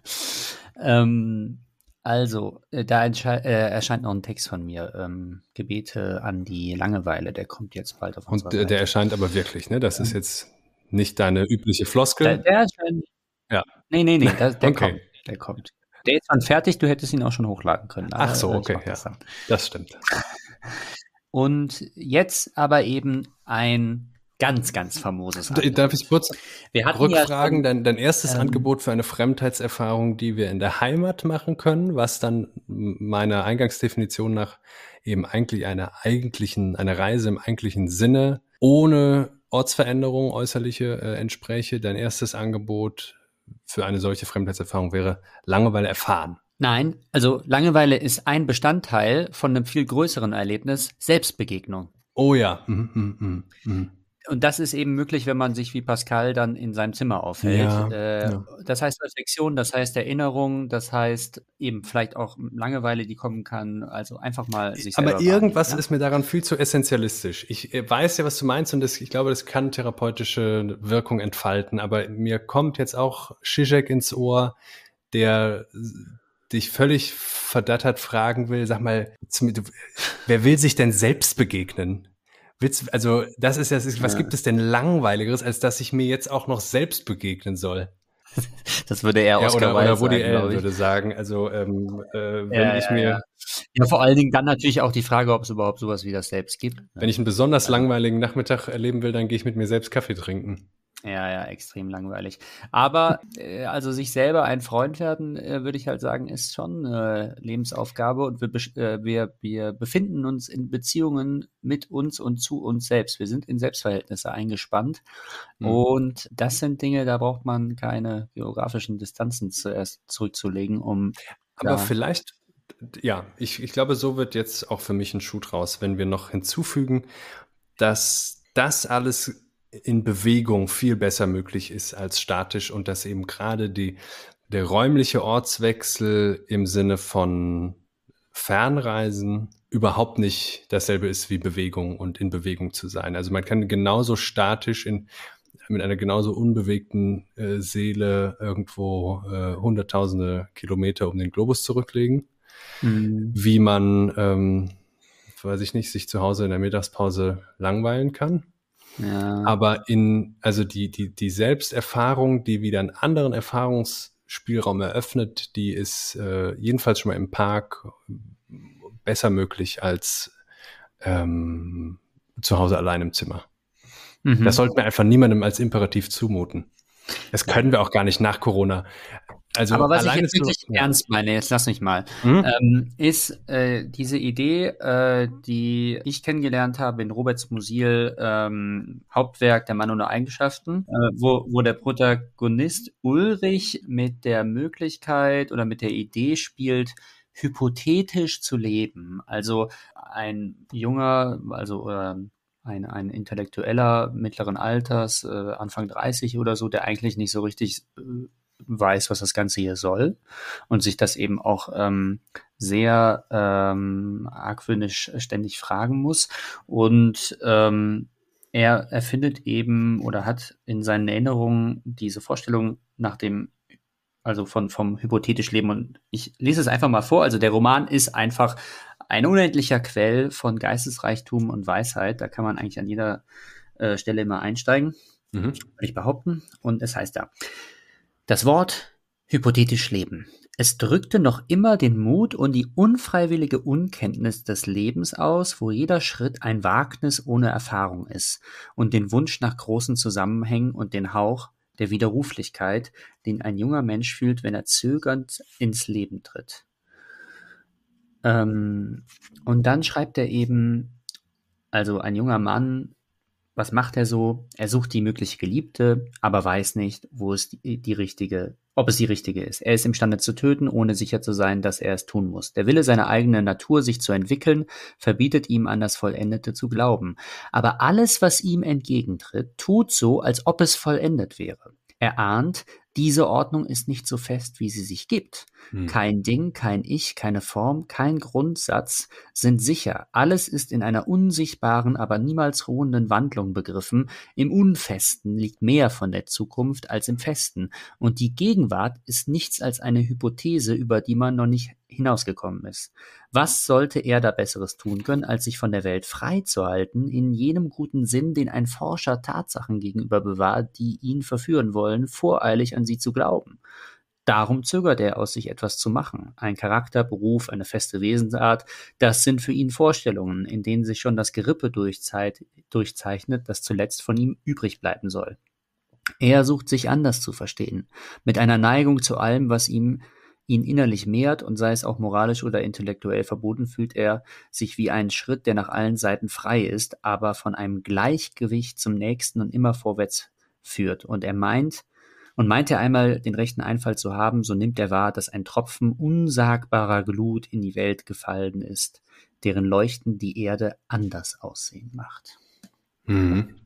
S1: Ähm, also, äh, da äh, erscheint noch ein Text von mir. Ähm, Gebete an die Langeweile. Der kommt jetzt bald auf
S2: Und
S1: unserer
S2: äh, der erscheint aber wirklich, ne? Das ist jetzt nicht deine übliche
S1: Der,
S2: Floskel.
S1: der erscheint.
S2: Ja.
S1: Nee, nee, nee, der, der
S2: Okay.
S1: kommt. Der kommt. Der ist dann fertig, du hättest ihn auch schon hochladen können.
S2: Ach so,
S1: ich
S2: okay,
S1: das
S2: ja. Das stimmt.
S1: Und jetzt aber eben ein ganz, ganz famoses Angebot.
S2: Darf ich kurz
S1: Wir hatten ja
S2: rückfragen?
S1: schon-
S2: Dein, dein erstes
S1: ähm,
S2: Angebot für eine Fremdheitserfahrung, die wir in der Heimat machen können, was dann meiner Eingangsdefinition nach eben eigentlich einer eigentlichen, eine Reise im eigentlichen Sinne ohne Ortsveränderung, äußerliche äh, entspräche. Dein erstes Angebot für eine solche Fremdheitserfahrung wäre Langeweile erfahren.
S1: Nein, also Langeweile ist ein Bestandteil von einem viel größeren Erlebnis, Selbstbegegnung.
S2: Oh ja. Mhm, mhm, mhm, mhm.
S1: Und das ist eben möglich, wenn man sich wie Pascal dann in seinem Zimmer aufhält.
S2: Ja,
S1: äh,
S2: ja.
S1: Das heißt Reflexion, das heißt Erinnerung, das heißt eben vielleicht auch Langeweile, die kommen kann. Also einfach mal sich
S2: Aber irgendwas
S1: wahrnehmen,
S2: ist mir daran viel zu essentialistisch. Ich äh, weiß ja, was du meinst und das, ich glaube, das kann therapeutische Wirkung entfalten. Aber mir kommt jetzt auch Zizek ins Ohr, der dich völlig verdattert fragen will, sag mal, wer will sich denn selbst begegnen? Willst, also das ist ja, was
S1: Ja.
S2: gibt es denn langweiligeres, als dass ich mir jetzt auch noch selbst begegnen soll?
S1: Das würde er
S2: Ja,
S1: Oscar
S2: oder, oder Woody
S1: sagen,
S2: Allen würde sagen, also ähm, äh, wenn
S1: Ja,
S2: ich
S1: ja,
S2: mir.
S1: Ja, vor allen Dingen dann natürlich auch die Frage, ob es überhaupt sowas wie das selbst gibt.
S2: Wenn ich einen besonders langweiligen Nachmittag erleben will, dann gehe ich mit mir selbst Kaffee trinken.
S1: Ja, ja, extrem langweilig. Aber äh, also sich selber ein Freund werden, äh, würde ich halt sagen, ist schon eine Lebensaufgabe und wir, äh, wir, wir befinden uns in Beziehungen mit uns und zu uns selbst. Wir sind in Selbstverhältnisse eingespannt
S2: Mhm.
S1: und das sind Dinge, da braucht man keine geografischen Distanzen zuerst zurückzulegen, um
S2: Aber
S1: Ja.
S2: vielleicht, ja, ich, ich glaube, so wird jetzt auch für mich ein Schuh draus, wenn wir noch hinzufügen, dass das alles in Bewegung viel besser möglich ist als statisch und dass eben gerade die, der räumliche Ortswechsel im Sinne von Fernreisen überhaupt nicht dasselbe ist wie Bewegung und in Bewegung zu sein. Also man kann genauso statisch in mit einer genauso unbewegten äh, Seele irgendwo äh, hunderttausende Kilometer um den Globus zurücklegen,
S1: Mhm.
S2: wie man, ähm, weiß ich nicht, sich zu Hause in der Mittagspause langweilen kann.
S1: Ja.
S2: Aber in, also die, die, die Selbsterfahrung, die wieder einen anderen Erfahrungsspielraum eröffnet, die ist äh, jedenfalls schon mal im Park besser möglich als ähm, zu Hause allein im Zimmer.
S1: Mhm.
S2: Das sollten wir einfach niemandem als Imperativ zumuten. Das können wir auch gar nicht nach Corona. Also
S1: Aber was ich jetzt wirklich
S2: ja.
S1: ernst meine, jetzt lass mich mal,
S2: Hm?
S1: ähm, ist äh, diese Idee, äh, die ich kennengelernt habe in Roberts Musil ähm, Hauptwerk Der Mann ohne Eigenschaften, äh, wo, wo der Protagonist Ulrich mit der Möglichkeit oder mit der Idee spielt, hypothetisch zu leben. Also ein junger, also ähm, ein, ein Intellektueller mittleren Alters, äh, Anfang 30 oder so, der eigentlich nicht so richtig äh, weiß, was das Ganze hier soll und sich das eben auch ähm, sehr ähm, argwöhnisch ständig fragen muss und ähm, er erfindet eben oder hat in seinen Erinnerungen diese Vorstellung nach dem, also von, vom hypothetisch Leben. Und ich lese es einfach mal vor. Also der Roman ist einfach ein unendlicher Quell von Geistesreichtum und Weisheit. Da kann man eigentlich an jeder äh, Stelle immer einsteigen, mhm. würde ich behaupten. Und es heißt da, das Wort hypothetisch Leben. Es drückte noch immer den Mut und die unfreiwillige Unkenntnis des Lebens aus, wo jeder Schritt ein Wagnis ohne Erfahrung ist, und den Wunsch nach großen Zusammenhängen und den Hauch der Widerruflichkeit, den ein junger Mensch fühlt, wenn er zögernd ins Leben tritt. Ähm, und dann schreibt er eben, also ein junger Mann, was macht er so? Er sucht die mögliche Geliebte, aber weiß nicht, wo es die, die richtige ob es die richtige ist. Er ist imstande zu töten, ohne sicher zu sein, dass er es tun muss. Der Wille seiner eigenen Natur, sich zu entwickeln, verbietet ihm an das Vollendete zu glauben. Aber alles, was ihm entgegentritt, tut so, als ob es vollendet wäre. Er ahnt, diese Ordnung ist nicht so fest, wie sie sich gibt. Hm. Kein Ding, kein Ich, keine Form, kein Grundsatz sind sicher. Alles ist in einer unsichtbaren, aber niemals ruhenden Wandlung begriffen. Im Unfesten liegt mehr von der Zukunft als im Festen. Und die Gegenwart ist nichts als eine Hypothese, über die man noch nicht hinausgekommen ist. Was sollte er da Besseres tun können, als sich von der Welt freizuhalten, in jenem guten Sinn, den ein Forscher Tatsachen gegenüber bewahrt, die ihn verführen wollen, voreilig an sie zu glauben? Darum zögert er aus sich etwas zu machen. Ein Charakter, Beruf, eine feste Wesensart, das sind für ihn Vorstellungen, in denen sich schon das Gerippe durchzeichnet, das zuletzt von ihm übrig bleiben soll. Er sucht sich anders zu verstehen, mit einer Neigung zu allem, was ihm ihn innerlich mehrt und sei es auch moralisch oder intellektuell verboten, fühlt er sich wie einen Schritt, der nach allen Seiten frei ist, aber von einem Gleichgewicht zum nächsten und immer vorwärts führt. Und er meint, und meint er einmal den rechten Einfall zu haben, so nimmt er wahr, dass ein Tropfen unsagbarer Glut in die Welt gefallen ist, deren Leuchten die Erde anders aussehen macht. Mhm.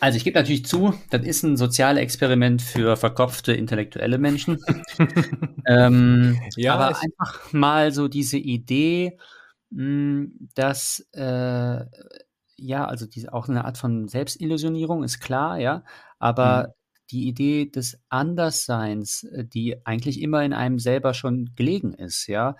S1: Also ich gebe natürlich zu, das ist ein soziales Experiment für verkopfte intellektuelle Menschen. ähm, ja, aber einfach mal so diese Idee, mh, hm, dass äh, ja, also diese, auch eine Art von Selbstillusionierung ist klar, ja, aber mhm. Die Idee des Andersseins, äh, die eigentlich immer in einem selber schon gelegen ist, ja,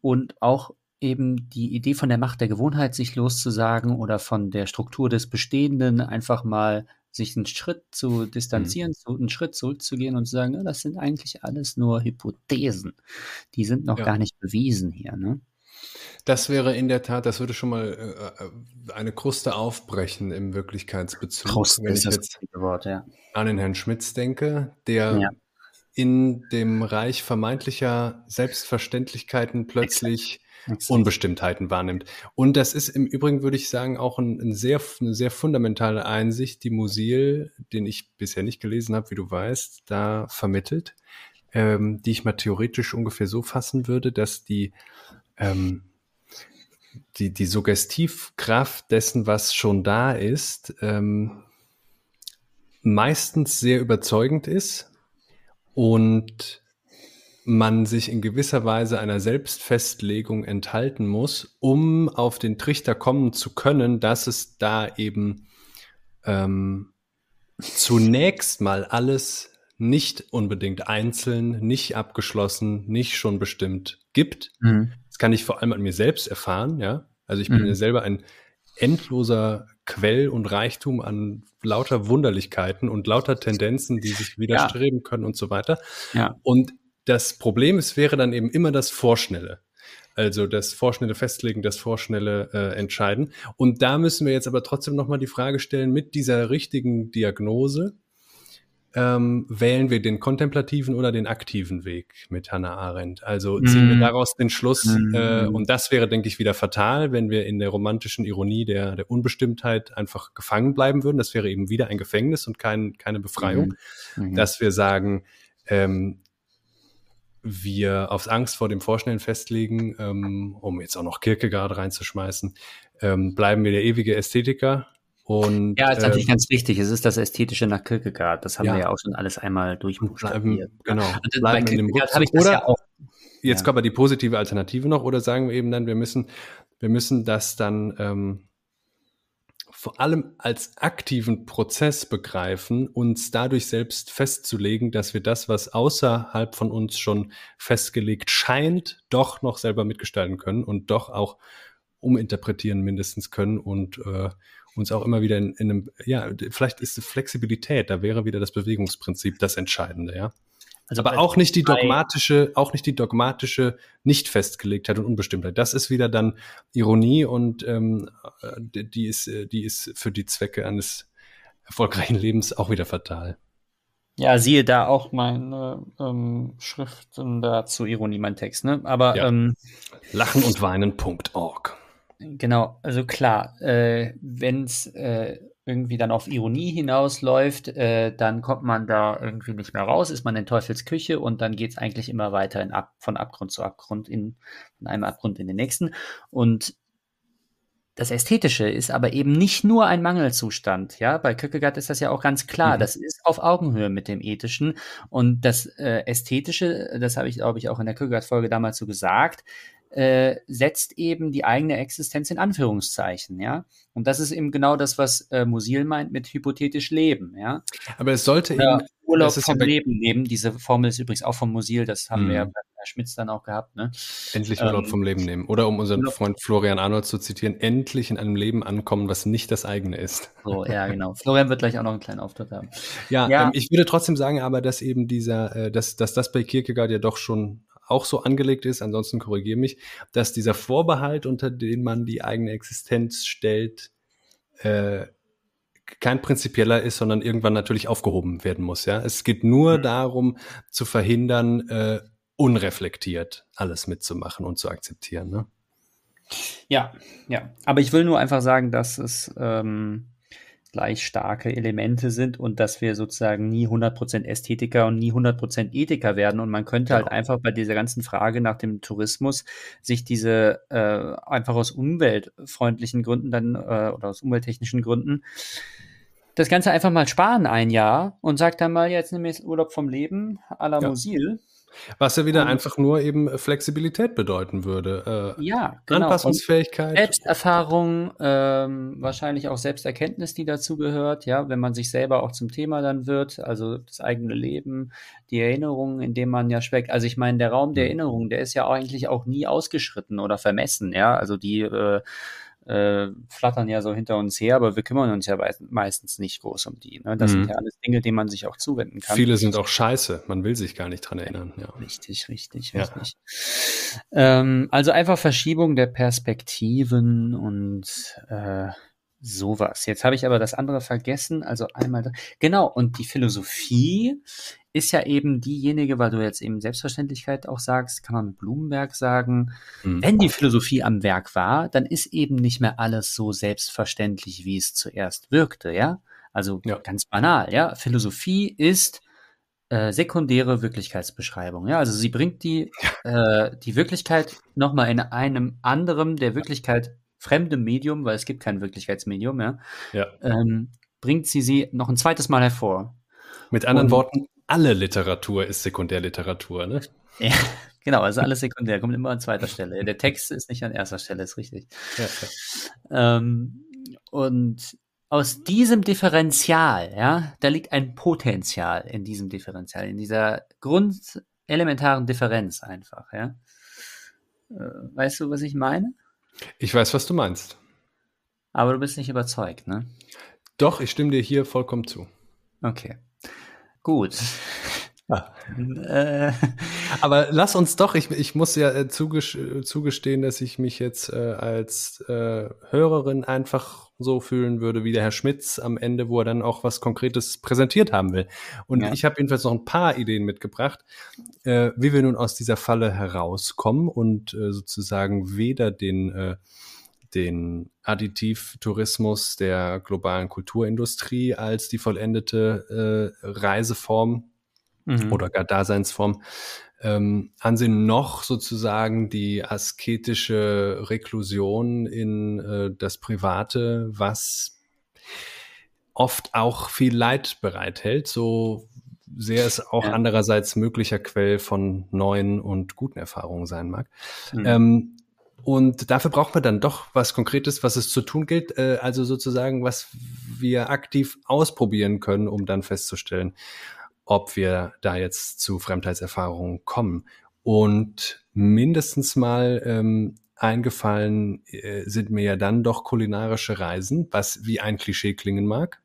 S1: und auch eben die Idee von der Macht der Gewohnheit sich loszusagen oder von der Struktur des Bestehenden einfach mal sich einen Schritt zu distanzieren, mhm. einen Schritt zurückzugehen und zu sagen, ja, das sind eigentlich alles nur Hypothesen. Die sind noch ja. gar nicht bewiesen hier. Ne?
S2: Das wäre in der Tat, das würde schon mal äh, äh eine Kruste aufbrechen im Wirklichkeitsbezug. Kruste wenn ich jetzt Wort, ja. an den Herrn Schmitz denke, der ja. in dem Reich vermeintlicher Selbstverständlichkeiten plötzlich Unbestimmtheiten wahrnimmt. Und das ist im Übrigen, würde ich sagen, auch ein, ein sehr, eine sehr fundamentale Einsicht, die Musil, den ich bisher nicht gelesen habe, wie du weißt, da vermittelt, ähm, die ich mal theoretisch ungefähr so fassen würde, dass die, ähm, die, die Suggestivkraft dessen, was schon da ist, ähm, meistens sehr überzeugend ist und man sich in gewisser Weise einer Selbstfestlegung enthalten muss, um auf den Trichter kommen zu können, dass es da eben ähm, zunächst mal alles nicht unbedingt einzeln, nicht abgeschlossen, nicht schon bestimmt gibt. Mhm. Das kann ich vor allem an mir selbst erfahren, ja. Also ich bin mhm. ja selber ein endloser Quell und Reichtum an lauter Wunderlichkeiten und lauter Tendenzen, die sich widerstreben ja. können und so weiter. Ja. Und das Problem ist, wäre dann eben immer das Vorschnelle. Also das vorschnelle Festlegen, das vorschnelle äh, Entscheiden. Und da müssen wir jetzt aber trotzdem nochmal die Frage stellen, mit dieser richtigen Diagnose, ähm, wählen wir den kontemplativen oder den aktiven Weg mit Hannah Arendt? Also ziehen mm. wir daraus den Schluss, mm. äh, und das wäre, denke ich, wieder fatal, wenn wir in der romantischen Ironie der, der Unbestimmtheit einfach gefangen bleiben würden. Das wäre eben wieder ein Gefängnis und kein, keine Befreiung, mm. dass wir sagen, ähm, wir aufs Angst vor dem Vorschnellen festlegen, ähm, um jetzt auch noch Kierkegaard reinzuschmeißen, ähm, bleiben wir der ewige Ästhetiker. Und,
S1: ja, ist natürlich ähm, ganz wichtig. Es ist das Ästhetische nach Kierkegaard. Das haben ja. wir ja auch schon alles einmal durchbuchstabiert.
S2: Genau. Also bleiben in dem Rückzug. Oder ja auch, jetzt ja. kommt aber die positive Alternative noch. Oder sagen wir eben dann, wir müssen, wir müssen das dann ähm, vor allem als aktiven Prozess begreifen, uns dadurch selbst festzulegen, dass wir das, was außerhalb von uns schon festgelegt scheint, doch noch selber mitgestalten können und doch auch uminterpretieren mindestens können und äh, uns auch immer wieder in, in einem, ja, vielleicht ist die Flexibilität, da wäre wieder das Bewegungsprinzip das Entscheidende, ja. Also aber auch nicht die dogmatische, auch nicht die dogmatische nicht festgelegtheit und Unbestimmtheit. Das ist wieder dann Ironie und ähm, die ist, die ist für die Zwecke eines erfolgreichen Lebens auch wieder fatal.
S1: Ja, siehe da auch meine ähm, Schriften dazu Ironie, mein Text, ne? Aber ja. ähm,
S2: Lachen und weinen.org.
S1: Genau, also klar, äh, wenn es äh, irgendwie dann auf Ironie hinausläuft, äh, dann kommt man da irgendwie nicht mehr raus, ist man in Teufels Küche und dann geht es eigentlich immer weiter Ab von Abgrund zu Abgrund, in, von einem Abgrund in den nächsten. Und das Ästhetische ist aber eben nicht nur ein Mangelzustand. Ja, bei Kierkegaard ist das ja auch ganz klar. Mhm. Das ist auf Augenhöhe mit dem Ethischen. Und das äh, Ästhetische, das habe ich, glaube ich, auch in der Kierkegaard-Folge damals so gesagt, äh, setzt eben die eigene Existenz in Anführungszeichen, ja. Und das ist eben genau das, was äh, Musil meint mit hypothetisch leben, ja.
S2: Aber es sollte
S1: eben Urlaub vom ja Leben nehmen. Diese Formel ist übrigens auch von Musil, das haben mhm. wir ja bei Herr Schmitz dann auch gehabt, ne?
S2: Endlich Urlaub ähm, vom Leben nehmen. Oder um unseren Urlaub. Freund Florian Arnold zu zitieren, endlich in einem Leben ankommen, was nicht das eigene ist.
S1: So, ja, genau. Florian wird gleich auch noch einen kleinen Auftritt haben.
S2: Ja, ja. Ähm, ich würde trotzdem sagen, aber dass eben dieser, äh, dass, dass das bei Kierkegaard ja doch schon auch so angelegt ist, ansonsten korrigiere mich, dass dieser Vorbehalt, unter den man die eigene Existenz stellt, äh, kein prinzipieller ist, sondern irgendwann natürlich aufgehoben werden muss. Ja, es geht nur mhm. darum zu verhindern, äh, unreflektiert alles mitzumachen und zu akzeptieren. Ne?
S1: Ja, ja. Aber ich will nur einfach sagen, dass es ähm, gleich starke Elemente sind und dass wir sozusagen nie 100% Ästhetiker und nie 100% Ethiker werden. Und man könnte halt genau. halt einfach bei dieser ganzen Frage nach dem Tourismus sich diese äh, einfach aus umweltfreundlichen Gründen dann äh, oder aus umwelttechnischen Gründen das Ganze einfach mal sparen ein Jahr und sagt dann mal, jetzt nehme ich Urlaub vom Leben à la ja. Mosil
S2: was ja wieder und, einfach nur eben äh, Flexibilität bedeuten würde.
S1: Äh, ja, genau.
S2: Anpassungsfähigkeit. Und
S1: Selbsterfahrung, ähm, wahrscheinlich auch Selbsterkenntnis, die dazu gehört, ja, wenn man sich selber auch zum Thema dann wird, also das eigene Leben, die Erinnerungen, in dem man ja schweckt. Also ich meine, der Raum der mhm. Erinnerungen, der ist ja eigentlich auch nie ausgeschritten oder vermessen, ja. Also die äh, äh, flattern ja so hinter uns her, aber wir kümmern uns ja meistens nicht groß um die. Ne? Das mhm. sind ja alles Dinge, denen man sich auch zuwenden kann.
S2: Viele sind auch scheiße, man will sich gar nicht dran erinnern. Ja.
S1: Richtig, richtig, ja. richtig. Ähm, also einfach Verschiebung der Perspektiven und äh, sowas. Jetzt habe ich aber das andere vergessen. Also einmal, da, genau, und die Philosophie ist ja eben diejenige, weil du jetzt eben Selbstverständlichkeit auch sagst, kann man mit Blumenberg sagen, mhm. wenn die Philosophie am Werk war, dann ist eben nicht mehr alles so selbstverständlich, wie es zuerst wirkte, ja? Also ja. ganz banal, ja? Philosophie ist äh, sekundäre Wirklichkeitsbeschreibung, ja? Also sie bringt die, äh, die Wirklichkeit nochmal in einem anderen, der Wirklichkeit fremdem Medium, weil es gibt kein Wirklichkeitsmedium, ja? ja. Ähm, bringt sie sie noch ein zweites Mal hervor.
S2: Mit anderen Und, Worten, alle Literatur ist Sekundärliteratur, ne?
S1: Ja, genau, also alles sekundär, kommt immer an zweiter Stelle. Der Text ist nicht an erster Stelle, ist richtig. Ja, ja. Ähm, und aus diesem Differential, ja, da liegt ein Potenzial in diesem Differential, in dieser grundelementaren Differenz einfach, ja. Äh, weißt du, was ich meine?
S2: Ich weiß, was du meinst.
S1: Aber du bist nicht überzeugt, ne?
S2: Doch, ich stimme dir hier vollkommen zu.
S1: Okay. Gut.
S2: Ja. Äh. Aber lass uns doch, ich, ich muss ja äh, zugestehen, dass ich mich jetzt äh, als äh, Hörerin einfach so fühlen würde wie der Herr Schmitz am Ende, wo er dann auch was Konkretes präsentiert haben will. Und ja. ich habe jedenfalls noch ein paar Ideen mitgebracht, äh, wie wir nun aus dieser Falle herauskommen und äh, sozusagen weder den äh, den Additivtourismus der globalen Kulturindustrie als die vollendete äh, Reiseform mhm. oder gar Daseinsform ähm, ansehen, noch sozusagen die asketische Reklusion in äh, das Private, was oft auch viel Leid bereithält, so sehr es auch ja. andererseits möglicher Quell von neuen und guten Erfahrungen sein mag. Mhm. Ähm, Und dafür braucht man dann doch was Konkretes, was es zu tun gilt, äh, also sozusagen, was wir aktiv ausprobieren können, um dann festzustellen, ob wir da jetzt zu Fremdheitserfahrungen kommen. Und mindestens mal ähm, eingefallen äh, sind mir ja dann doch kulinarische Reisen, was wie ein Klischee klingen mag.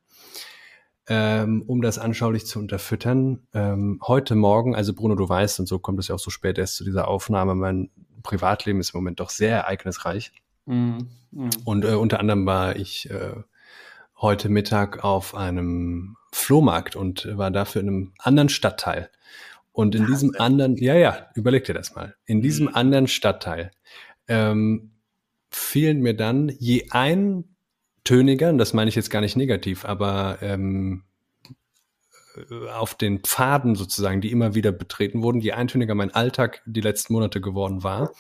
S2: Ähm, um das anschaulich zu unterfüttern. Ähm, heute Morgen, also Bruno, du weißt, und so kommt es ja auch so spät erst zu dieser Aufnahme, mein Privatleben ist im Moment doch sehr ereignisreich. Mm, mm. Und äh, unter anderem war ich äh, heute Mittag auf einem Flohmarkt und war dafür in einem anderen Stadtteil. Und in diesem anderen, ja, ja, überleg dir das mal. In diesem mhm. anderen Stadtteil ähm, fielen mir dann je eintöniger, und das meine ich jetzt gar nicht negativ, aber ähm, äh, auf den Pfaden sozusagen, die immer wieder betreten wurden, je eintöniger mein Alltag die letzten Monate geworden war,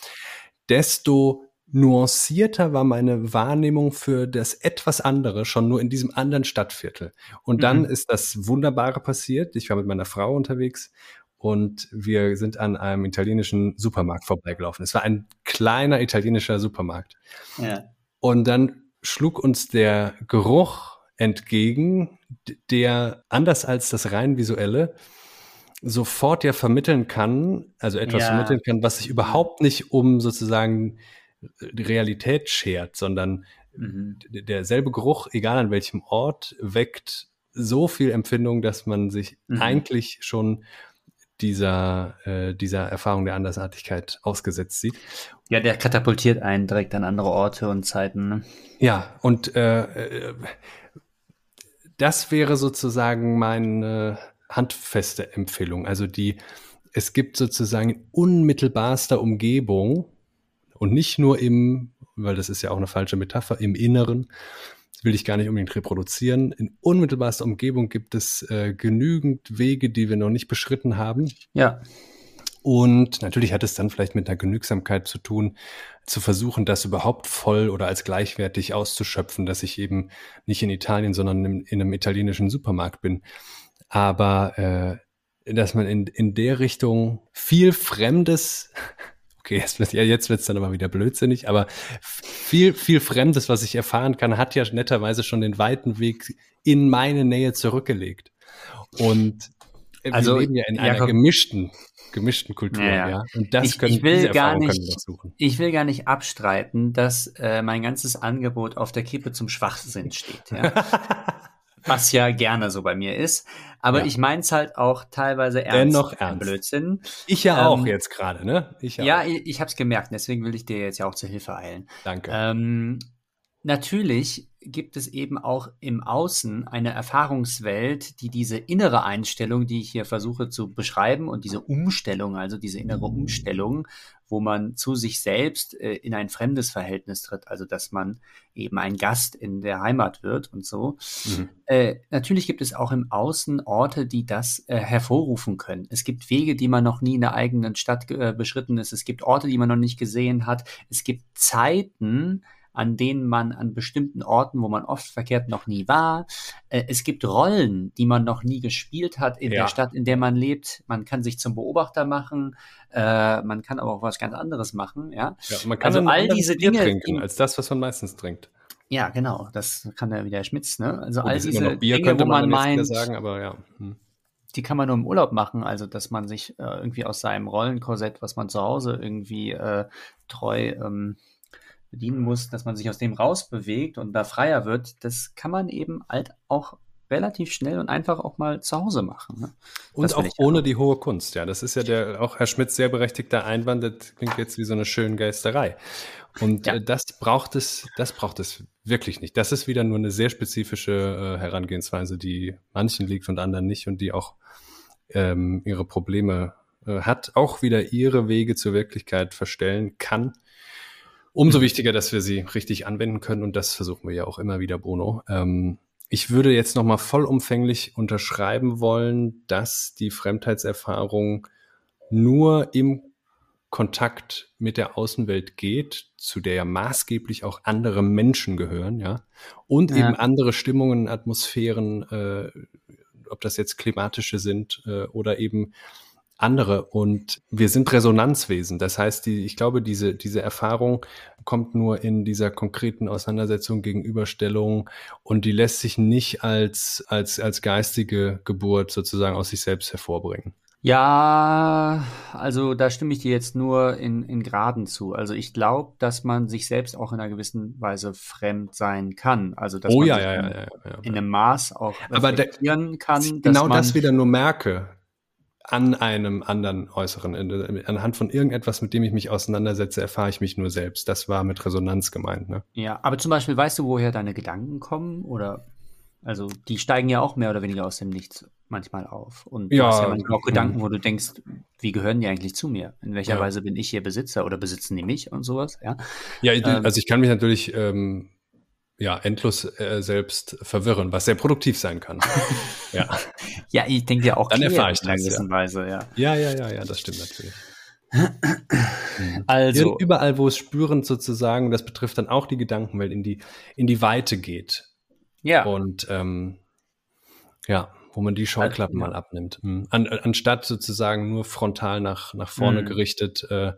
S2: desto nuancierter war meine Wahrnehmung für das etwas andere schon nur in diesem anderen Stadtviertel. Und dann mhm. ist das Wunderbare passiert. Ich war mit meiner Frau unterwegs und wir sind an einem italienischen Supermarkt vorbeigelaufen. Es war ein kleiner italienischer Supermarkt. Ja. Und dann schlug uns der Geruch entgegen, der anders als das rein visuelle sofort ja vermitteln kann, also etwas ja. vermitteln kann, was sich überhaupt nicht um sozusagen die Realität schert, sondern mhm. derselbe Geruch, egal an welchem Ort, weckt so viel Empfindung, dass man sich mhm. eigentlich schon dieser, äh, dieser Erfahrung der Andersartigkeit ausgesetzt sieht.
S1: Ja, der katapultiert einen direkt an andere Orte und Zeiten. Ne?
S2: Ja, und äh, äh, das wäre sozusagen meine handfeste Empfehlung. Also die, es gibt sozusagen in unmittelbarster Umgebung und nicht nur im, weil das ist ja auch eine falsche Metapher, im Inneren, will ich gar nicht unbedingt reproduzieren. In unmittelbarster Umgebung gibt es äh, genügend Wege, die wir noch nicht beschritten haben.
S1: Ja.
S2: Und natürlich hat es dann vielleicht mit einer Genügsamkeit zu tun, zu versuchen, das überhaupt voll oder als gleichwertig auszuschöpfen, dass ich eben nicht in Italien, sondern in, in einem italienischen Supermarkt bin. Aber äh, dass man in, in der Richtung viel Fremdes okay, jetzt, wird jetzt wird's dann aber wieder blödsinnig, aber viel, viel Fremdes, was ich erfahren kann, hat ja netterweise schon den weiten Weg in meine Nähe zurückgelegt. Und wir also, leben ja in Jakob, einer gemischten, gemischten Kultur, ja. ja.
S1: Und das ich, können ich will gar nicht, Ich will gar nicht abstreiten, dass äh, mein ganzes Angebot auf der Kippe zum Schwachsinn steht. Ja? was ja gerne so bei mir ist. Aber ja. ich meins halt auch teilweise
S2: ernst. Dennoch ernst.
S1: Blödsinn.
S2: Ich ja auch ähm, jetzt gerade, ne?
S1: Ich ja, ja auch. ich, ich habe es gemerkt. Deswegen will ich dir jetzt ja auch zur Hilfe eilen.
S2: Danke.
S1: Ähm, natürlich gibt es eben auch im Außen eine Erfahrungswelt, die diese innere Einstellung, die ich hier versuche zu beschreiben und diese Umstellung, also diese innere Umstellung, wo man zu sich selbst äh, in ein fremdes Verhältnis tritt, also dass man eben ein Gast in der Heimat wird und so. Mhm. Äh, natürlich gibt es auch im Außen Orte, die das äh, hervorrufen können. Es gibt Wege, die man noch nie in der eigenen Stadt äh, beschritten ist. Es gibt Orte, die man noch nicht gesehen hat. Es gibt Zeiten, an denen man an bestimmten Orten, wo man oft verkehrt, noch nie war. Äh, es gibt Rollen, die man noch nie gespielt hat in ja. der Stadt, in der man lebt. Man kann sich zum Beobachter machen, äh, man kann aber auch was ganz anderes machen. Ja,
S2: ja man kann also all diese Dinge trinken, als das, was man meistens trinkt.
S1: Ja, genau. Das kann ja wieder Schmitz. Ne? Also all diese Bier, Dinge, wo man, man meint,
S2: sagen, aber ja. Hm
S1: die kann man nur im Urlaub machen, also dass man sich äh, irgendwie aus seinem Rollenkorsett, was man zu Hause irgendwie äh, treu ähm, bedienen muss, dass man sich aus dem rausbewegt und da freier wird, das kann man eben halt auch relativ schnell und einfach auch mal zu Hause machen. Ne?
S2: Und auch ohne die hohe Kunst, ja. Das ist ja der auch Herr Schmidt sehr berechtigter Einwand, das klingt jetzt wie so eine schöne Geisterei. Und ja. äh, das braucht es, das braucht es wirklich nicht. Das ist wieder nur eine sehr spezifische äh, Herangehensweise, die manchen liegt und anderen nicht und die auch ähm, ihre Probleme äh, hat, auch wieder ihre Wege zur Wirklichkeit verstellen kann Umso wichtiger, dass wir sie richtig anwenden können und das versuchen wir ja auch immer wieder, Bruno. Ähm, ich würde jetzt nochmal vollumfänglich unterschreiben wollen, dass die Fremdheitserfahrung nur im Kontakt mit der Außenwelt geht, zu der ja maßgeblich auch andere Menschen gehören, ja, und ja. eben andere Stimmungen, Atmosphären, äh, ob das jetzt klimatische sind äh, oder eben andere und wir sind Resonanzwesen. Das heißt, die, ich glaube, diese, diese Erfahrung kommt nur in dieser konkreten Auseinandersetzung, Gegenüberstellung und die lässt sich nicht als, als, als geistige Geburt sozusagen aus sich selbst hervorbringen.
S1: Ja, also da stimme ich dir jetzt nur in, in Graden zu. Also ich glaube, dass man sich selbst auch in einer gewissen Weise fremd sein kann. Also dass
S2: oh,
S1: man
S2: ja,
S1: sich
S2: ja,
S1: in,
S2: ja, ja, ja.
S1: in einem Maß auch
S2: Aber der-
S1: reflektieren kann.
S2: genau das wieder nur merke an einem anderen Äußeren. Anhand von irgendetwas, mit dem ich mich auseinandersetze, erfahre ich mich nur selbst. Das war mit Resonanz gemeint. Ne?
S1: Ja, aber zum Beispiel, weißt du, woher deine Gedanken kommen? Oder also die steigen ja auch mehr oder weniger aus dem Nichts manchmal auf. Und du
S2: Ja,
S1: hast ja manchmal auch
S2: mhm.
S1: Gedanken, wo du denkst, wie gehören die eigentlich zu mir? In welcher
S2: Ja.
S1: Weise bin ich hier Besitzer oder besitzen die mich und sowas? Ja.
S2: Ja,
S1: Ähm,
S2: also ich kann mich natürlich ähm, ja endlos äh, selbst verwirren, was sehr produktiv sein kann. ja.
S1: Ja, ich denke ja auch
S2: Dann erfahre ich das,
S1: gewissen Weise, ja.
S2: ja, ja, ja, ja, das stimmt natürlich.
S1: Also,
S2: Überall, wo es spürend sozusagen, das betrifft dann auch die Gedankenwelt, in die, in die Weite geht.
S1: ja.
S2: Und ähm, ja, wo man die Scheuklappen
S1: Also, ja.
S2: mal abnimmt. Mhm. An, anstatt sozusagen nur frontal nach, nach vorne
S1: Mhm.
S2: gerichtet äh,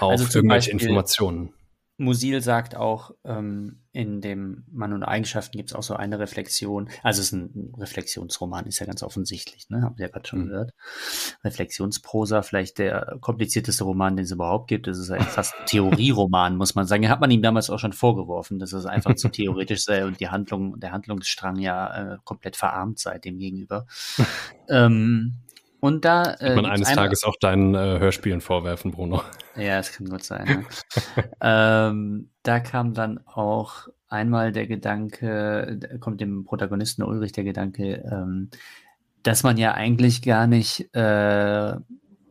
S2: auf
S1: Also
S2: irgendwelche
S1: Beispiel-
S2: Informationen.
S1: Musil sagt auch, ähm, in dem Mann und Eigenschaften gibt es auch so eine Reflexion. Also es ist ein Reflexionsroman, ist ja ganz offensichtlich, ne? Habt ihr ja gerade schon
S2: Mhm.
S1: gehört. Reflexionsprosa, vielleicht der komplizierteste Roman, den es überhaupt gibt. Das ist ein fast Theorieroman, muss man sagen. Hat man ihm damals auch schon vorgeworfen, dass es einfach zu theoretisch sei und die Handlung, der Handlungsstrang ja äh, komplett verarmt sei dem gegenüber. ähm, und da äh,
S2: Wird man
S1: gibt's
S2: eines
S1: eine-
S2: Tages auch deinen äh, Hörspielen vorwerfen, Bruno.
S1: ja, es kann gut sein. Ja. ähm, da kam dann auch einmal der Gedanke, da kommt dem Protagonisten Ulrich der Gedanke, ähm, dass man ja eigentlich gar nicht äh,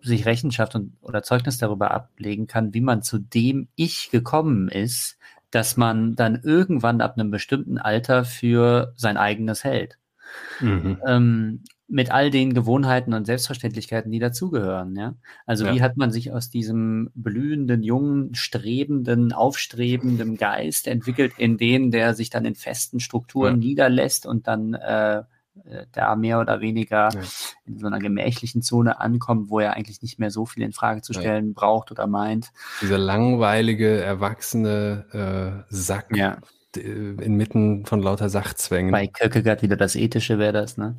S1: sich Rechenschaft und, oder Zeugnis darüber ablegen kann, wie man zu dem Ich gekommen ist, dass man dann irgendwann ab einem bestimmten Alter für sein eigenes hält
S2: Mhm.
S1: ähm, mit all den Gewohnheiten und Selbstverständlichkeiten, die dazugehören. Ja? Also
S2: Ja.
S1: wie hat man sich aus diesem blühenden, jungen, strebenden, aufstrebenden Geist entwickelt, in den, der sich dann in festen Strukturen
S2: Ja.
S1: niederlässt und dann äh, äh, da mehr oder weniger
S2: Ja.
S1: in so einer gemächlichen Zone ankommt, wo er eigentlich nicht mehr so viel in Frage zu
S2: Ja.
S1: stellen braucht oder meint.
S2: Dieser langweilige, erwachsene äh, Sack D- inmitten von lauter Sachzwängen.
S1: Bei Kierkegaard wieder das Ethische wäre das, ne?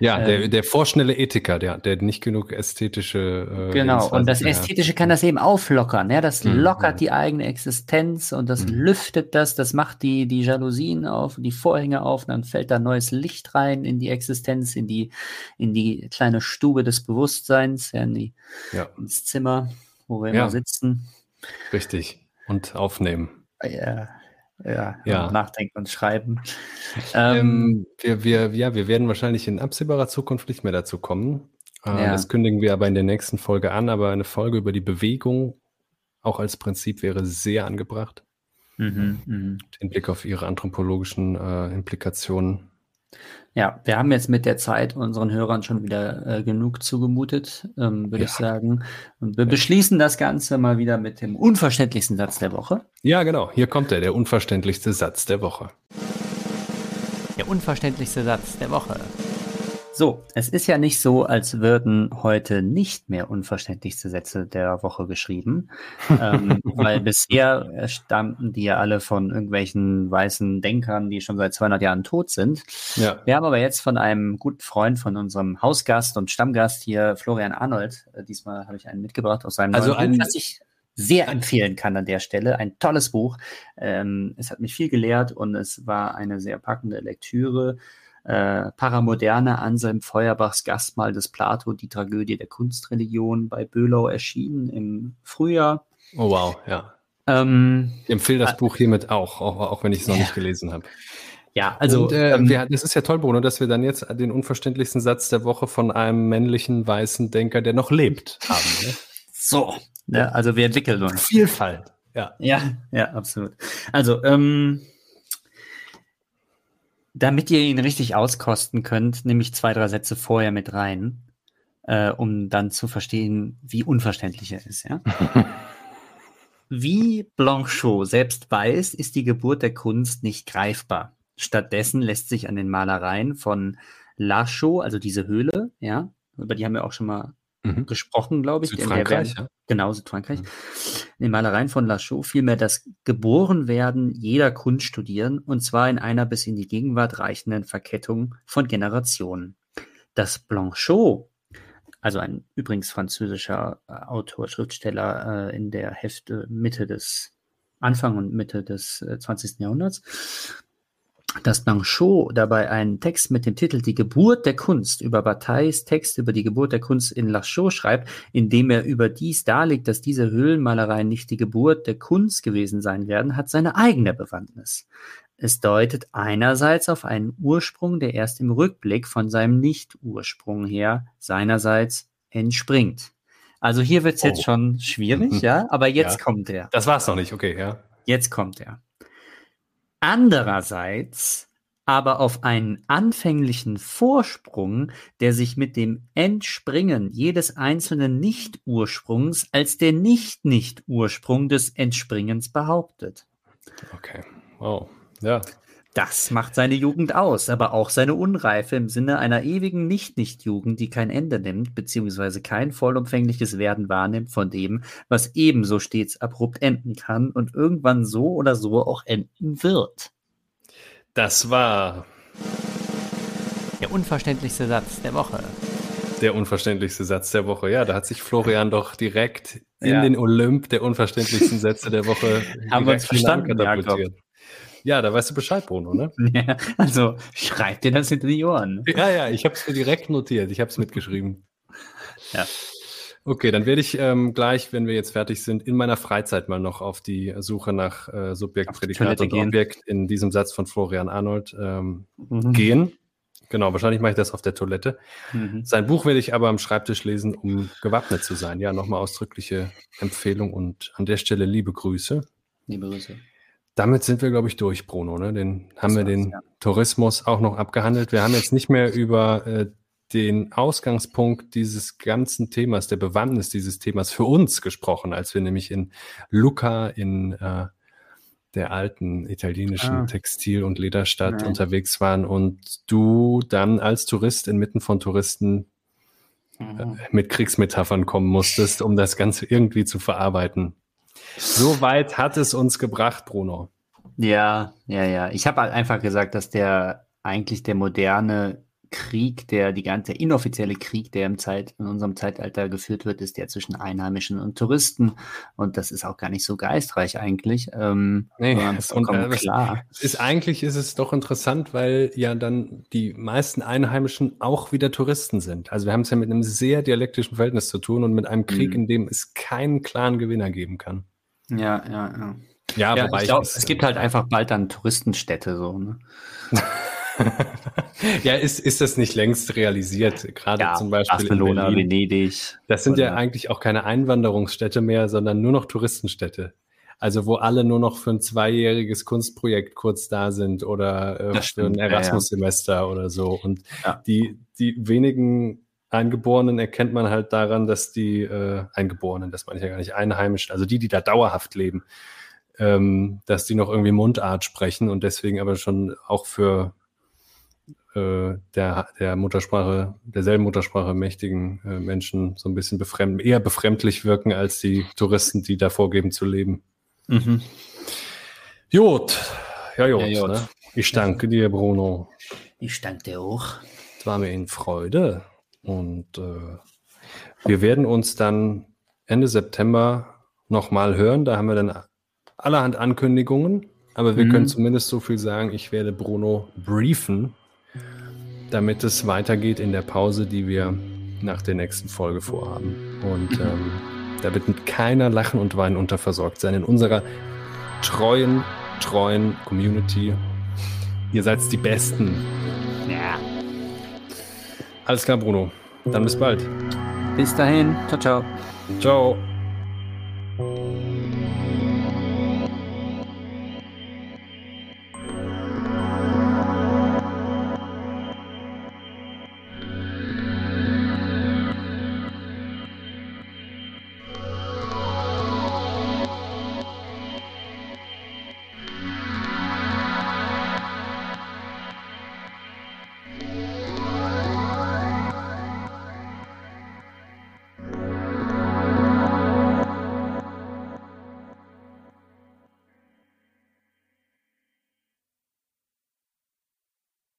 S2: ja, der,
S1: ähm,
S2: der vorschnelle Ethiker, der, der nicht genug ästhetische äh,
S1: Genau, und das. Ästhetische kann das eben auflockern. Ja? Das
S2: Mhm.
S1: lockert die eigene Existenz und das
S2: Mhm.
S1: lüftet das, das macht die, die Jalousien auf, die Vorhänge auf, und dann fällt da neues Licht rein in die Existenz, in die, in die kleine Stube des Bewusstseins, ja, in die,
S2: Ja,
S1: ins Zimmer, wo wir
S2: Ja.
S1: immer sitzen.
S2: richtig. Und aufnehmen.
S1: Ja, ja,
S2: Ja.
S1: nachdenken und schreiben. Ähm,
S2: Ähm, wir, wir, ja, wir werden wahrscheinlich in absehbarer Zukunft nicht mehr dazu kommen. Äh,
S1: Ja.
S2: Das kündigen wir aber in der nächsten Folge an. Aber eine Folge über die Bewegung auch als Prinzip wäre sehr angebracht.
S1: mhm, mhm.
S2: Den Blick auf ihre anthropologischen äh, Implikationen.
S1: Ja, wir haben jetzt mit der Zeit unseren Hörern schon wieder äh, genug zugemutet, ähm, würde
S2: Ja.
S1: ich sagen. Und wir beschließen das Ganze mal wieder mit dem unverständlichsten Satz der Woche.
S2: Ja, genau. Hier kommt er, der unverständlichste Satz der Woche.
S1: Der unverständlichste Satz der Woche. So, es ist ja nicht so, als würden heute nicht mehr unverständlichste Sätze der Woche geschrieben, ähm, weil bisher stammten die ja alle von irgendwelchen weißen Denkern, die schon seit 200 Jahren tot sind.
S2: Ja.
S1: Wir haben aber jetzt von einem guten Freund von unserem Hausgast und Stammgast hier, Florian Arnold, äh, diesmal habe ich einen mitgebracht aus seinem
S2: Also
S1: neuen
S2: ein-
S1: Buch, das ich sehr empfehlen kann an der Stelle. Ein tolles Buch. Ähm, es hat mich viel gelehrt und es war eine sehr packende Lektüre. Äh, Paramoderne Anselm Feuerbachs Gastmahl des Plato, die Tragödie der Kunstreligion bei Böhlau erschienen im Frühjahr.
S2: Oh wow, ja.
S1: Ähm,
S2: Ich empfehle das
S1: Ah.
S2: Buch hiermit auch, auch, auch wenn ich es noch
S1: Ja.
S2: nicht gelesen habe.
S1: ja, also
S2: Und, äh,
S1: ähm,
S2: wir, das ist ja toll, Bruno, dass wir dann jetzt den unverständlichsten Satz der Woche von einem männlichen weißen Denker, der noch lebt, haben. Ne?
S1: so, ne, also wir entwickeln uns.
S2: Vielfalt. Ja.
S1: Ja, ja, absolut. Also, ähm, damit ihr ihn richtig auskosten könnt, nehme ich zwei, drei Sätze vorher mit rein, äh, um dann zu verstehen, wie unverständlich er ist, ja. Wie Blanchot selbst weiß, ist die Geburt der Kunst nicht greifbar. Stattdessen lässt sich an den Malereien von Lachaud, also diese Höhle, ja, über die haben wir auch schon mal mhm. gesprochen, glaube ich.
S2: Südfrankreich,
S1: ja. Genau, Südfrankreich. Mhm. In den Malereien von Lachaud vielmehr das Geborenwerden jeder Kunst studieren, und zwar in einer bis in die Gegenwart reichenden Verkettung von Generationen. Das Blanchot, also ein übrigens französischer äh, Autor, Schriftsteller äh, in der Hälfte Mitte des Anfang und Mitte des äh, 20. Jahrhunderts, dass Blanchot dabei einen Text mit dem Titel Die Geburt der Kunst über Batailles Text über die Geburt der Kunst in Lachaud schreibt, in dem er überdies darlegt, dass diese Höhlenmalereien nicht die Geburt der Kunst gewesen sein werden, hat seine eigene Bewandtnis. Es deutet einerseits auf einen Ursprung, der erst im Rückblick von seinem Nicht-Ursprung her seinerseits entspringt. Also hier wird es oh. jetzt schon schwierig, ja, aber jetzt ja. kommt er.
S2: Das war es noch nicht, okay, ja.
S1: Jetzt kommt er. Andererseits aber auf einen anfänglichen Vorsprung, der sich mit dem Entspringen jedes einzelnen Nicht-Ursprungs als der Nicht-Nicht-Ursprung des Entspringens behauptet.
S2: Okay, wow. Ja.
S1: Das macht seine Jugend aus, aber auch seine Unreife im Sinne einer ewigen Nicht-Nicht-Jugend, die kein Ende nimmt, beziehungsweise kein vollumfängliches Werden wahrnimmt von dem, was ebenso stets abrupt enden kann und irgendwann so oder so auch enden wird.
S2: Das war
S1: der unverständlichste Satz der Woche.
S2: Der unverständlichste Satz der Woche. Ja, da hat sich Florian doch direkt in ja. den Olymp der unverständlichsten Sätze der Woche
S1: Haben wir uns verstanden,
S2: katapultiert. Ja, da weißt du Bescheid, Bruno, ne?
S1: Ja, also schreib dir das hinter die Ohren.
S2: Ja, ja, ich habe es mir direkt notiert. Ich habe es mitgeschrieben.
S1: Ja.
S2: Okay, dann werde ich ähm, gleich, wenn wir jetzt fertig sind, in meiner Freizeit mal noch auf die Suche nach äh, Subjekt, Prädikat und gehen. Objekt in diesem Satz von Florian Arnold ähm, mhm. gehen. Genau, wahrscheinlich mache ich das auf der Toilette. Mhm. Sein Buch werde ich aber am Schreibtisch lesen, um gewappnet zu sein. Ja, nochmal ausdrückliche Empfehlung und an der Stelle liebe Grüße.
S1: Liebe Grüße.
S2: Damit sind wir, glaube ich, durch, Bruno. Ne? Den haben wir den ja. Tourismus auch noch abgehandelt. Wir haben jetzt nicht mehr über äh, den Ausgangspunkt dieses ganzen Themas, der Bewandtnis dieses Themas für uns gesprochen, als wir nämlich in Lucca in äh, der alten italienischen ah. Textil- und Lederstadt Nein. unterwegs waren und du dann als Tourist inmitten von Touristen äh, mhm. mit Kriegsmetaphern kommen musstest, um das Ganze irgendwie zu verarbeiten. So weit hat es uns gebracht, Bruno.
S1: Ja, ja, ja. Ich habe halt einfach gesagt, dass der eigentlich der moderne Krieg, der die ganze inoffizielle Krieg, der im Zeit, in unserem Zeitalter geführt wird, ist der zwischen Einheimischen und Touristen. Und das ist auch gar nicht so geistreich eigentlich. Ähm,
S2: nee, und, äh, klar. Ist, eigentlich ist es doch interessant, weil ja dann die meisten Einheimischen auch wieder Touristen sind. Also wir haben es ja mit einem sehr dialektischen Verhältnis zu tun und mit einem Krieg, mhm. in dem es keinen klaren Gewinner geben kann.
S1: Ja, ja, ja. Ja, ja wobei ich glaube, es gibt halt einfach bald dann Touristenstädte so. Ne?
S2: ja, ist, ist das nicht längst realisiert? Gerade ja, zum Beispiel
S1: Barcelona, in Venedig.
S2: Das sind ja eigentlich auch keine Einwanderungsstädte mehr, sondern nur noch Touristenstädte. Also wo alle nur noch für ein zweijähriges Kunstprojekt kurz da sind oder äh, für ein Erasmus-Semester ja, ja. oder so. Und die, die wenigen Eingeborenen erkennt man halt daran, dass die äh, Eingeborenen, das meine ich ja gar nicht, Einheimischen, also die, die da dauerhaft leben, ähm, dass die noch irgendwie Mundart sprechen und deswegen aber schon auch für äh, der, der Muttersprache, derselben Muttersprache mächtigen äh, Menschen so ein bisschen befremd, eher befremdlich wirken als die Touristen, die da vorgeben zu leben. Mhm. Jod. Ja, Jod. Ja, Jod. Ne? Ich danke dir, Bruno.
S1: Ich danke dir auch.
S2: Es war mir in Freude. Und äh, wir werden uns dann Ende September nochmal hören. Da haben wir dann allerhand Ankündigungen. Aber wir mhm. können zumindest so viel sagen, ich werde Bruno briefen, damit es weitergeht in der Pause, die wir nach der nächsten Folge vorhaben. Und ähm, da wird mit keiner Lachen und Weinen unterversorgt sein in unserer treuen, treuen Community. Ihr seid die Besten.
S1: Ja.
S2: Alles klar, Bruno. Dann bis bald.
S1: Bis dahin. Ciao, ciao.
S2: Ciao.